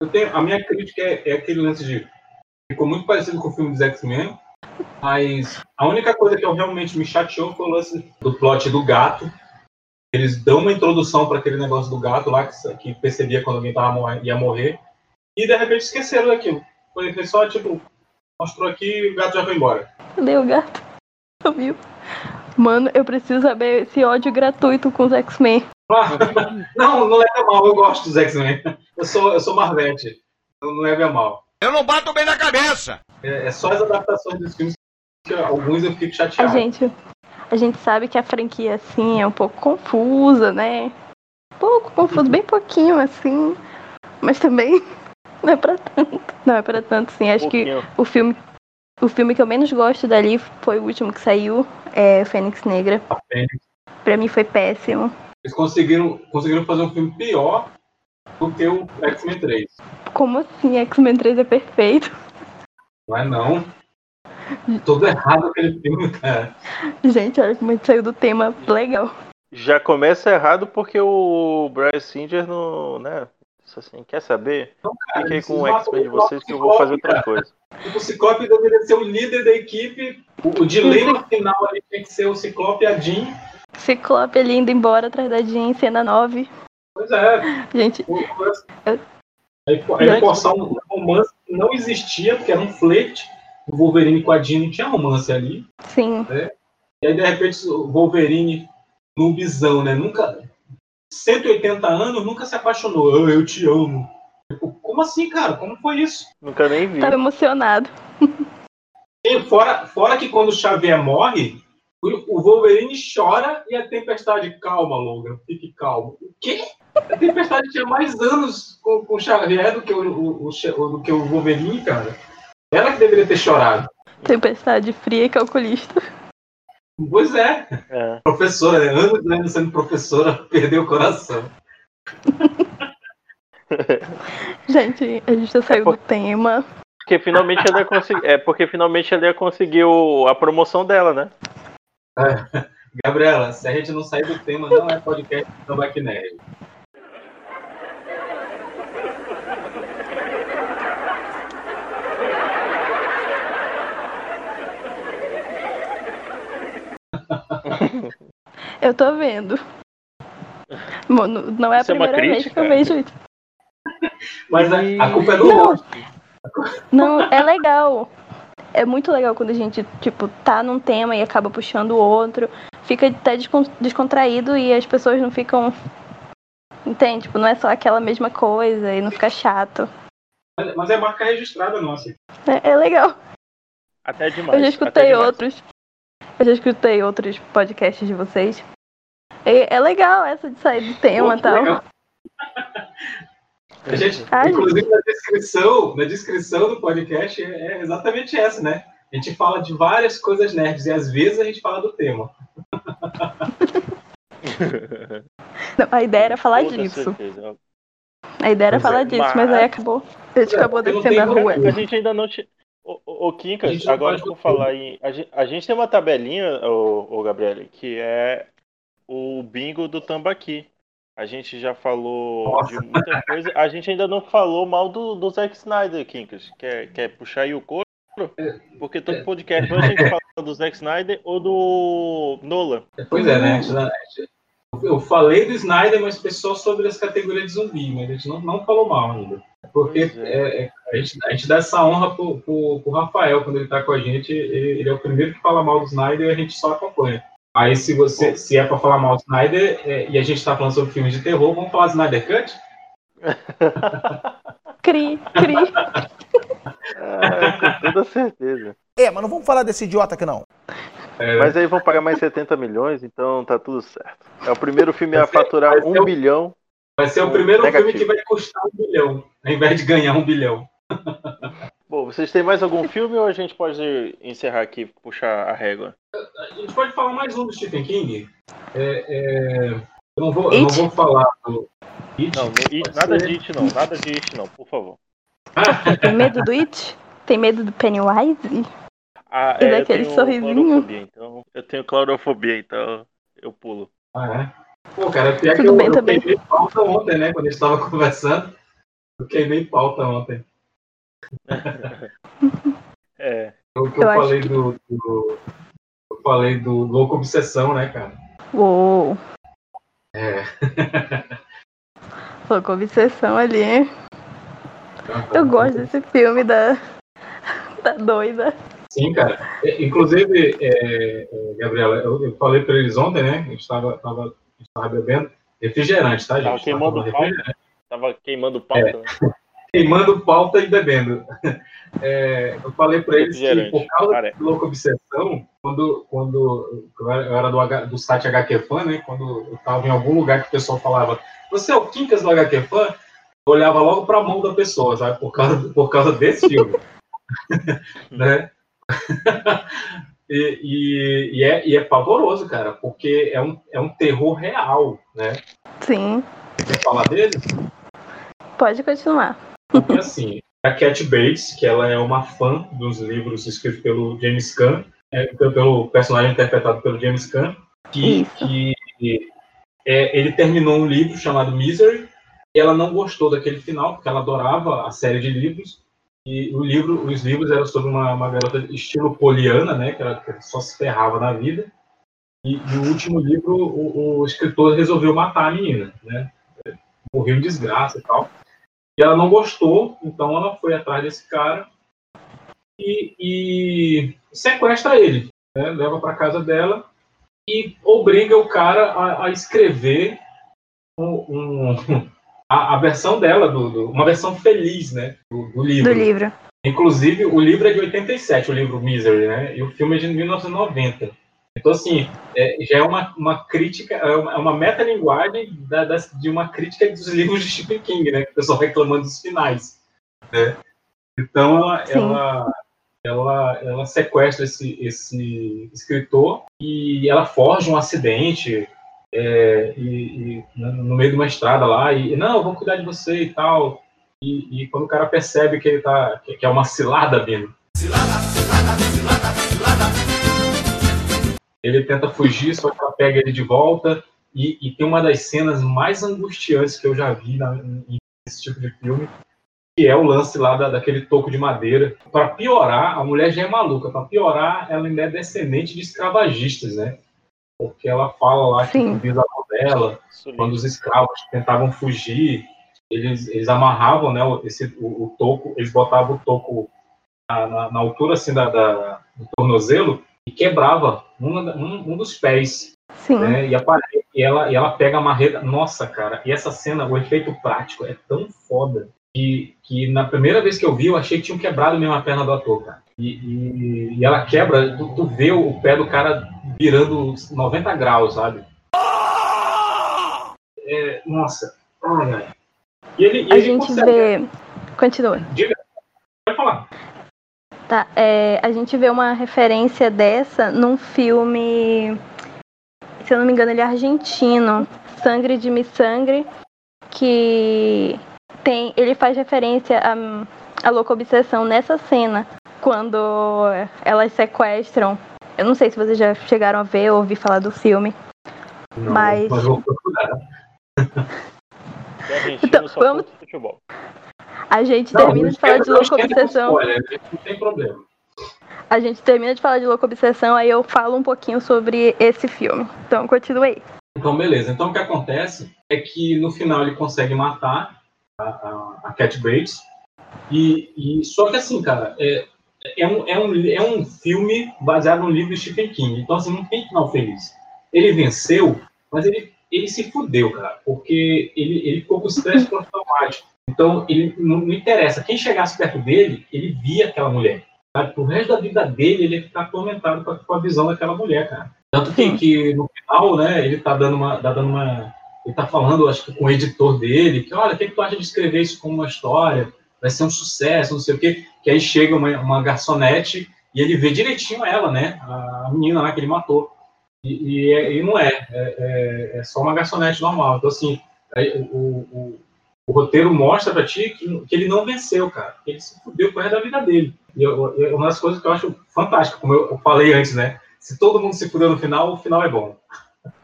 Eu tenho, a minha crítica é, é aquele lance de. Ficou muito parecido com o filme dos X-Men, mas a única coisa que eu realmente me chateou foi o lance do plot do gato. Eles dão uma introdução para aquele negócio do gato lá, que, que percebia quando alguém tava, ia morrer, e de repente esqueceram daquilo. Foi, só tipo, mostrou aqui e o gato já foi embora. cadê o gato? Viu? Mano, eu preciso saber esse ódio gratuito com os X-Men. Ah, [LAUGHS] não, não leva mal, eu gosto dos X-Men. Eu sou, eu sou Marvete, não, não leva mal. Eu não bato bem na cabeça! É, é só as adaptações dos filmes que alguns eu fico A chateado. gente, a gente sabe que a franquia assim é um pouco confusa, né? Pouco confuso, bem pouquinho assim, mas também [LAUGHS] não é pra tanto. Não é pra tanto, sim. Acho que o filme, o filme que eu menos gosto dali foi o último que saiu, é Fênix Negra. Pra mim foi péssimo. Eles conseguiram, conseguiram fazer um filme pior do que o X-Men 3. Como assim X-Men 3 é perfeito? Não é não. Todo errado aquele filme, cara. Gente, olha como a gente saiu do tema legal. Já começa errado porque o Brian Singer não, né? Assim, quer saber? Fiquei com o X-Men de vocês que eu vou fazer outra coisa. O Ciclope deveria ser o líder da equipe. O, o dilema final ali tem que ser o Ciclope e a Jean. Ciclope ali indo embora atrás da Jean, cena 9. Pois é. Gente, Aí, aí forçar um romance que não existia, porque era um flerte. O Wolverine com a Jean tinha romance ali. sim. né? E aí, de repente, o Wolverine, noobzão, né? Nunca. 180 anos, nunca se apaixonou. "Ah, eu te amo. Tipo, como assim, cara? Como foi isso? Nunca nem vi. Tava emocionado. E fora, fora que quando o Xavier morre, o Wolverine chora e a Tempestade, calma, Logan, fique calmo. O quê? A Tempestade tinha mais anos com, com o Xavier do que o, o- o do que o Wolverine, cara. Ela que deveria ter chorado. Tempestade fria e calculista. Pois é. É. Professora, né? anos e anos sendo professora, perdeu o coração. [LAUGHS] Gente, a gente já saiu do tema. Porque finalmente ela ia conseguir. É porque finalmente ela ia conseguir o- a promoção dela, né? Gabriela, se a gente não sair do tema, não é podcast do Tambaqui Eu tô vendo. Mano, não é a Isso é uma primeira vez crítica? que eu vejo isso. Mas a, a culpa é do Não. Não, é legal. É muito legal quando a gente, tipo, tá num tema e acaba puxando o outro. Fica até descon- descontraído e as pessoas não ficam. Entende? Tipo, não é só aquela mesma coisa e não fica chato. Mas, é marca registrada nossa. É, é legal. Até demais. Eu já escutei demais. outros. Eu já escutei outros podcasts de vocês. É, é legal essa de sair do tema e tal. legal. A gente, [LAUGHS] Ai, inclusive na descrição, na descrição do podcast é, é exatamente essa, né? A gente fala de várias coisas nerds e às vezes a gente fala do tema. Não, a ideia era falar toda disso. certeza. A ideia era Pois é, falar disso, mas... mas- aí acabou. A gente É, acabou descendo a rua. A gente ainda não. Te... Ô, Quincas, agora por ver falar em. A gente, a gente tem uma tabelinha, ô, ô Gabriele, que é o bingo do Tambaqui. A gente já falou de muita coisa. A gente ainda não falou mal do, do Zack Snyder, Quincas. Quer, quer puxar aí o couro? Porque todo podcast ou a gente fala do Zack Snyder ou do Nolan. Pois é, né? Eu falei do Snyder, mas foi só sobre as categorias de zumbi, mas a gente não, não falou mal ainda. Porque é, é, a, gente, a gente dá essa honra pro, pro, pro Rafael quando ele tá com a gente. Ele, ele é o primeiro que fala mal do Snyder e a gente só acompanha. Aí, se você se é pra falar mal do Snyder é, e a gente tá falando sobre filmes de terror, vamos falar do Snyder Cut? [LAUGHS] Cri, cri. Ah, com toda certeza. É, mas não vamos falar desse idiota aqui não. Mas aí vão pagar mais 70 milhões, então tá tudo certo. É o primeiro filme a faturar um bilhão. Vai ser o primeiro Negativo. filme que vai custar um bilhão, ao invés de ganhar um bilhão. [LAUGHS] Bom, vocês têm mais algum filme ou a gente pode encerrar aqui, puxar a régua? A gente pode falar mais um do Stephen King. É, é, eu, não vou, eu não vou falar do It. Não, It, nada ser. de It não, nada de It não, por favor. [LAUGHS] Tem medo do It? Tem medo do Pennywise? Ah, E é, eu daquele tenho sorrisinho? então eu tenho clorofobia, então eu pulo. Ah, é? Pô, cara, pior que Tudo eu, bem eu também. queimei pauta ontem, né? Quando a gente tava [LAUGHS] conversando. Eu queimei pauta ontem. [LAUGHS] É. Eu, que eu, Eu falei que- do, do- Eu falei do Louco Obsessão, né, cara? Uou. É. [LAUGHS] Com obsessão ali, hein? Eu gosto desse filme da. da doida. Sim, cara. É, Inclusive, é, é, Gabriela, eu, eu falei pra eles ontem, né? A gente tava, tava, a gente tava bebendo refrigerante, tá, gente? Tava queimando pauta. Tava queimando pauta. né? [LAUGHS] queimando pauta e bebendo. [LAUGHS] É, eu falei para eles que, por causa cara. do Louco Obsessão, quando, quando eu era eu era do, H- do site HQ Fan, né? Quando eu estava em algum lugar que o pessoal falava, você é o Quincas do HQ Fan? Eu olhava logo para a mão da pessoa, sabe? Por causa, por causa desse filme. [LAUGHS] né? E, e, e é, e é pavoroso, cara, porque é um, é um terror real, né? Sim. Quer falar dele? Pode continuar. Porque assim, a Cat Bates, que ela é uma fã dos livros escritos pelo James Caan, é, pelo- pelo personagem interpretado pelo James Caan, que, que é, ele terminou um livro chamado Misery, e ela não gostou daquele final, porque ela adorava a série de livros, E o livro, os livros eram sobre uma, uma garota estilo poliana, né? Que, ela, que só se ferrava na vida. E, e o último livro, o, o, escritor resolveu matar a menina, né? Morreu em desgraça e tal. E ela não gostou, então ela foi atrás desse cara e, e sequestra ele, né? leva para casa dela e obriga o cara a, a escrever um, um, a, a, versão dela, do, do, uma versão feliz, né, do, do, livro. Do livro. Inclusive, o livro é de 87, o livro Misery, né, e o filme é de 1990. Então, assim, é, já é uma, uma crítica, é uma, é uma metalinguagem da, da, de uma crítica dos livros de Stephen King, né? Que o pessoal reclamando dos finais. Né? Então, ela, ela, ela, ela, sequestra esse, esse escritor e ela forja um acidente é, e, e, no meio de uma estrada lá e não, vou cuidar de você e tal. E, e quando o cara percebe que ele tá que, que é uma cilada vindo. Cilada, cilada, cilada, cilada. Ele tenta fugir, só que ela pega ele de volta. E, e tem uma das cenas mais angustiantes que eu já vi na, nesse tipo de filme, que é o lance lá da, daquele toco de madeira. Para piorar, a mulher já é maluca. Para piorar, ela ainda é descendente de escravagistas, né? Porque ela fala lá que o bisavô dela, quando os escravos tentavam fugir, eles, eles amarravam né, esse, o, o toco, eles botavam o toco na, na, na altura assim da, da, do tornozelo e quebrava um, um, um dos pés. Sim. Né? E, e, ela, e ela pega a marreta. Nossa, cara, e essa cena, o efeito prático é tão foda que, que na primeira vez que eu vi, eu achei que tinham quebrado mesmo a perna do ator, cara. E, e, e ela quebra, tu, tu, vê o pé do cara virando 90 graus, sabe? É, nossa. E ele, a ele gente consegue... vê. Continua. Diga. Pode falar. Tá, é, a gente vê uma referência dessa num filme, se eu não me engano, ele é argentino, Sangre de Me Sangre, que tem, ele faz referência a, a louca obsessão nessa cena, quando elas sequestram. Eu não sei se vocês já chegaram a ver ou ouvir falar do filme. Não, mas. mas vou procurar. então, vamos... A gente Não, termina de falar de louca obsessão. Spoiler, não tem problema. A gente termina de falar de louca obsessão, aí eu falo um pouquinho sobre esse filme. Então, continue. Então, beleza. Então, o que acontece é que no final ele consegue matar a, a, Cat Bates. E, e, só que assim, cara, é, é, um, é, um, é um filme baseado no livro de Stephen King. Então, assim, não tem final feliz. Ele venceu, mas ele, ele se fudeu, cara, porque ele, ele ficou com estresse pós-traumático. Então, ele não, não, interessa. Quem chegasse perto dele, ele via aquela mulher. Sabe? Pro resto da vida dele, ele ia ficar atormentado com a, com a visão daquela mulher, cara. Tanto que, que, no final, né, ele tá dando uma. Tá dando uma ele tá falando, acho que com o editor dele, que olha, o que, que tu acha de escrever isso como uma história? Vai ser um sucesso, não sei o quê. Que aí chega uma, uma garçonete e ele vê direitinho ela, né? A menina lá que ele matou. E, e, é, e não é, é, é, é, só uma garçonete normal. Então, assim, o, o o roteiro mostra pra ti que, que ele não venceu, cara. Que ele se fudeu com da vida dele. E eu, eu, uma das coisas que eu acho fantástica, como eu, eu falei antes, né? Se todo mundo se fudeu no final, o final é bom.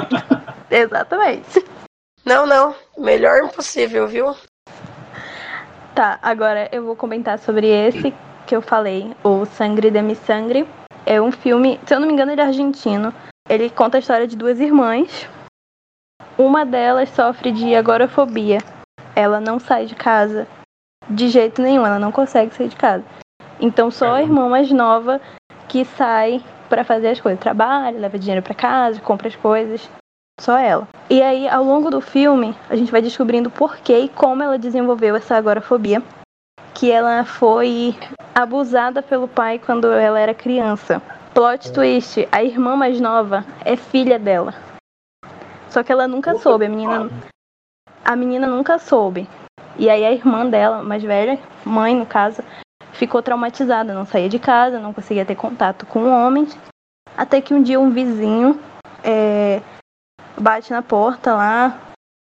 [LAUGHS] Exatamente. Não, não. Melhor impossível, viu? Tá, agora eu vou comentar sobre esse que eu falei, o Sangre de Mi Sangre. É um filme, se eu não me engano, ele é argentino. Ele conta a história de duas irmãs. Uma delas sofre de agorafobia, ela não sai de casa de jeito nenhum, ela não consegue sair de casa. Então só a irmã mais nova que sai para fazer as coisas, trabalha, leva dinheiro para casa, compra as coisas, só ela. E aí ao longo do filme a gente vai descobrindo por que e como ela desenvolveu essa agorafobia, que ela foi abusada pelo pai quando ela era criança. Plot twist, a irmã mais nova é filha dela. Só que ela nunca soube, a menina a menina nunca soube. E aí a irmã dela, mais velha, mãe no caso, ficou traumatizada, não saía de casa, não conseguia ter contato com homens. Até que um dia um vizinho é, bate na porta lá,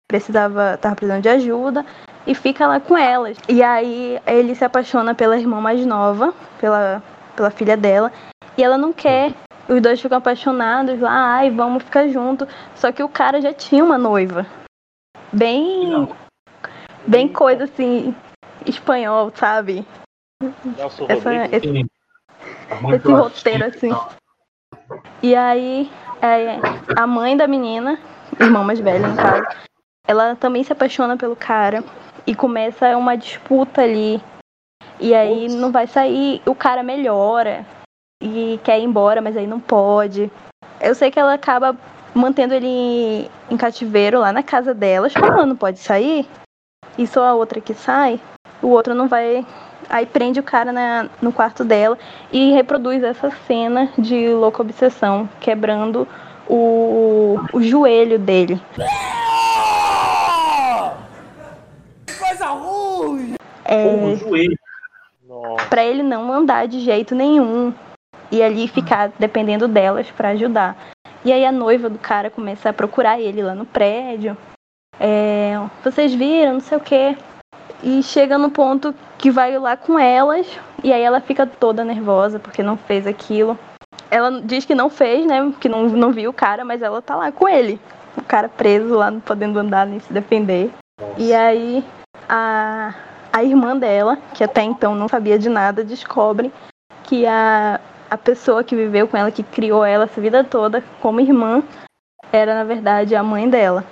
precisava, tava precisando de ajuda, e fica lá com elas. E aí ele se apaixona pela irmã mais nova, pela, pela filha dela, e ela não quer. Os dois ficam apaixonados lá, ai, vamos ficar junto. Só que o cara já tinha uma noiva bem. Bem coisa assim, espanhol, sabe? Essa, esse, esse roteiro assim. E aí, é, a mãe da menina, irmã mais velha no caso, ela também se apaixona pelo cara e começa uma disputa ali. E aí não vai sair, o cara melhora e quer ir embora, mas aí não pode. Eu sei que ela acaba mantendo ele em cativeiro lá na casa delas. Como ela não pode sair, e só a outra que sai, o outro não vai. Aí prende o cara na, no quarto dela e reproduz essa cena de louca obsessão, quebrando o, o joelho dele. Coisa ruim! É, joelho. pra ele não andar de jeito nenhum e ali ficar dependendo delas pra ajudar. E aí a noiva do cara começa a procurar ele lá no prédio. É, vocês viram, não sei o quê. E chega no ponto que vai lá com elas. E aí ela fica toda nervosa porque não fez aquilo. Ela diz que não fez, né? Que não, não viu o cara, mas ela tá lá com ele. O cara preso lá, não podendo andar nem se defender. E aí a, a irmã dela, que até então não sabia de nada, descobre que a, a pessoa que viveu com ela, que criou ela essa vida toda como irmã, era na verdade a mãe dela.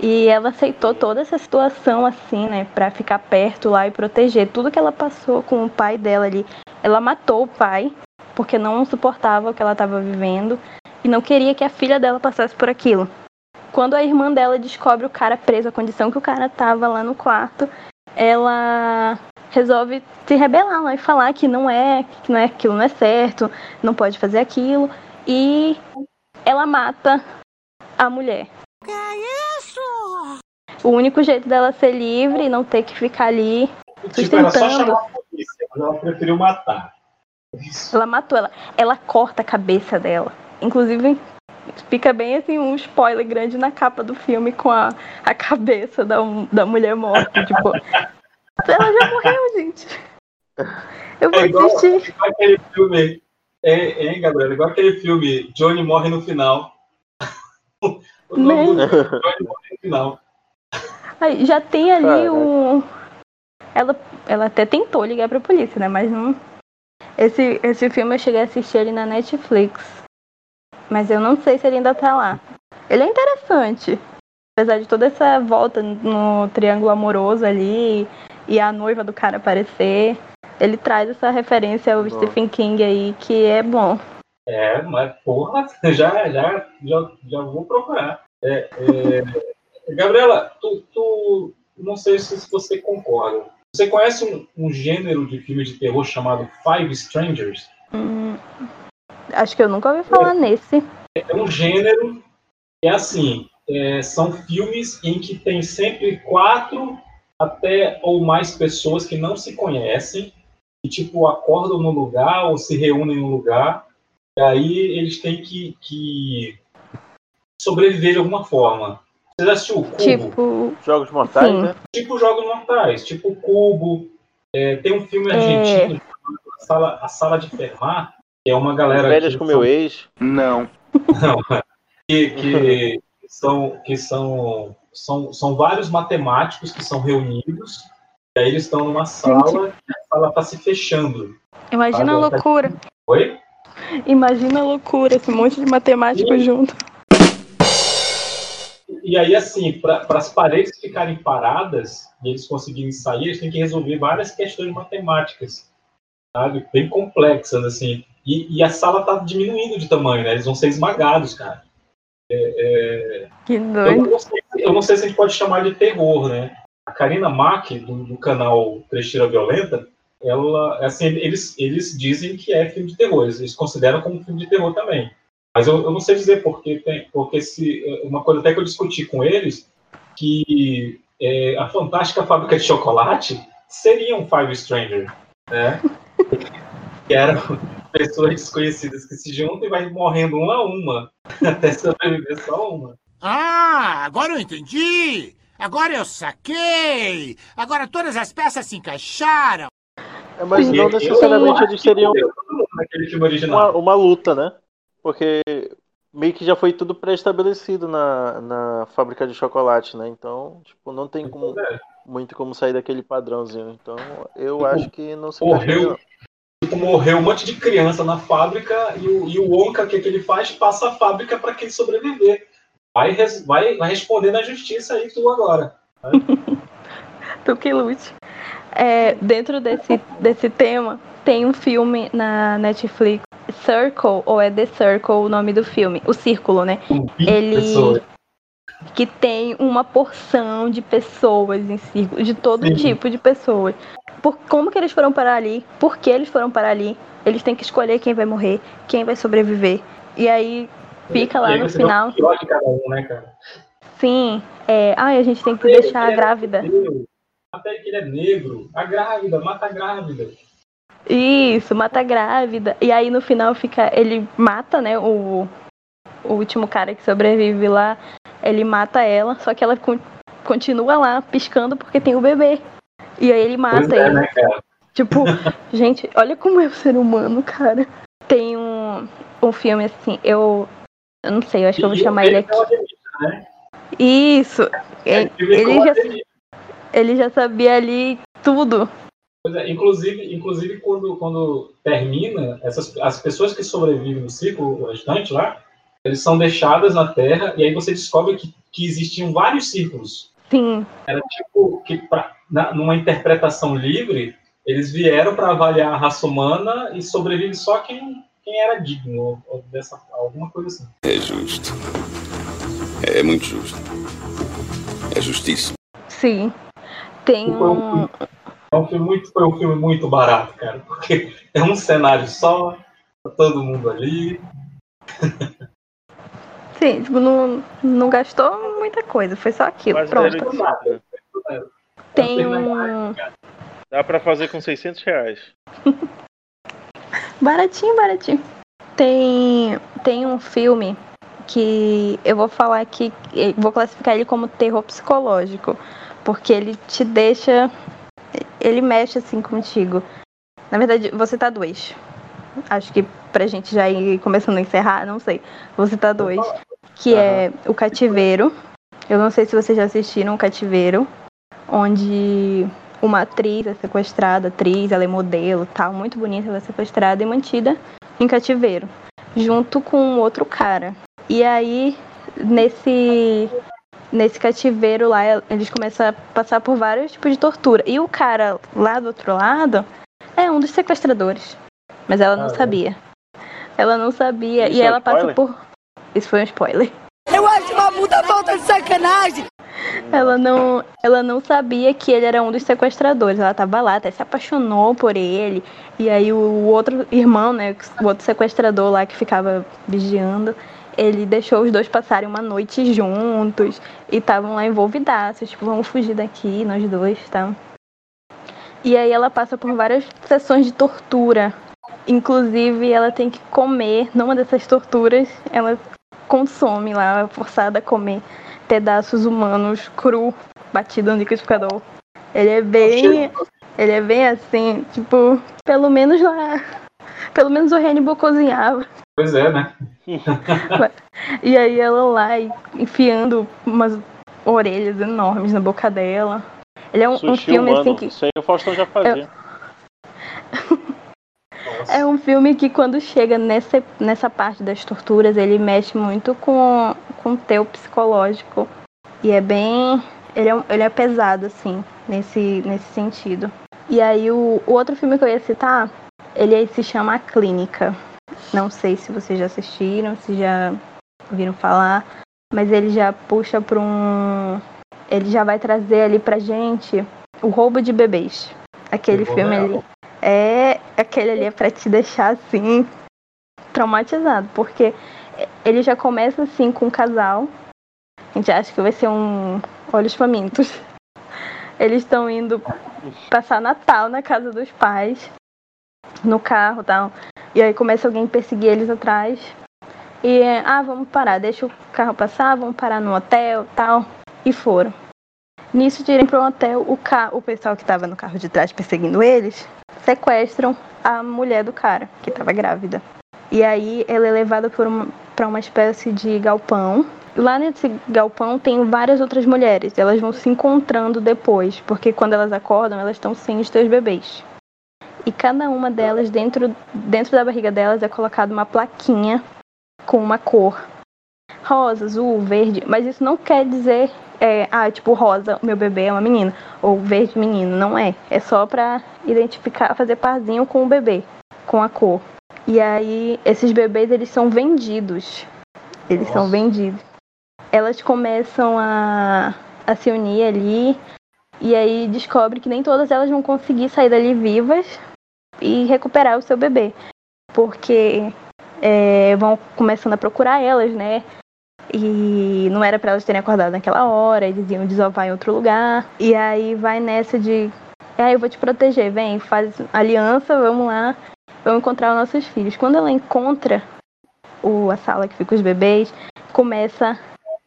E ela aceitou toda essa situação assim, né, pra ficar perto lá e proteger tudo que ela passou com o pai dela ali. Ela matou o pai porque não suportava o que ela estava vivendo e não queria que a filha dela passasse por aquilo. Quando a irmã dela descobre o cara preso, a condição que o cara tava lá no quarto, ela resolve se rebelar lá e falar que não é, que não é aquilo não é certo, não pode fazer aquilo e ela mata a mulher. O único jeito dela ser livre e não ter que ficar ali Tipo, era só sustentando. chamar a polícia, mas ela preferiu matar. Ela matou ela. Ela corta a cabeça dela. Inclusive, fica bem assim um spoiler grande na capa do filme com a, a cabeça da, da mulher morta. tipo, [LAUGHS] ela já morreu, gente. Eu vou É igual, assistir. igual aquele filme. É, hein, Gabriela? Igual aquele filme Johnny morre no final. [LAUGHS] o nome Né? Johnny morre no final. Aí, já tem ali um. Ela, ela até tentou ligar pra polícia, né? Mas não. Esse, esse filme eu cheguei a assistir ele na Netflix. Mas eu não sei se ele ainda tá lá. Ele é interessante. Apesar de toda essa volta no triângulo amoroso ali e a noiva do cara aparecer. Ele traz essa referência ao Stephen King aí, que é bom. É, mas porra, [LAUGHS] já, já, já, já vou procurar. É, é, Gabriela, tu, tu não sei se você concorda. Você conhece um, um gênero de filme de terror chamado Five Strangers? Hum, acho que eu nunca ouvi falar nesse. É um gênero que é assim, é, são filmes em que tem sempre quatro até ou mais pessoas que não se conhecem e tipo acordam no lugar ou se reúnem no lugar e aí eles têm que, que sobreviver de alguma forma. Você já assistiu o Cubo? Tipo. Jogos Mortais, Sim. né? Tipo Jogos Mortais, tipo Cubo. É, tem um filme É. argentino chamado a Sala, a Sala de Fermar, que é uma galera. Velhas que com são- meu ex. Não. Não. [LAUGHS] Que, que são, que são, são, são vários matemáticos que são reunidos, e aí eles estão numa sala e a sala está se fechando. Imagina a Agora tá- loucura. Oi? Imagina a loucura, esse monte de matemático junto. E aí, assim, para as paredes ficarem paradas e eles conseguirem sair, eles têm que resolver várias questões matemáticas, sabe? Bem complexas, assim. E, e a sala tá diminuindo de tamanho, né? Eles vão ser esmagados, cara. É, é, Que Eu doido. não, sei, eu não sei se a gente pode chamar de terror, né? A Karina Mack, do, do canal Trecheira Violenta, ela, assim, eles, eles dizem que é filme de terror, eles consideram como filme de terror também. Mas eu, eu não sei dizer porque tem, porque se uma coisa até que eu discuti com eles que é, a Fantástica Fábrica de Chocolate seria um Five Stranger, né? [LAUGHS] que eram pessoas desconhecidas que se juntam e vai morrendo uma a uma [LAUGHS] até sobreviver só uma. Ah, agora eu entendi! Agora eu saquei! Agora todas as peças se encaixaram! É, mas E- não necessariamente eles seriam uma, uma luta, né? Porque meio que já foi tudo pré-estabelecido na, na fábrica de chocolate, né? Então, tipo, não tem como muito como sair daquele padrãozinho. Então, eu Tipo, acho que não se Morreu, tipo, morreu um monte de criança na fábrica e o, e o Wonka, o que, que ele faz? Passa a fábrica para quem sobreviver. Vai, res- vai, vai responder na justiça aí tu agora. [LAUGHS] Tu que lute. É, dentro desse, desse tema, tem um filme na Netflix, Circle, ou é The Circle o nome do filme, o Círculo, né? Ele pessoas. que tem uma porção de pessoas em círculo, de todo Sim. tipo de pessoas. Por como que eles foram parar ali? Por que eles foram parar ali? Eles têm que escolher quem vai morrer, quem vai sobreviver. E aí fica lá aí no final, um, né, sim, é, ai, a gente tem que deixar a grávida. Até que ele é negro. A grávida, mata a grávida. Isso, mata a grávida. E aí no final fica. Ele mata, né? O, o último cara que sobrevive lá. Ele mata ela, só que ela con- continua lá piscando porque tem o bebê. E aí ele mata é, ele. né? Tipo, [LAUGHS] gente, olha como é o ser humano, cara. Tem um, um filme assim, eu. Eu não sei, eu acho que eu vou E chamar ele é aqui. né? Isso. Ele, com ele já, ele já sabia ali tudo. Pois é, inclusive, inclusive quando, quando termina, essas, as pessoas que sobrevivem no ciclo restante lá, eles são deixadas na Terra e aí você descobre que, que existiam vários círculos. Sim. Era tipo que pra, na, numa interpretação livre, eles vieram para avaliar a raça humana e sobrevive só quem, quem era digno, ou, ou dessa, alguma coisa assim. É justo. É muito justo. É justiça. Sim. Tem um. É um filme muito, foi um filme muito barato, cara, porque é um cenário só, tá todo mundo ali. Sim, tipo, não, não gastou muita coisa, foi só aquilo. Quase Pronto. cifra. Tem um. Dá pra fazer com 600 reais. [LAUGHS] Baratinho, baratinho. Tem, tem um filme que eu vou falar aqui, eu vou classificar ele como terror psicológico, porque ele te deixa. Ele mexe assim contigo. Na verdade, você tá dois. Acho que pra gente já ir começando a encerrar, não sei. Você tá dois. Que é o cativeiro. Eu não sei se vocês já assistiram o cativeiro, onde uma atriz é sequestrada, atriz, ela é modelo, tal, muito bonita, ela é sequestrada e mantida em cativeiro, junto com outro cara. E aí, nesse nesse cativeiro lá, eles começam a passar por vários tipos de tortura. E o cara lá do outro lado é um dos sequestradores. Mas ela não Ah, é? sabia. Ela não sabia. Isso e é ela passa por. Isso foi um spoiler. Eu acho uma puta falta de sacanagem. Ela não, ela não sabia que ele era um dos sequestradores. Ela tava lá, até se apaixonou por ele. E aí o outro irmão, né, o outro sequestrador lá que ficava vigiando, ele deixou os dois passarem uma noite juntos e estavam lá envolvidaços, tipo, vamos fugir daqui, nós dois, tá? E aí ela passa por várias sessões de tortura. Inclusive, ela tem que comer, numa dessas torturas, ela consome lá, é forçada a comer pedaços humanos cru, batido no liquidificador. Ele é bem. Ele é bem assim, tipo, pelo menos lá. Pelo menos o Hannibal cozinhava. Pois é, né? [LAUGHS] E aí ela lá e- enfiando umas orelhas enormes na boca dela. Ele é um, um filme humano. assim que. Isso aí o Faustão já fazia. [LAUGHS] É um filme que quando chega nessa, nessa parte das torturas, ele mexe muito com, com o teu psicológico. E é bem. Ele é, ele é pesado, assim, nesse, nesse sentido. E aí o, o outro filme que eu ia citar, ele se chama A Clínica. Não sei se vocês já assistiram, se já ouviram falar, mas ele já puxa para um. Ele já vai trazer ali pra gente o roubo de bebês. Aquele filme ali. É. Aquele ali é pra te deixar assim. traumatizado. Porque ele já começa assim com um casal. A gente acha que vai ser um olhos famintos. Eles estão indo passar Natal na casa dos pais, no carro tal. E aí começa alguém a perseguir eles atrás. E, ah, vamos parar, deixa o carro passar, vamos parar no hotel tal. E foram. Nisso de irem para um hotel, o, ca... o pessoal que estava no carro de trás perseguindo eles sequestram a mulher do cara, que estava grávida. E aí ela é levada para uma, uma espécie de galpão lá nesse galpão tem várias outras mulheres. Elas vão se encontrando depois, porque quando elas acordam, elas estão sem os seus bebês. E cada uma delas, dentro, dentro da barriga delas, é colocada uma plaquinha com uma cor. Rosa, azul, verde. Mas isso não quer dizer, é, ah, tipo, rosa, meu bebê é uma menina. Ou verde, menino. Não é. É só pra identificar, fazer parzinho com o bebê, com a cor. E aí, esses bebês, eles são vendidos. Eles Nossa. são vendidos. Elas começam a, a se unir ali. E aí descobre que nem todas elas vão conseguir sair dali vivas e recuperar o seu bebê. Porque é, vão começando a procurar elas, né? E não era para elas terem acordado naquela hora, eles iam desovar em outro lugar. E aí vai nessa de. Ah, eu vou te proteger, vem, faz aliança, vamos lá, vamos encontrar os nossos filhos. Quando ela encontra o, a sala que fica os bebês, começa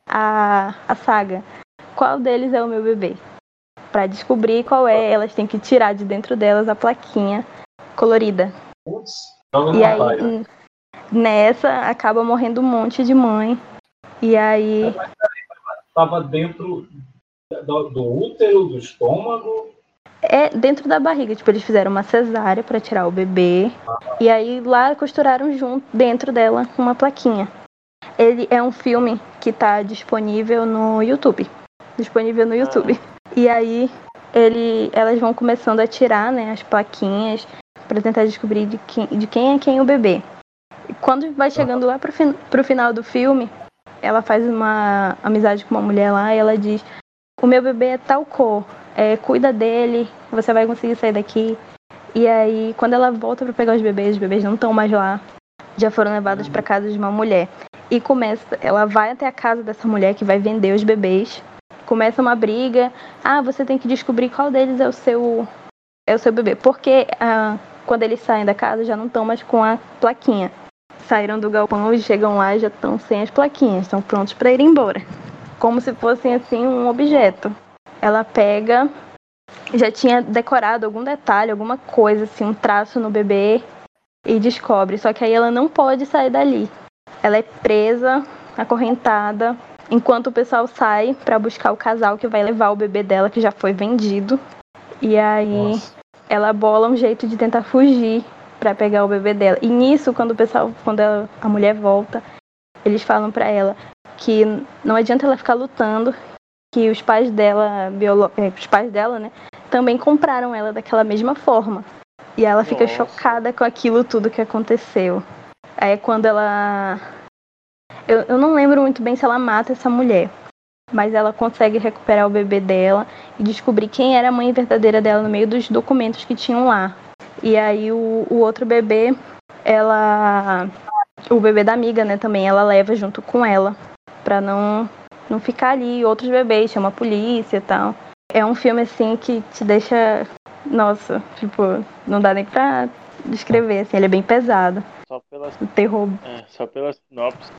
a, a saga. Qual deles é o meu bebê? Para descobrir qual é, elas têm que tirar de dentro delas a plaquinha colorida. e aí, nessa, acaba morrendo um monte de mãe. E aí. Tava dentro do, do útero, do estômago. É dentro da barriga, tipo, eles fizeram uma cesárea para tirar o bebê. Ah. E aí lá costuraram junto, dentro dela, uma plaquinha. Ele é um filme que tá disponível no YouTube. Disponível no YouTube. Ah. E aí ele, elas vão começando a tirar né, as plaquinhas para tentar descobrir de quem, de quem é quem o bebê. E quando vai chegando lá pro, fin, pro final do filme, ela faz uma amizade com uma mulher lá e ela diz: O meu bebê é tal cor, é, cuida dele, você vai conseguir sair daqui. E aí, quando ela volta para pegar os bebês, os bebês não estão mais lá, já foram levados para casa de uma mulher. E começa, ela vai até a casa dessa mulher que vai vender os bebês. Começa uma briga. Ah, você tem que descobrir qual deles é o seu é o seu bebê, porque ah, quando eles saem da casa já não estão mais com a plaquinha. Saíram do galpão e chegam lá e já estão sem as plaquinhas, estão prontos para ir embora. Como se fossem assim um objeto. Ela pega já tinha decorado algum detalhe, alguma coisa, assim, um traço no bebê e descobre. Só que aí ela não pode sair dali. Ela é presa, acorrentada, enquanto o pessoal sai para buscar o casal que vai levar o bebê dela, que já foi vendido. E aí Nossa. Ela bola um jeito de tentar fugir para pegar o bebê dela. E nisso, quando o pessoal, quando ela, a mulher volta, eles falam para ela que não adianta ela ficar lutando, que os pais dela, biolo... É, os pais dela, né, também compraram ela daquela mesma forma. E ela fica Nossa. chocada com aquilo tudo que aconteceu. Aí é quando ela. Eu, eu não lembro muito bem se ela mata essa mulher. Mas ela consegue recuperar o bebê dela e descobrir quem era a mãe verdadeira dela no meio dos documentos que tinham lá. E aí o, o outro bebê, ela. O bebê da amiga, né, também, ela leva junto com ela. Pra não, não ficar ali. Outros bebês, chama a polícia e tal. É um filme assim que te deixa. Nossa, tipo, não dá nem pra descrever, assim, ele é bem pesado. Só pela, o terror. É, só pela sinopse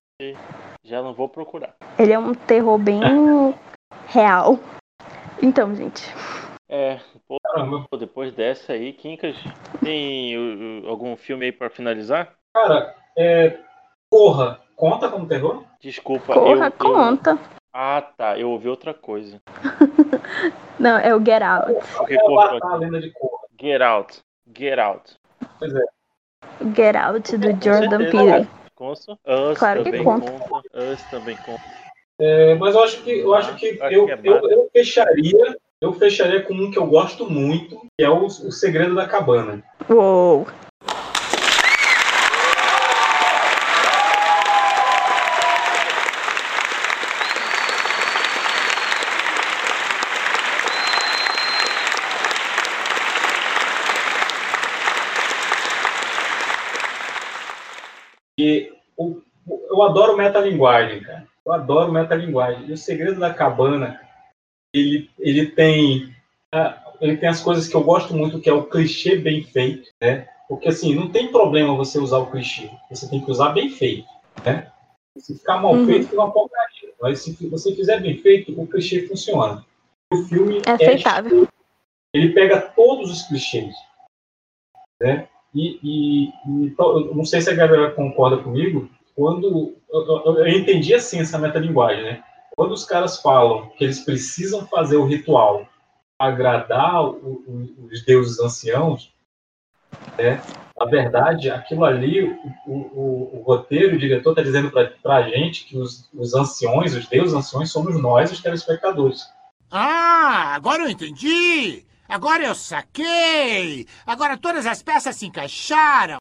já não vou procurar. Ele é um terror bem real. Então, gente. É, pô, depois dessa aí, Kinkas, tem o, o, algum filme aí pra finalizar? Cara, é. Corra, conta como terror? Desculpa, Corra, eu, conta. Eu... Ah, tá, eu ouvi outra coisa. [LAUGHS] Não, é o Get Out. Porque cortou a lenda de Corra. Get Out. Get Out. Pois é. Get Out do Jordan Peele. Consta. Us claro também que conta. conta. Us também conta. É, mas eu acho que eu acho que acho eu, que é eu, eu fecharia eu fecharia com um que eu gosto muito, que é o, o Segredo da Cabana. Uou! E o, eu adoro metalinguagem, cara. Eu adoro metalinguagem. E o Segredo da Cabana, ele, ele tem ele tem as coisas que eu gosto muito, que é o clichê bem feito, né? Porque assim, não tem problema você usar o clichê, você tem que usar bem feito, né? Se ficar mal uhum. feito, fica uma porcaria. Mas se você fizer bem feito, o clichê funciona. O filme é aceitável. É, ele pega todos os clichês, né? E, e, e, não sei se a galera concorda comigo, quando eu, eu, eu entendi assim essa metalinguagem, né? Quando os caras falam que eles precisam fazer o ritual agradar o, o, os deuses anciãos, né? Na verdade, aquilo ali, o, o, o roteiro, o diretor está dizendo para a gente que os, os anciões, os deuses anciões, somos nós, os telespectadores. Ah, agora eu entendi! Agora eu saquei! Agora todas as peças se encaixaram!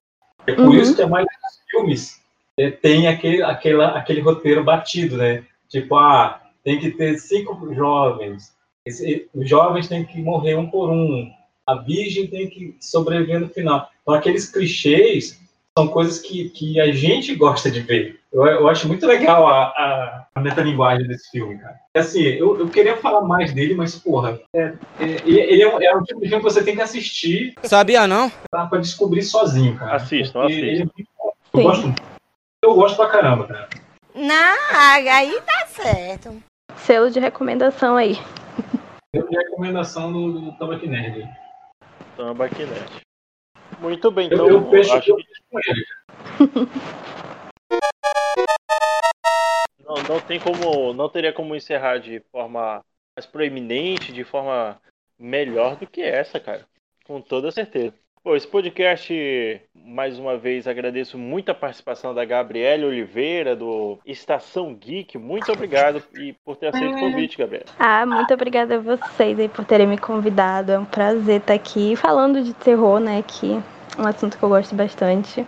É por uhum. isso que a maioria dos filmes é, tem aquele, aquele, aquele roteiro batido, né? Tipo, ah, tem que ter cinco jovens, Esse, os jovens têm que morrer um por um, a virgem tem que sobreviver no final. Então, aqueles clichês são coisas que, que a gente gosta de ver. Eu, eu acho muito legal a, a, a metalinguagem desse filme, cara. Assim, eu, eu queria falar mais dele, mas, porra, é, é, ele é, é um tipo de filme que você tem que assistir. Sabia, não? Pra, pra descobrir sozinho, cara. Assistam, assistam. É eu, gosto, eu gosto pra caramba, cara. Não, aí tá certo. Selo de recomendação aí. Selo de recomendação do, do Tambaqui Nerd. Tambaqui Nerd. Muito bem, então. Eu, eu fecho, acho que... fecho com ele. Não, não tem como. Não teria como encerrar de forma mais proeminente, de forma melhor do que essa, cara. Com toda certeza. Bom, esse podcast, mais uma vez, agradeço muito a participação da Gabriela Oliveira, do Estação Geek. Muito obrigado e por ter aceito o convite, Gabriela. Ah, muito obrigada a vocês aí por terem me convidado. É um prazer estar aqui falando de terror, né? Que é um assunto que eu gosto bastante.